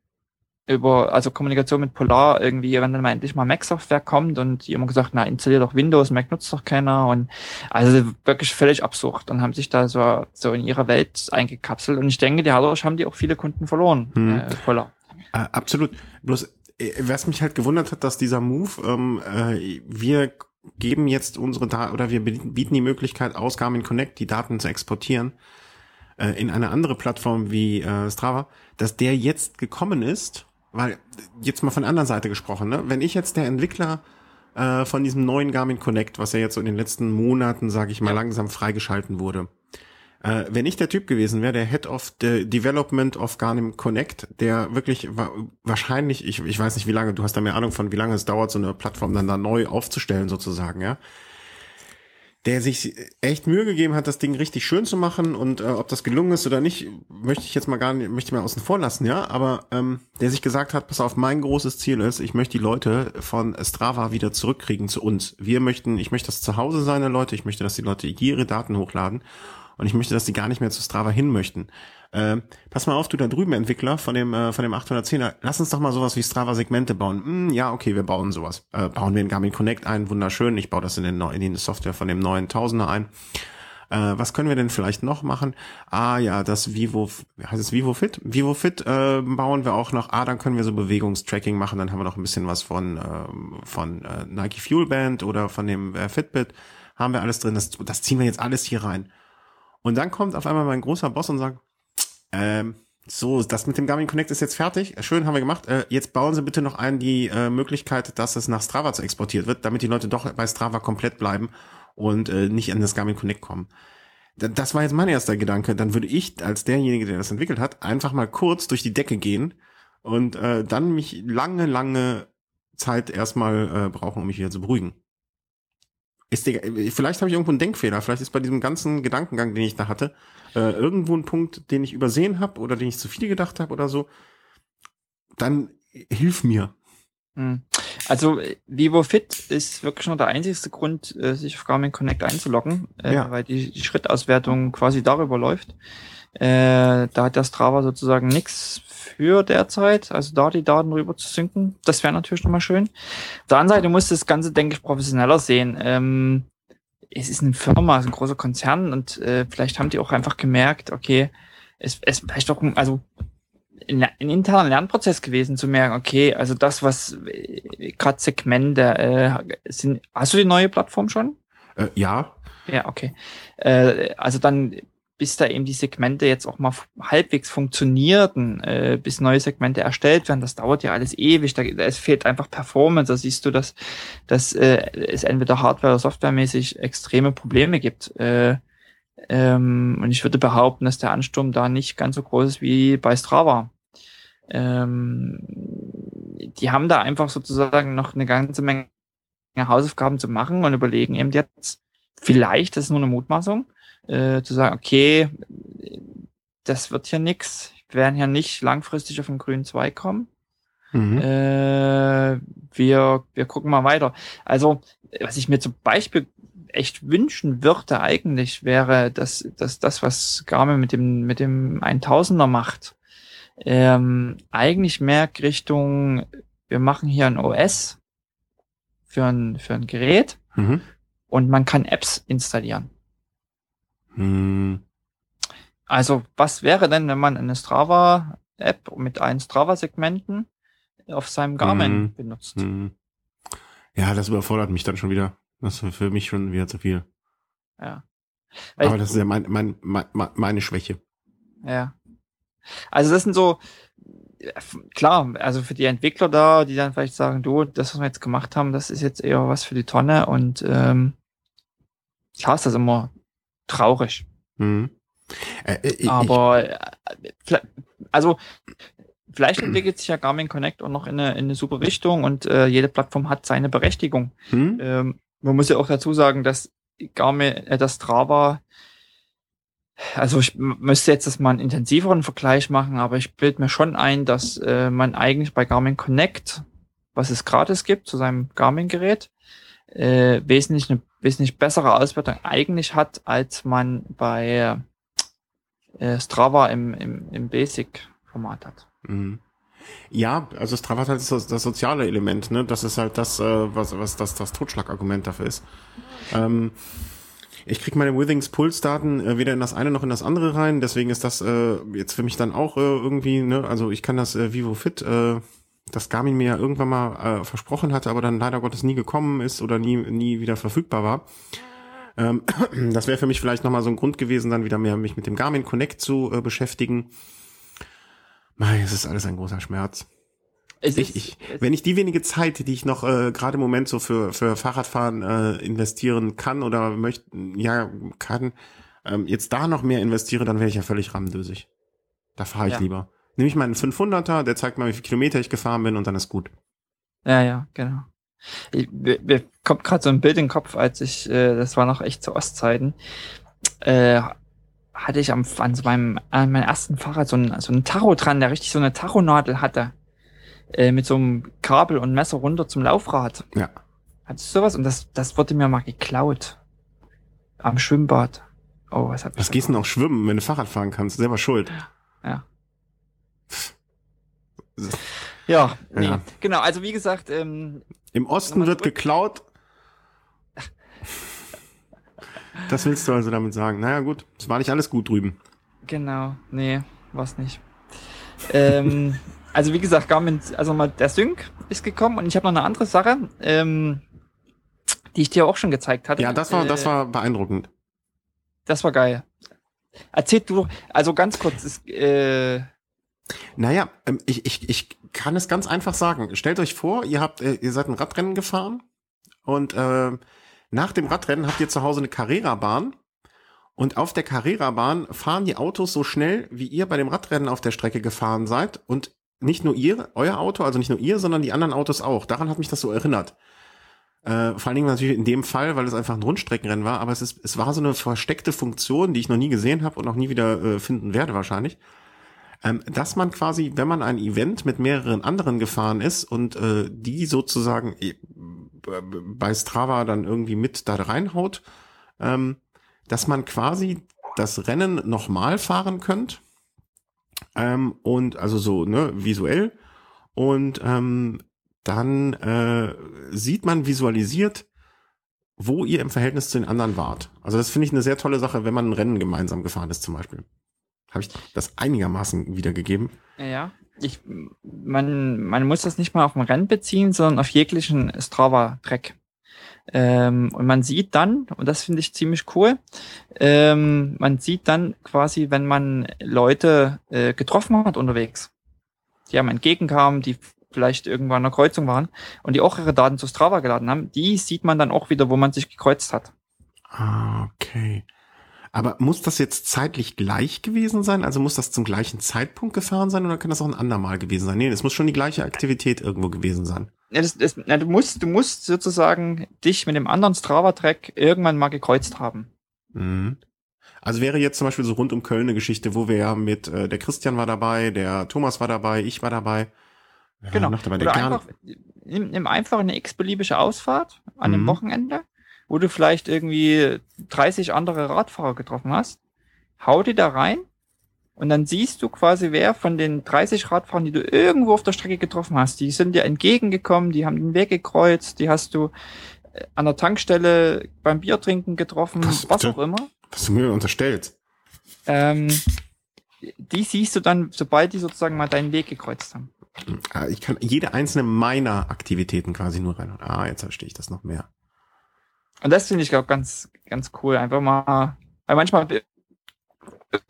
über, also Kommunikation mit Polar irgendwie, wenn dann mal endlich mal Mac-Software kommt und die immer gesagt, na, installier doch Windows, Mac nutzt doch keiner und also wirklich völlig absurd und haben sich da so, so in ihrer Welt eingekapselt und ich denke, dadurch haben die auch viele Kunden verloren, hm. äh, Polar. Äh, absolut. Bloß, äh, was mich halt gewundert hat, dass dieser Move, ähm, äh, wir geben jetzt unsere Daten oder wir bieten die Möglichkeit aus Garmin Connect die Daten zu exportieren äh, in eine andere Plattform wie äh, Strava, dass der jetzt gekommen ist weil jetzt mal von der anderen Seite gesprochen, ne? wenn ich jetzt der Entwickler äh, von diesem neuen Garmin Connect, was ja jetzt so in den letzten Monaten, sage ich mal, langsam freigeschalten wurde, äh, wenn ich der Typ gewesen wäre, der Head of the Development of Garmin Connect, der wirklich wa wahrscheinlich, ich, ich weiß nicht wie lange, du hast da mehr Ahnung von, wie lange es dauert, so eine Plattform dann da neu aufzustellen sozusagen, ja der sich echt Mühe gegeben hat, das Ding richtig schön zu machen und äh, ob das gelungen ist oder nicht, möchte ich jetzt mal gar nicht, möchte ich mal außen vor lassen, ja, aber ähm, der sich gesagt hat, pass auf, mein großes Ziel ist, ich möchte die Leute von Strava wieder zurückkriegen zu uns. Wir möchten, ich möchte das zu Hause seine Leute, ich möchte, dass die Leute ihre Daten hochladen und ich möchte, dass die gar nicht mehr zu Strava hin möchten. Äh, pass mal auf, du da drüben Entwickler von dem äh, von dem 810er, lass uns doch mal sowas wie Strava Segmente bauen. Hm, ja, okay, wir bauen sowas. Äh, bauen wir in Garmin Connect ein, wunderschön. Ich baue das in den in die Software von dem neuen Tausender ein. Äh, was können wir denn vielleicht noch machen? Ah ja, das Vivo, heißt es Vivo Fit? Vivo Fit äh, bauen wir auch noch. Ah, dann können wir so Bewegungstracking machen. Dann haben wir noch ein bisschen was von äh, von äh, Nike Fuel Band oder von dem äh, Fitbit. Haben wir alles drin. Das, das ziehen wir jetzt alles hier rein. Und dann kommt auf einmal mein großer Boss und sagt, ähm, so, das mit dem Garmin Connect ist jetzt fertig. Schön, haben wir gemacht. Äh, jetzt bauen Sie bitte noch ein die äh, Möglichkeit, dass es nach Strava zu exportiert wird, damit die Leute doch bei Strava komplett bleiben und äh, nicht an das Garmin Connect kommen. Das war jetzt mein erster Gedanke. Dann würde ich als derjenige, der das entwickelt hat, einfach mal kurz durch die Decke gehen und äh, dann mich lange, lange Zeit erstmal äh, brauchen, um mich wieder zu beruhigen. Ist vielleicht habe ich irgendwo einen Denkfehler. Vielleicht ist bei diesem ganzen Gedankengang, den ich da hatte, äh, irgendwo ein Punkt, den ich übersehen habe oder den ich zu viel gedacht habe oder so. Dann hilf mir. Hm. Also Vivo Fit ist wirklich nur der einzigste Grund, äh, sich auf Garmin Connect einzuloggen, äh, ja. weil die, die Schrittauswertung quasi darüber läuft. Äh, da hat der Strava sozusagen nichts für derzeit, also da die Daten rüber zu synken. Das wäre natürlich nochmal schön. Auf der anderen Seite muss das Ganze, denke ich, professioneller sehen. Ähm, es ist eine Firma, es ist ein großer Konzern und äh, vielleicht haben die auch einfach gemerkt, okay, es, es vielleicht doch, also ein, ein interner Lernprozess gewesen zu merken, okay, also das, was äh, gerade Segmente äh, sind, hast du die neue Plattform schon? Äh, ja. Ja, okay. Äh, also dann bis da eben die Segmente jetzt auch mal halbwegs funktionierten, äh, bis neue Segmente erstellt werden, das dauert ja alles ewig, da, es fehlt einfach Performance, da siehst du, dass, dass äh, es entweder Hardware- oder Softwaremäßig extreme Probleme gibt. Äh, ähm, und ich würde behaupten, dass der Ansturm da nicht ganz so groß ist wie bei Strava. Ähm, die haben da einfach sozusagen noch eine ganze Menge Hausaufgaben zu machen und überlegen eben jetzt, vielleicht, das ist nur eine Mutmaßung, äh, zu sagen, okay, das wird hier nix. Wir werden hier nicht langfristig auf den grünen Zweig kommen. Mhm. Äh, wir, wir gucken mal weiter. Also, was ich mir zum Beispiel echt wünschen würde eigentlich, wäre, dass, dass das, was Garmin mit dem, mit dem 1000er macht, ähm, eigentlich mehr Richtung, wir machen hier ein OS für ein, für ein Gerät mhm. und man kann Apps installieren. Hm. Also, was wäre denn, wenn man eine Strava-App mit allen Strava-Segmenten auf seinem Garmin hm. benutzt? Hm. Ja, das überfordert mich dann schon wieder. Das ist für mich schon wieder zu viel. Ja. Weil Aber das ist ja mein, mein, mein, meine Schwäche. Ja. Also das sind so, klar, also für die Entwickler da, die dann vielleicht sagen, du, das, was wir jetzt gemacht haben, das ist jetzt eher was für die Tonne und ähm, klar ist das immer traurig. Mhm. Äh, äh Aber äh, also vielleicht entwickelt sich ja Garmin Connect auch noch in eine, in eine super Richtung und äh, jede Plattform hat seine Berechtigung. Hm? Ähm, man muss ja auch dazu sagen, dass Garmin, äh, das Strava, also ich müsste jetzt das mal einen intensiveren Vergleich machen, aber ich bilde mir schon ein, dass äh, man eigentlich bei Garmin Connect, was es gratis gibt zu seinem Garmin-Gerät, äh, wesentlich eine wesentlich bessere Auswertung eigentlich hat, als man bei äh, Strava im, im, im Basic-Format hat. Mhm. Ja, also Strava hat das, das soziale Element, ne? Das ist halt das, äh, was, was das, das Totschlagargument dafür ist. Ähm, ich krieg meine Withings Pulsdaten äh, weder in das eine noch in das andere rein, deswegen ist das äh, jetzt für mich dann auch äh, irgendwie, ne, also ich kann das äh, Vivo Fit, äh, das Garmin mir ja irgendwann mal äh, versprochen hatte, aber dann leider Gottes nie gekommen ist oder nie, nie wieder verfügbar war. Ähm, das wäre für mich vielleicht nochmal so ein Grund gewesen, dann wieder mehr mich mit dem Garmin Connect zu äh, beschäftigen. Mei, es ist alles ein großer Schmerz. Es ich, ich, wenn ich die wenige Zeit, die ich noch äh, gerade im Moment so für, für Fahrradfahren äh, investieren kann oder möchte, ja, kann, ähm, jetzt da noch mehr investiere, dann wäre ich ja völlig rammdösig. Da fahre ich ja. lieber. Nehme ich meinen 500er, der zeigt mir, wie viele Kilometer ich gefahren bin und dann ist gut. Ja, ja, genau. Ich, mir, kommt gerade so ein Bild in den Kopf, als ich, äh, das war noch echt zu Ostzeiten, äh, hatte ich am, an so meinem, an meinem ersten Fahrrad so ein, so ein Tacho dran, der richtig so eine Tachonadel hatte. Äh, mit so einem Kabel und Messer runter zum Laufrad. Ja. Hattest du sowas? Und das, das wurde mir mal geklaut. Am Schwimmbad. Oh, was hat Was gehst du noch schwimmen, wenn du Fahrrad fahren kannst? Selber schuld. Ja. Ja, nee. Ja. genau. Also wie gesagt, ähm, im Osten wird geklaut. Das willst du also damit sagen? Naja, gut. Es war nicht alles gut drüben. Genau. Nee, war's nicht. ähm, also wie gesagt, Garmin, also mal der Sync ist gekommen und ich habe noch eine andere Sache, ähm, die ich dir auch schon gezeigt hatte. Ja, das war, äh, das war beeindruckend. Das war geil. Erzähl du, also ganz kurz, ist, äh, naja, ähm, ich, ich, ich kann es ganz einfach sagen. Stellt euch vor, ihr habt, äh, ihr seid ein Radrennen gefahren und äh, nach dem Radrennen habt ihr zu Hause eine Carrera-Bahn und auf der Carrera-Bahn fahren die Autos so schnell, wie ihr bei dem Radrennen auf der Strecke gefahren seid und nicht nur ihr, euer Auto, also nicht nur ihr, sondern die anderen Autos auch. Daran hat mich das so erinnert. Äh, vor allen Dingen natürlich in dem Fall, weil es einfach ein Rundstreckenrennen war, aber es, ist, es war so eine versteckte Funktion, die ich noch nie gesehen habe und auch nie wieder äh, finden werde wahrscheinlich ähm, dass man quasi, wenn man ein Event mit mehreren anderen gefahren ist und äh, die sozusagen äh, bei Strava dann irgendwie mit da reinhaut, ähm, dass man quasi das Rennen nochmal fahren könnt ähm, und also so ne visuell und ähm, dann äh, sieht man visualisiert, wo ihr im Verhältnis zu den anderen wart. Also das finde ich eine sehr tolle Sache, wenn man ein Rennen gemeinsam gefahren ist zum Beispiel. Habe ich das einigermaßen wiedergegeben? Ja, ich, man, man muss das nicht mal auf ein Rennen beziehen, sondern auf jeglichen Strava-Track. Ähm, und man sieht dann, und das finde ich ziemlich cool, ähm, man sieht dann quasi, wenn man Leute äh, getroffen hat unterwegs, die einem entgegenkamen, die vielleicht irgendwann an der Kreuzung waren und die auch ihre Daten zu Strava geladen haben, die sieht man dann auch wieder, wo man sich gekreuzt hat. Ah, okay. Aber muss das jetzt zeitlich gleich gewesen sein? Also muss das zum gleichen Zeitpunkt gefahren sein oder kann das auch ein andermal gewesen sein? Nee, es muss schon die gleiche Aktivität irgendwo gewesen sein. Ja, das, das, na, du musst, du musst sozusagen dich mit dem anderen Strava-Track irgendwann mal gekreuzt haben. Mhm. Also wäre jetzt zum Beispiel so rund um Köln eine Geschichte, wo wir ja mit, äh, der Christian war dabei, der Thomas war dabei, ich war dabei. Genau. Noch dabei, der Oder einfach, nimm, nimm einfach eine x-beliebige Ausfahrt an mhm. einem Wochenende wo du vielleicht irgendwie 30 andere Radfahrer getroffen hast, hau die da rein und dann siehst du quasi, wer von den 30 Radfahrern, die du irgendwo auf der Strecke getroffen hast, die sind dir entgegengekommen, die haben den Weg gekreuzt, die hast du äh, an der Tankstelle beim Biertrinken getroffen, was, was auch immer. Was du mir unterstellst. Ähm, die siehst du dann, sobald die sozusagen mal deinen Weg gekreuzt haben. Ah, ich kann jede einzelne meiner Aktivitäten quasi nur rein. Ah, jetzt verstehe ich das noch mehr. Und das finde ich auch ganz, ganz cool. Einfach mal, weil manchmal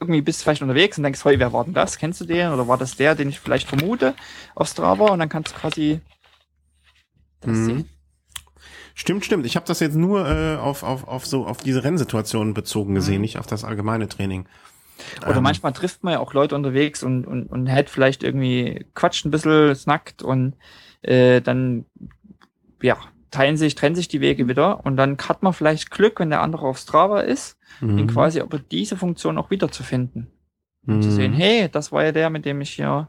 irgendwie bist du vielleicht unterwegs und denkst, hey, wer war denn das? Kennst du den? Oder war das der, den ich vielleicht vermute auf Strava? Und dann kannst du quasi das mhm. sehen. Stimmt, stimmt. Ich habe das jetzt nur äh, auf, auf, auf so auf diese Rennsituation bezogen gesehen, Mhm. nicht auf das allgemeine Training. Oder Ähm, manchmal trifft man ja auch Leute unterwegs und, und, und hält vielleicht irgendwie quatscht ein bisschen, snackt und äh, dann ja, teilen sich, trennen sich die Wege wieder und dann hat man vielleicht Glück, wenn der andere auf Strava ist, ihn mhm. quasi aber diese Funktion auch wiederzufinden. Und Mhm. zu sehen, hey, das war ja der, mit dem ich hier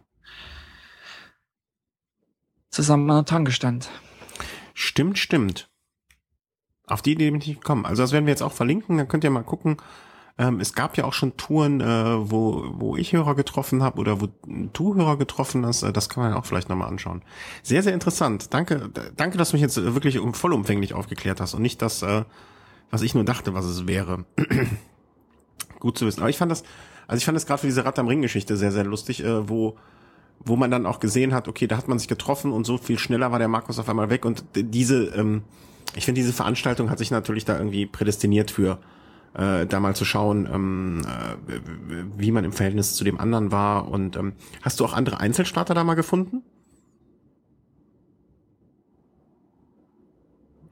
zusammen an der Tanke stand. Stimmt, stimmt. Auf die Idee bin ich gekommen. Also das werden wir jetzt auch verlinken, dann könnt ihr mal gucken. Ähm, es gab ja auch schon Touren, äh, wo, wo ich Hörer getroffen habe oder wo du Hörer getroffen hast. Äh, das kann man ja auch vielleicht nochmal anschauen. Sehr, sehr interessant. Danke, danke, dass du mich jetzt äh, wirklich um- vollumfänglich aufgeklärt hast und nicht das, äh, was ich nur dachte, was es wäre. Gut zu wissen. Aber ich fand das, also ich fand das gerade für diese Rad am Ring-Geschichte sehr, sehr lustig, äh, wo wo man dann auch gesehen hat, okay, da hat man sich getroffen und so viel schneller war der Markus auf einmal weg und diese, ähm, ich finde, diese Veranstaltung hat sich natürlich da irgendwie prädestiniert für, äh, da mal zu schauen, ähm, äh, wie man im Verhältnis zu dem anderen war und ähm, hast du auch andere Einzelstarter da mal gefunden?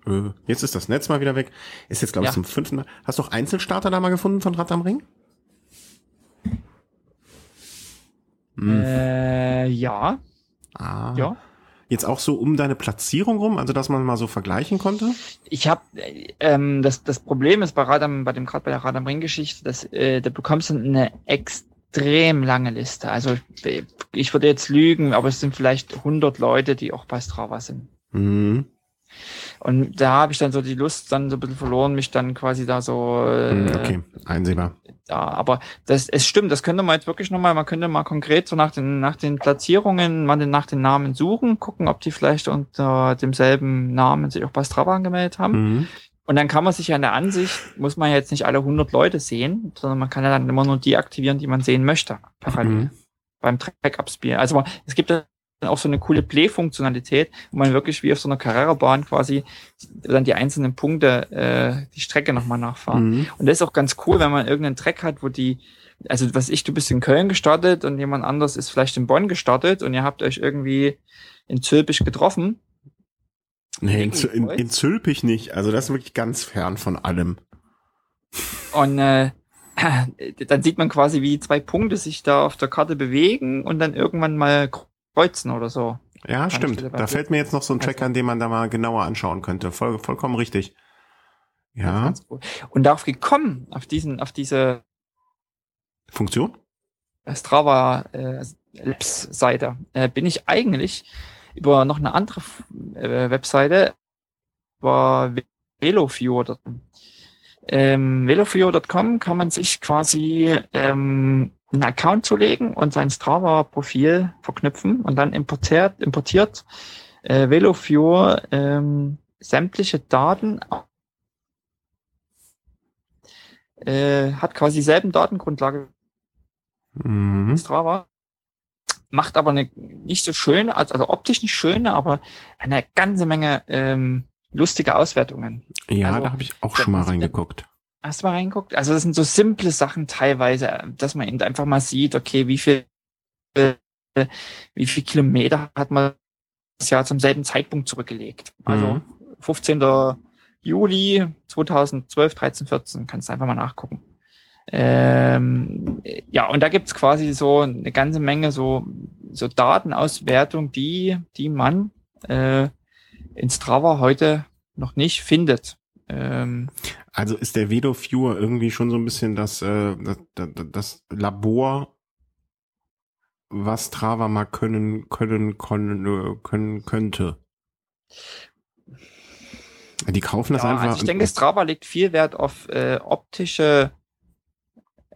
Äh, Jetzt ist das Netz mal wieder weg. Ist jetzt, glaube ich, Ja. zum fünften Mal. Hast du auch Einzelstarter da mal gefunden von Rad am Ring? Hm. Äh, ja, Ah. ja. Jetzt auch so um deine Platzierung rum, also dass man mal so vergleichen konnte? Ich habe ähm, das das Problem ist bei Radam bei dem gerade bei der Radam Ring Geschichte, dass äh, da bekommst du eine extrem lange Liste. Also ich würde jetzt lügen, aber es sind vielleicht 100 Leute, die auch bei Strava sind. Mhm. Und da habe ich dann so die Lust dann so ein bisschen verloren, mich dann quasi da so äh, Hm, Okay, einsehbar. ja, aber das, es stimmt, das könnte man jetzt wirklich nochmal, man könnte mal konkret so nach den, nach den Platzierungen, mal den, nach den Namen suchen, gucken, ob die vielleicht unter demselben Namen sich auch bei Strava angemeldet haben. Mhm. Und dann kann man sich ja in der Ansicht, muss man ja jetzt nicht alle 100 Leute sehen, sondern man kann ja dann immer nur die aktivieren, die man sehen möchte, parallel Mhm. beim Track-Up-Spiel. Also man, es gibt dann auch so eine coole Play-Funktionalität, wo man wirklich wie auf so einer Carrera-Bahn quasi dann die einzelnen Punkte, äh, die Strecke nochmal nachfahren. Mhm. Und das ist auch ganz cool, wenn man irgendeinen Track hat, wo die, also was ich, du bist in Köln gestartet und jemand anders ist vielleicht in Bonn gestartet und ihr habt euch irgendwie in Zülpich getroffen. Nee, in, in, in Zülpich nicht. Also das ist wirklich ganz fern von allem. Und äh, dann sieht man quasi, wie zwei Punkte sich da auf der Karte bewegen und dann irgendwann mal kreuzen oder so. Ja, stimmt. Da fällt mir jetzt noch so ein Track an, den man da mal genauer anschauen könnte. Voll, vollkommen richtig. Ja, cool. Und darauf gekommen, auf diesen, auf diese Funktion? Strava äh, Labs Seite, äh, bin ich eigentlich über noch eine andere äh, Webseite, über Velofio.com. Ähm, Velofio.com kann man sich quasi ähm, einen Account zulegen und sein Strava-Profil verknüpfen und dann importiert, importiert äh, Velofio ähm, sämtliche Daten äh, hat quasi dieselben Datengrundlage Mhm. Strava. Macht aber eine nicht so schöne, also, also optisch nicht schöne, aber eine ganze Menge ähm, lustige Auswertungen. Ja, Also, da habe ich auch schon mal reingeguckt. Hast du mal reingeguckt? Also das sind so simple Sachen teilweise, dass man eben einfach mal sieht, okay, wie viel, wie viel Kilometer hat man das Jahr zum selben Zeitpunkt zurückgelegt. Also Mhm. 15. Juli 2012, 13, 14, kannst du einfach mal nachgucken. Ähm, ja, und da gibt's quasi so eine ganze Menge so, so Datenauswertung, die, die man äh, in Strava heute noch nicht findet. Ähm, Also ist der Vedo-Viewer irgendwie schon so ein bisschen das, äh, das, das, das Labor, was Trava mal können, können, können, äh, können könnte. Die kaufen das ja, einfach. also ich denke, Strava legt viel Wert auf äh, optische,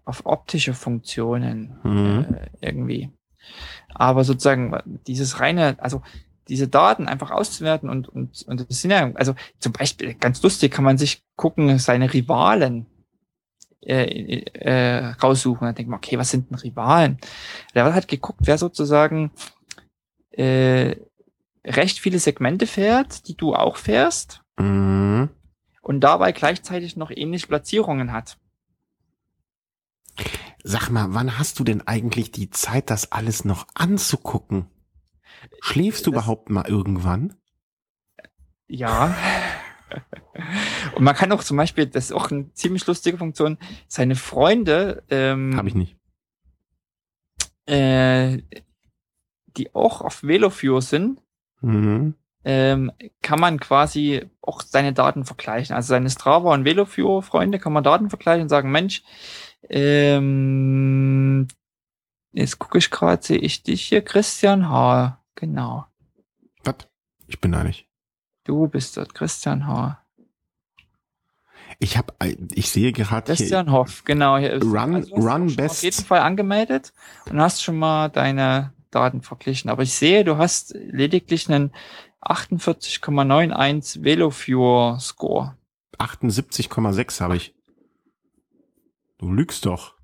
auf optische Funktionen Mhm. äh, irgendwie. Aber sozusagen dieses reine, also diese Daten einfach auszuwerten und, und, und das sind ja, also zum Beispiel ganz lustig kann man sich gucken, seine Rivalen äh, äh, raussuchen. Dann denkt man, okay, was sind denn Rivalen? Der hat geguckt, wer sozusagen äh, recht viele Segmente fährt, die du auch fährst Mhm. und dabei gleichzeitig noch ähnliche Platzierungen hat. Sag mal, wann hast du denn eigentlich die Zeit, das alles noch anzugucken? Schläfst du Das- überhaupt mal irgendwann? Ja, Und man kann auch zum Beispiel, das ist auch eine ziemlich lustige Funktion, seine Freunde, ähm, Habe ich nicht. äh, die auch auf VeloViewer sind, Mhm. ähm, kann man quasi auch seine Daten vergleichen. Also seine Strava und VeloViewer Freunde kann man Daten vergleichen und sagen, Mensch, ähm, jetzt gucke ich gerade, sehe ich dich hier, Christian H. Genau. Was? Ich bin da nicht. Du bist dort, Christian H. Ich habe, ich sehe gerade hier. Christian Hoff, genau. Hier ist, Run- auch Run Best. Auf jeden Fall angemeldet und hast schon mal deine Daten verglichen. Aber ich sehe, du hast lediglich einen 48,91 VeloViewer Score. 78,6 habe ich. Du lügst doch.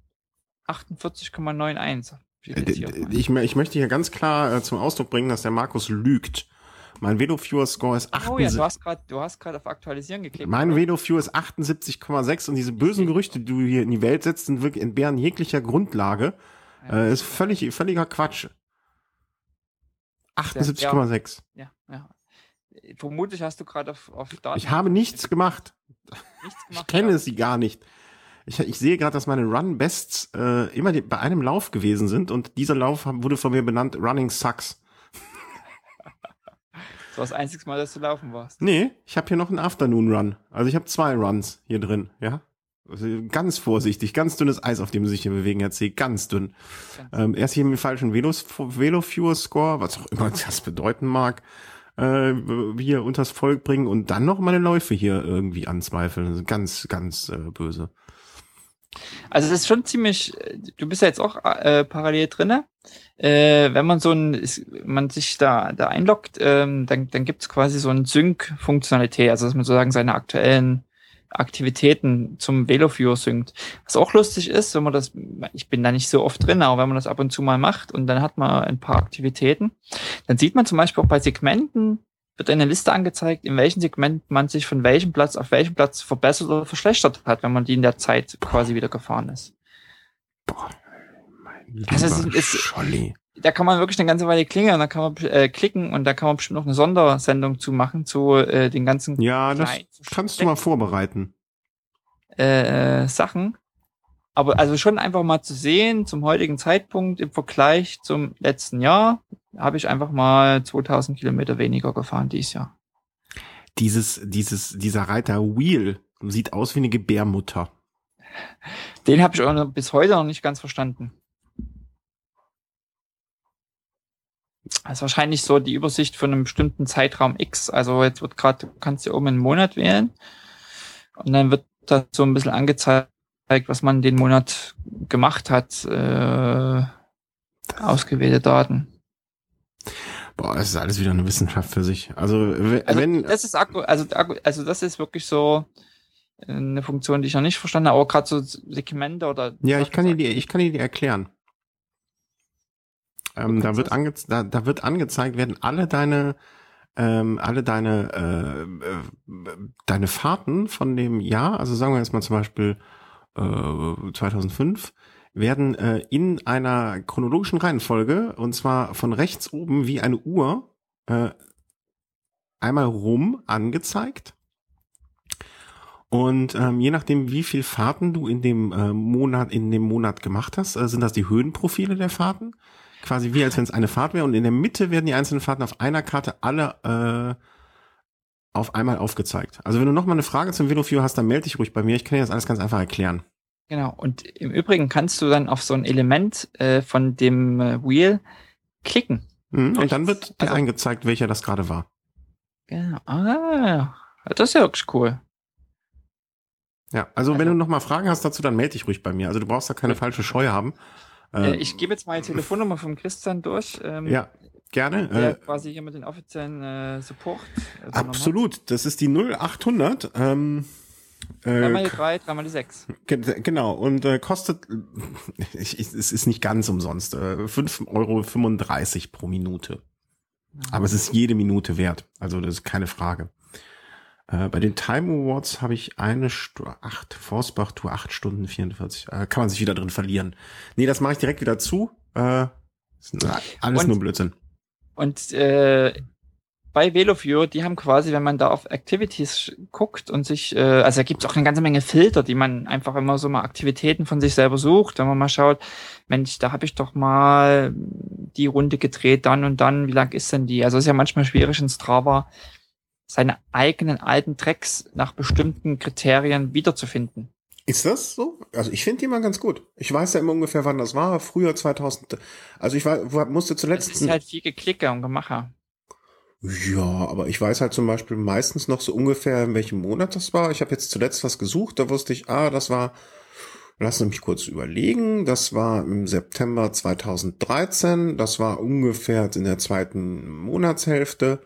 48,91. steht Äh. Ich, ich möchte hier ganz klar äh, zum Ausdruck bringen, dass der Markus lügt. Mein VeloViewer Score ist Oh ja, 78. du hast gerade, du hast gerade auf Aktualisieren geklickt. Mein? VeloViewer ist 78,6 und diese bösen Gerüchte, die du hier in die Welt setzt, sind wirklich entbehren jeglicher Grundlage. Ja. Äh, ist völlig, völliger Quatsch. 78,6. ja, ja. Vermutlich hast du gerade auf, auf Daten. Ich habe nichts gemacht. nichts Ich gemacht. kenne ja. sie gar nicht. Ich, ich sehe gerade, dass meine Run Bests äh, immer die, bei einem Lauf gewesen sind und dieser Lauf wurde von mir benannt Running Sucks. Das war das einzige Mal, dass du laufen warst. Nee, ich habe hier noch einen Afternoon Run. Also ich habe zwei Runs hier drin, ja. Also ganz vorsichtig, ganz dünnes Eis, auf dem sie sich hier bewegen, Herr C. Ganz dünn. Ähm, erst hier mit dem falschen Velos, Velo-Fuel Score, was auch immer das bedeuten mag, äh, hier unters Volk bringen und dann noch meine Läufe hier irgendwie anzweifeln. Ganz, ganz äh, böse. Also das ist schon ziemlich, äh, du bist ja jetzt auch äh, parallel drinne. Äh, wenn man so ein, man sich da, da einloggt, ähm, dann, dann gibt's quasi so ein Sync-Funktionalität, also dass man sozusagen seine aktuellen Aktivitäten zum VeloViewer synkt. Was auch lustig ist, wenn man das, ich bin da nicht so oft drin, aber wenn man das ab und zu mal macht und dann hat man ein paar Aktivitäten, dann sieht man zum Beispiel auch bei Segmenten, wird eine Liste angezeigt, in welchem Segment man sich von welchem Platz auf welchem Platz verbessert oder verschlechtert hat, wenn man die in der Zeit quasi wieder gefahren ist. Boah, mein Also es ist- Scholli. Da kann man wirklich eine ganze Weile klingeln, da kann man äh, klicken und da kann man bestimmt noch eine Sondersendung zu machen zu äh, den ganzen Ja, das kannst du mal vorbereiten. äh, Sachen. Aber also schon einfach mal zu sehen, zum heutigen Zeitpunkt im Vergleich zum letzten Jahr, habe ich einfach mal 2000 Kilometer weniger gefahren dieses Jahr. Dieses, dieses, dieser Reiter Wheel sieht aus wie eine Gebärmutter. Den habe ich auch noch bis heute noch nicht ganz verstanden. Das ist wahrscheinlich so die Übersicht von einem bestimmten Zeitraum X. Also jetzt wird gerade, du kannst hier oben einen Monat wählen und dann wird da so ein bisschen angezeigt, was man den Monat gemacht hat. Äh, ausgewählte Daten. Boah, das ist alles wieder eine Wissenschaft für sich. Also, Also wenn, das ist Akku, also, Akku- also das ist wirklich so äh, eine Funktion, die ich noch nicht verstanden habe, aber gerade so Segmente oder ja, ich kann dir die, ich kann dir die erklären. Ähm, da wird ange, da, da wird angezeigt werden alle deine, ähm, alle deine, äh, äh, deine Fahrten von dem Jahr, also sagen wir jetzt mal zum Beispiel äh, 2005, werden äh, in einer chronologischen Reihenfolge und zwar von rechts oben wie eine Uhr äh, einmal rum angezeigt. Und ähm, je nachdem, wie viel Fahrten du in dem äh, Monat in dem Monat gemacht hast, äh, sind das die Höhenprofile der Fahrten. Quasi wie als wenn es eine Fahrt wäre. Und in der Mitte werden die einzelnen Fahrten auf einer Karte alle äh, auf einmal aufgezeigt. Also wenn du noch mal eine Frage zum Velofio hast, dann melde dich ruhig bei mir. Ich kann dir das alles ganz einfach erklären. Genau. Und im Übrigen kannst du dann auf so ein Element äh, von dem äh, Wheel klicken. Mhm. Und dann wird dir Also- angezeigt, welcher das gerade war. Genau. Ah, das ist ja wirklich cool. Ja, also wenn Also- du noch mal Fragen hast dazu, dann melde dich ruhig bei mir. Also du brauchst da keine falsche Scheu haben. Äh, Äh, ich gebe jetzt mal die Telefonnummer vom Christian durch. Ähm, ja, gerne. Der Äh, quasi hier mit den offiziellen äh, Support. hat. absolut. Das ist die 0800. Ähm, Dreimal äh, die drei, dreimal die sechs. Ge- Genau, und äh, kostet, ich, ich, es ist nicht ganz umsonst, äh, 5,35 Euro pro Minute. Aber es ist jede Minute wert, also das ist keine Frage. Äh, bei den Time Awards habe ich eine Stunde, acht, Forstbach Tour, acht Stunden 44, äh, kann man sich wieder drin verlieren. Nee, das mache ich direkt wieder zu. Äh, ist na- alles Und- nur Blödsinn. Und äh, bei VeloViewer, die haben quasi, wenn man da auf Activities guckt und sich, äh, also da gibt es auch eine ganze Menge Filter, die man einfach immer so mal Aktivitäten von sich selber sucht, wenn man mal schaut, Mensch, da habe ich doch mal die Runde gedreht, dann und dann, wie lang ist denn die? Also ist ja manchmal schwierig in Strava, seine eigenen alten Tracks nach bestimmten Kriterien wiederzufinden. Ist das so? Also ich finde die mal ganz gut. Ich weiß ja immer ungefähr, wann das war. Früher 2000. Also ich war, musste zuletzt. Das ist halt viel Geklicker und Gemacher. Ja, aber ich weiß halt zum Beispiel meistens noch so ungefähr, in welchem Monat das war. Ich habe jetzt zuletzt was gesucht, da wusste ich, ah, das war, lass mich kurz überlegen, das war im September 2013, das war ungefähr in der zweiten Monatshälfte.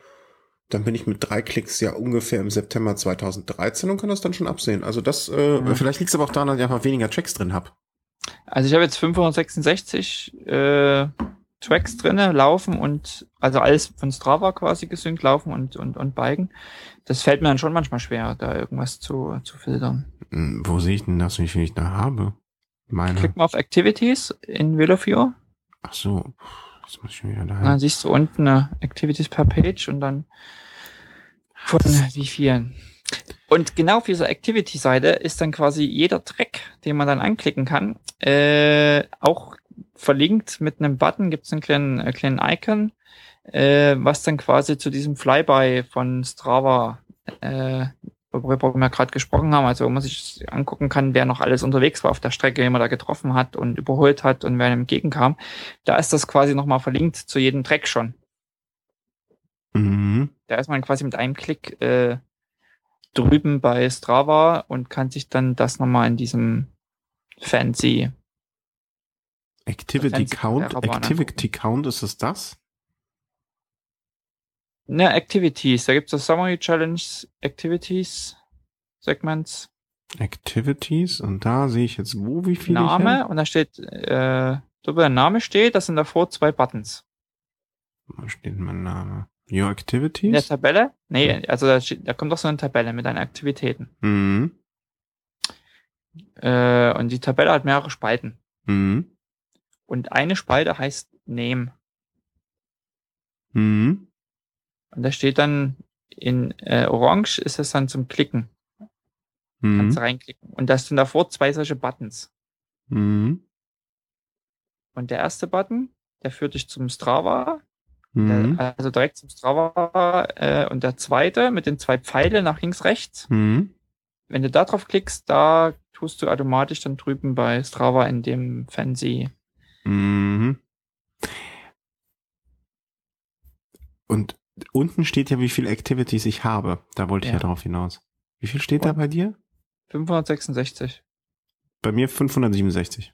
Dann bin ich mit drei Klicks ja ungefähr im September 2013 und kann das dann schon absehen. Also das, äh, ja. vielleicht liegt es aber auch daran, dass ich einfach weniger Checks drin habe. Also ich habe jetzt 566 äh, Tracks drinne laufen und also alles von Strava quasi gesynkt laufen und, und, und biken. Das fällt mir dann schon manchmal schwer, da irgendwas zu, zu filtern. Hm, wo sehe ich denn das, wie viel ich da habe? Meine. Klick mal auf Activities in Velofuel. Ach so, das muss ich mir wieder da. Dann siehst du unten eine Activities per Page und dann von wie vielen. Und genau für diese Activity-Seite ist dann quasi jeder Track, den man dann anklicken kann, äh, auch verlinkt mit einem Button, gibt es einen kleinen, äh, kleinen Icon, äh, was dann quasi zu diesem Flyby von Strava, äh, worüber wir gerade gesprochen haben, also wo man sich angucken kann, wer noch alles unterwegs war auf der Strecke, wen man da getroffen hat und überholt hat und wer einem entgegenkam. Da ist das quasi nochmal verlinkt zu jedem Track schon. Mhm. Da ist man quasi mit einem Klick äh, drüben bei Strava und kann sich dann das nochmal in diesem fancy Activity Count, Activity Count, ist es das? Ne, Activities. Da gibt es das Summary Challenge Activities Segments. Activities und da sehe ich jetzt wo, wie viele? Name und da steht, äh, da wo der Name steht, das sind davor zwei Buttons. Wo steht mein Name? Your Activities? In der Tabelle? Nee, also da, steht, da kommt doch so eine Tabelle mit deinen Aktivitäten. Mhm. Äh, und die Tabelle hat mehrere Spalten. Mhm. Und eine Spalte heißt Name. Mhm. Und da steht dann in äh, Orange ist es dann zum Klicken. Mhm. Kannst reinklicken. Und da sind davor zwei solche Buttons. Mhm. Und der erste Button, der führt dich zum Strava. Mhm. Der, also direkt zum Strava. Äh, und der zweite mit den zwei Pfeile nach links, rechts. Mhm. Wenn du da drauf klickst, da tust du automatisch dann drüben bei Strava in dem Fancy Mhm. Und unten steht ja, wie viele Activities ich habe. Da wollte ich ja, ja darauf hinaus. Wie viel steht Und? da bei dir? 566. Bei mir 567.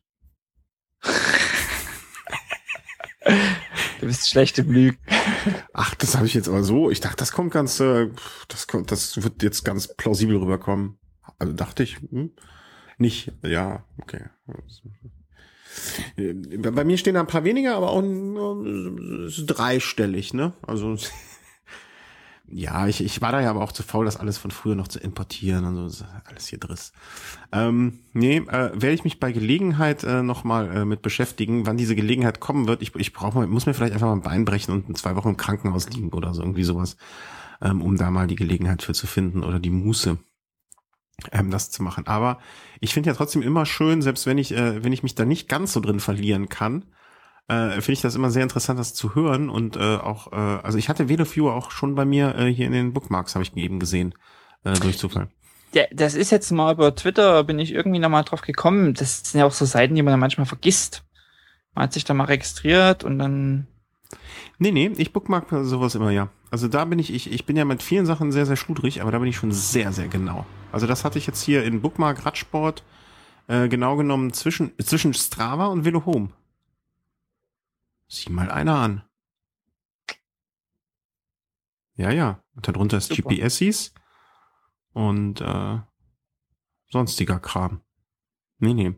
du bist schlecht im Lügen. Ach, das habe ich jetzt aber so. Ich dachte, das kommt ganz, äh, das kommt, das wird jetzt ganz plausibel rüberkommen. Also dachte ich, hm? nicht. Ja, okay. Äh, bei mir stehen da ein paar weniger, aber auch dreistellig, ne? Also ja, ich, ich war da ja aber auch zu faul, das alles von früher noch zu importieren und so, alles hier driss. Ähm, nee, äh, werde ich mich bei Gelegenheit äh, nochmal äh, mit beschäftigen, wann diese Gelegenheit kommen wird. Ich, ich brauche mal, muss mir vielleicht einfach mal ein Bein brechen und in zwei Wochen im Krankenhaus liegen oder so, irgendwie sowas, ähm, um da mal die Gelegenheit für zu finden oder die Muße ähm, das zu machen. Aber ich finde ja trotzdem immer schön, selbst wenn ich, äh, wenn ich mich da nicht ganz so drin verlieren kann, äh, finde ich das immer sehr interessant, das zu hören und äh, auch, äh, also ich hatte VeloViewer auch schon bei mir äh, hier in den Bookmarks, habe ich eben gesehen, äh, durch Zufall. Ja, das ist jetzt mal über Twitter, bin ich irgendwie nochmal drauf gekommen. Das sind ja auch so Seiten, die man dann manchmal vergisst. Man hat sich da mal registriert und dann Nee, nee, ich bookmark sowas immer, ja. Also da bin ich, ich, ich bin ja mit vielen Sachen sehr, sehr schludrig, aber da bin ich schon sehr, sehr genau. Also das hatte ich jetzt hier in Bookmark Radsport äh, genau genommen zwischen, zwischen Strava und Velo Home. Sieh mal einer an. Ja, ja. Und darunter ist. GPSs und äh, sonstiger Kram. Nee, nee.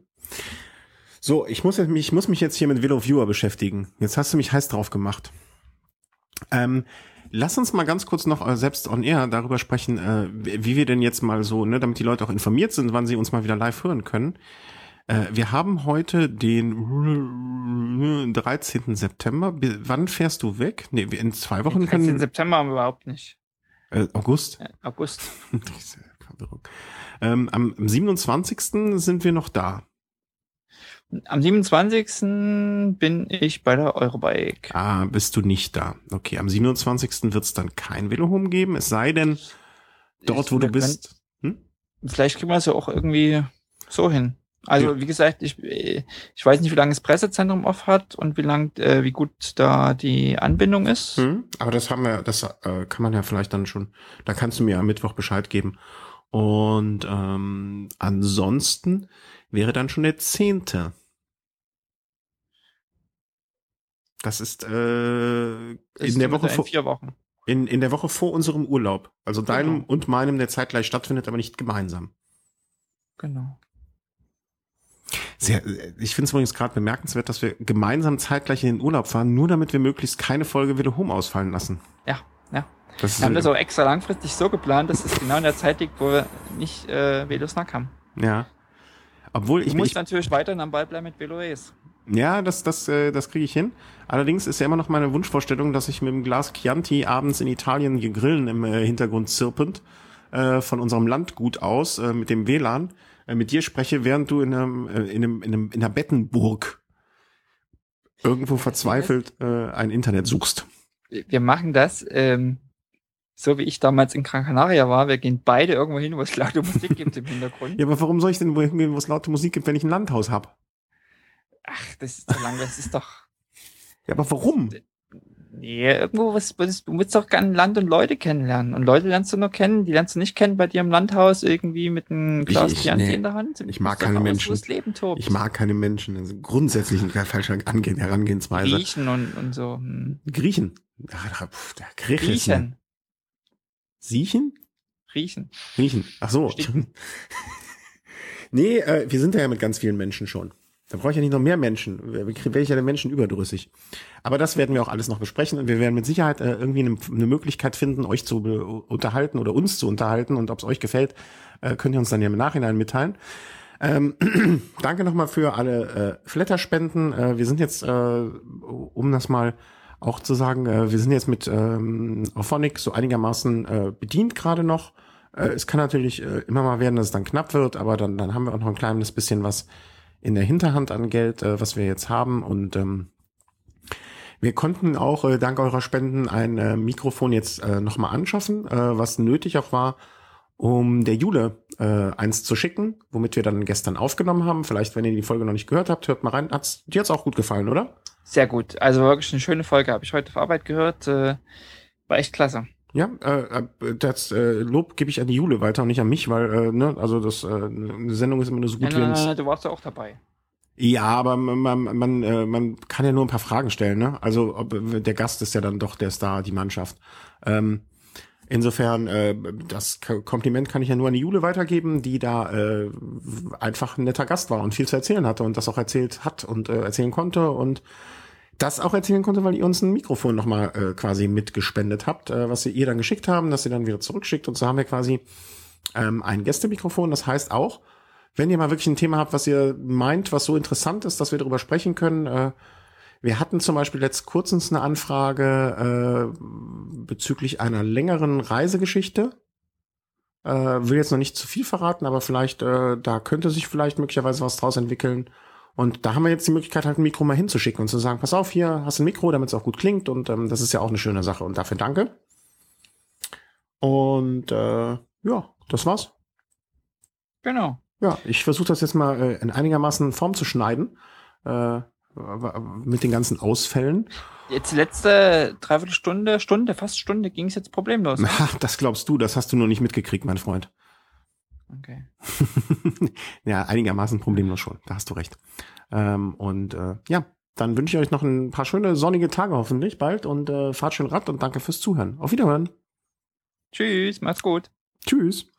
So, ich muss, jetzt, ich muss mich jetzt hier mit Velo Viewer beschäftigen. Jetzt hast du mich heiß drauf gemacht. Ähm, lass uns mal ganz kurz noch äh, selbst on air darüber sprechen, äh, wie wir denn jetzt mal so, ne, damit die Leute auch informiert sind, wann sie uns mal wieder live hören können. Äh, wir haben heute den 13. September. Bi- Wann fährst du weg? Nee, in zwei Wochen Den 13. können. September haben wir überhaupt nicht. Äh, August. August. Ähm, am, am 27. sind wir noch da. Am 27. bin ich bei der Eurobike. Ah, bist du nicht da. Okay, am 27. wird es dann kein Velohome geben, es sei denn, dort, wo du bist. Hm? Vielleicht kriegen wir es ja auch irgendwie so hin. Also, Ja. wie gesagt, ich, ich weiß nicht, wie lange das Pressezentrum off hat und wie lang, äh, wie gut da die Anbindung ist. Hm? Aber das haben wir, das äh, kann man ja vielleicht dann schon, da kannst du mir am Mittwoch Bescheid geben. Und ähm, ansonsten wäre dann schon der zehnte. Das ist äh, in der Woche vor, vier Wochen. in, in der Woche vor unserem Urlaub. Also deinem Genau. und meinem, der zeitgleich stattfindet, aber nicht gemeinsam. Genau. Sehr, ich finde es übrigens gerade bemerkenswert, dass wir gemeinsam zeitgleich in den Urlaub fahren, nur damit wir möglichst keine Folge wieder Home ausfallen lassen. Ja, ja. Das Wir haben das auch extra langfristig so geplant, dass es genau in der Zeit liegt, wo wir nicht äh, Velosnack haben. ja. Obwohl Ich ich, muss ich natürlich weiterhin am Ball bleiben mit Veloace. Ja, das, das, äh, das kriege ich hin. Allerdings ist ja immer noch meine Wunschvorstellung, dass ich mit dem Glas Chianti abends in Italien hier grillen im äh, Hintergrund zirpend äh, von unserem Landgut aus äh, mit dem WLAN äh, mit dir spreche, während du in einem, äh, in einem, in einem in einer Bettenburg irgendwo verzweifelt äh, ein Internet suchst. Wir machen das, ähm, so wie ich damals in Gran Canaria war. Wir gehen beide irgendwo hin, wo es laute Musik gibt im Hintergrund. Ja, aber warum soll ich denn wohin gehen, wo es laute Musik gibt, wenn ich ein Landhaus hab? Ach, das ist so lang, das ist doch. Ja, aber warum? Nee, irgendwo, was, du willst doch gerne Land und Leute kennenlernen. Und Leute lernst du nur kennen, die lernst du nicht kennen bei dir im Landhaus irgendwie mit einem Glas Chianti nee. in der Hand. Ich mag keine raus, Menschen. Ich mag keine Menschen. Das ist grundsätzlich eine falsche Ange Herangehensweise. Riechen und, und so. Hm. Griechen. Ach, da- pf, der Griech ist ne- Riechen. Siechen? Riechen. Riechen. Ach so. Nee, äh, wir sind ja mit ganz vielen Menschen schon. Da brauche ich ja nicht noch mehr Menschen. Wäre ich ja den Menschen überdrüssig. Aber das werden wir auch alles noch besprechen und wir werden mit Sicherheit äh, irgendwie eine, eine Möglichkeit finden, euch zu unterhalten oder uns zu unterhalten und ob es euch gefällt, äh, könnt ihr uns dann ja im Nachhinein mitteilen. Ähm, danke nochmal für alle äh, Flatterspenden. Äh, wir sind jetzt, äh, um das mal auch zu sagen, äh, wir sind jetzt mit ähm, Auphonic so einigermaßen äh, bedient gerade noch. Äh, es kann natürlich äh, immer mal werden, dass es dann knapp wird, aber dann, dann haben wir auch noch ein kleines bisschen was in der Hinterhand an Geld, äh, was wir jetzt haben. Und ähm, wir konnten auch äh, dank eurer Spenden ein äh, Mikrofon jetzt äh, nochmal anschaffen, äh, was nötig auch war, um der Jule äh, eins zu schicken, womit wir dann gestern aufgenommen haben. Vielleicht, wenn ihr die Folge noch nicht gehört habt, hört mal rein. Hat's, dir hat's auch gut gefallen, oder? Sehr gut. Also wirklich eine schöne Folge. Habe ich heute auf Arbeit gehört. Äh, war echt klasse. Ja, äh, äh, das äh, Lob gebe ich an die Jule weiter und nicht an mich, weil äh, ne, also das äh, eine Sendung ist immer nur so gut, wenn's- na, du warst ja auch dabei. Ja, aber man, man, man, äh, man kann ja nur ein paar Fragen stellen, ne? Also ob, der Gast ist ja dann doch der Star, die Mannschaft. Ähm, insofern, äh, das Kompliment kann ich ja nur an die Jule weitergeben, die da äh, einfach ein netter Gast war und viel zu erzählen hatte und das auch erzählt hat und äh, erzählen konnte und das auch erzählen konnte, weil ihr uns ein Mikrofon nochmal äh, quasi mitgespendet habt, äh, was ihr ihr dann geschickt haben, dass ihr dann wieder zurückschickt und so haben wir quasi ähm, ein Gästemikrofon. Das heißt auch, wenn ihr mal wirklich ein Thema habt, was ihr meint, was so interessant ist, dass wir darüber sprechen können. Äh, wir hatten zum Beispiel letzt kurzens eine Anfrage äh, bezüglich einer längeren Reisegeschichte. Äh, will jetzt noch nicht zu viel verraten, aber vielleicht, äh, da könnte sich vielleicht möglicherweise was draus entwickeln. Und da haben wir jetzt die Möglichkeit, halt ein Mikro mal hinzuschicken und zu sagen, pass auf, hier hast du ein Mikro, damit es auch gut klingt. Und ähm, das ist ja auch eine schöne Sache. Und dafür danke. Und äh, ja, das war's. Genau. Ja, ich versuche das jetzt mal äh, in einigermaßen Form zu schneiden. Äh, mit den ganzen Ausfällen. Jetzt die letzte Dreiviertelstunde, Stunde, fast Stunde ging es jetzt problemlos. Ha, das glaubst du, das hast du nur nicht mitgekriegt, mein Freund. Okay. ja, einigermaßen problemlos schon, da hast du recht. Ähm, und äh, ja, dann wünsche ich euch noch ein paar schöne sonnige Tage hoffentlich bald und äh, fahrt schön Rad und danke fürs Zuhören. Auf Wiederhören. Tschüss, macht's gut. Tschüss.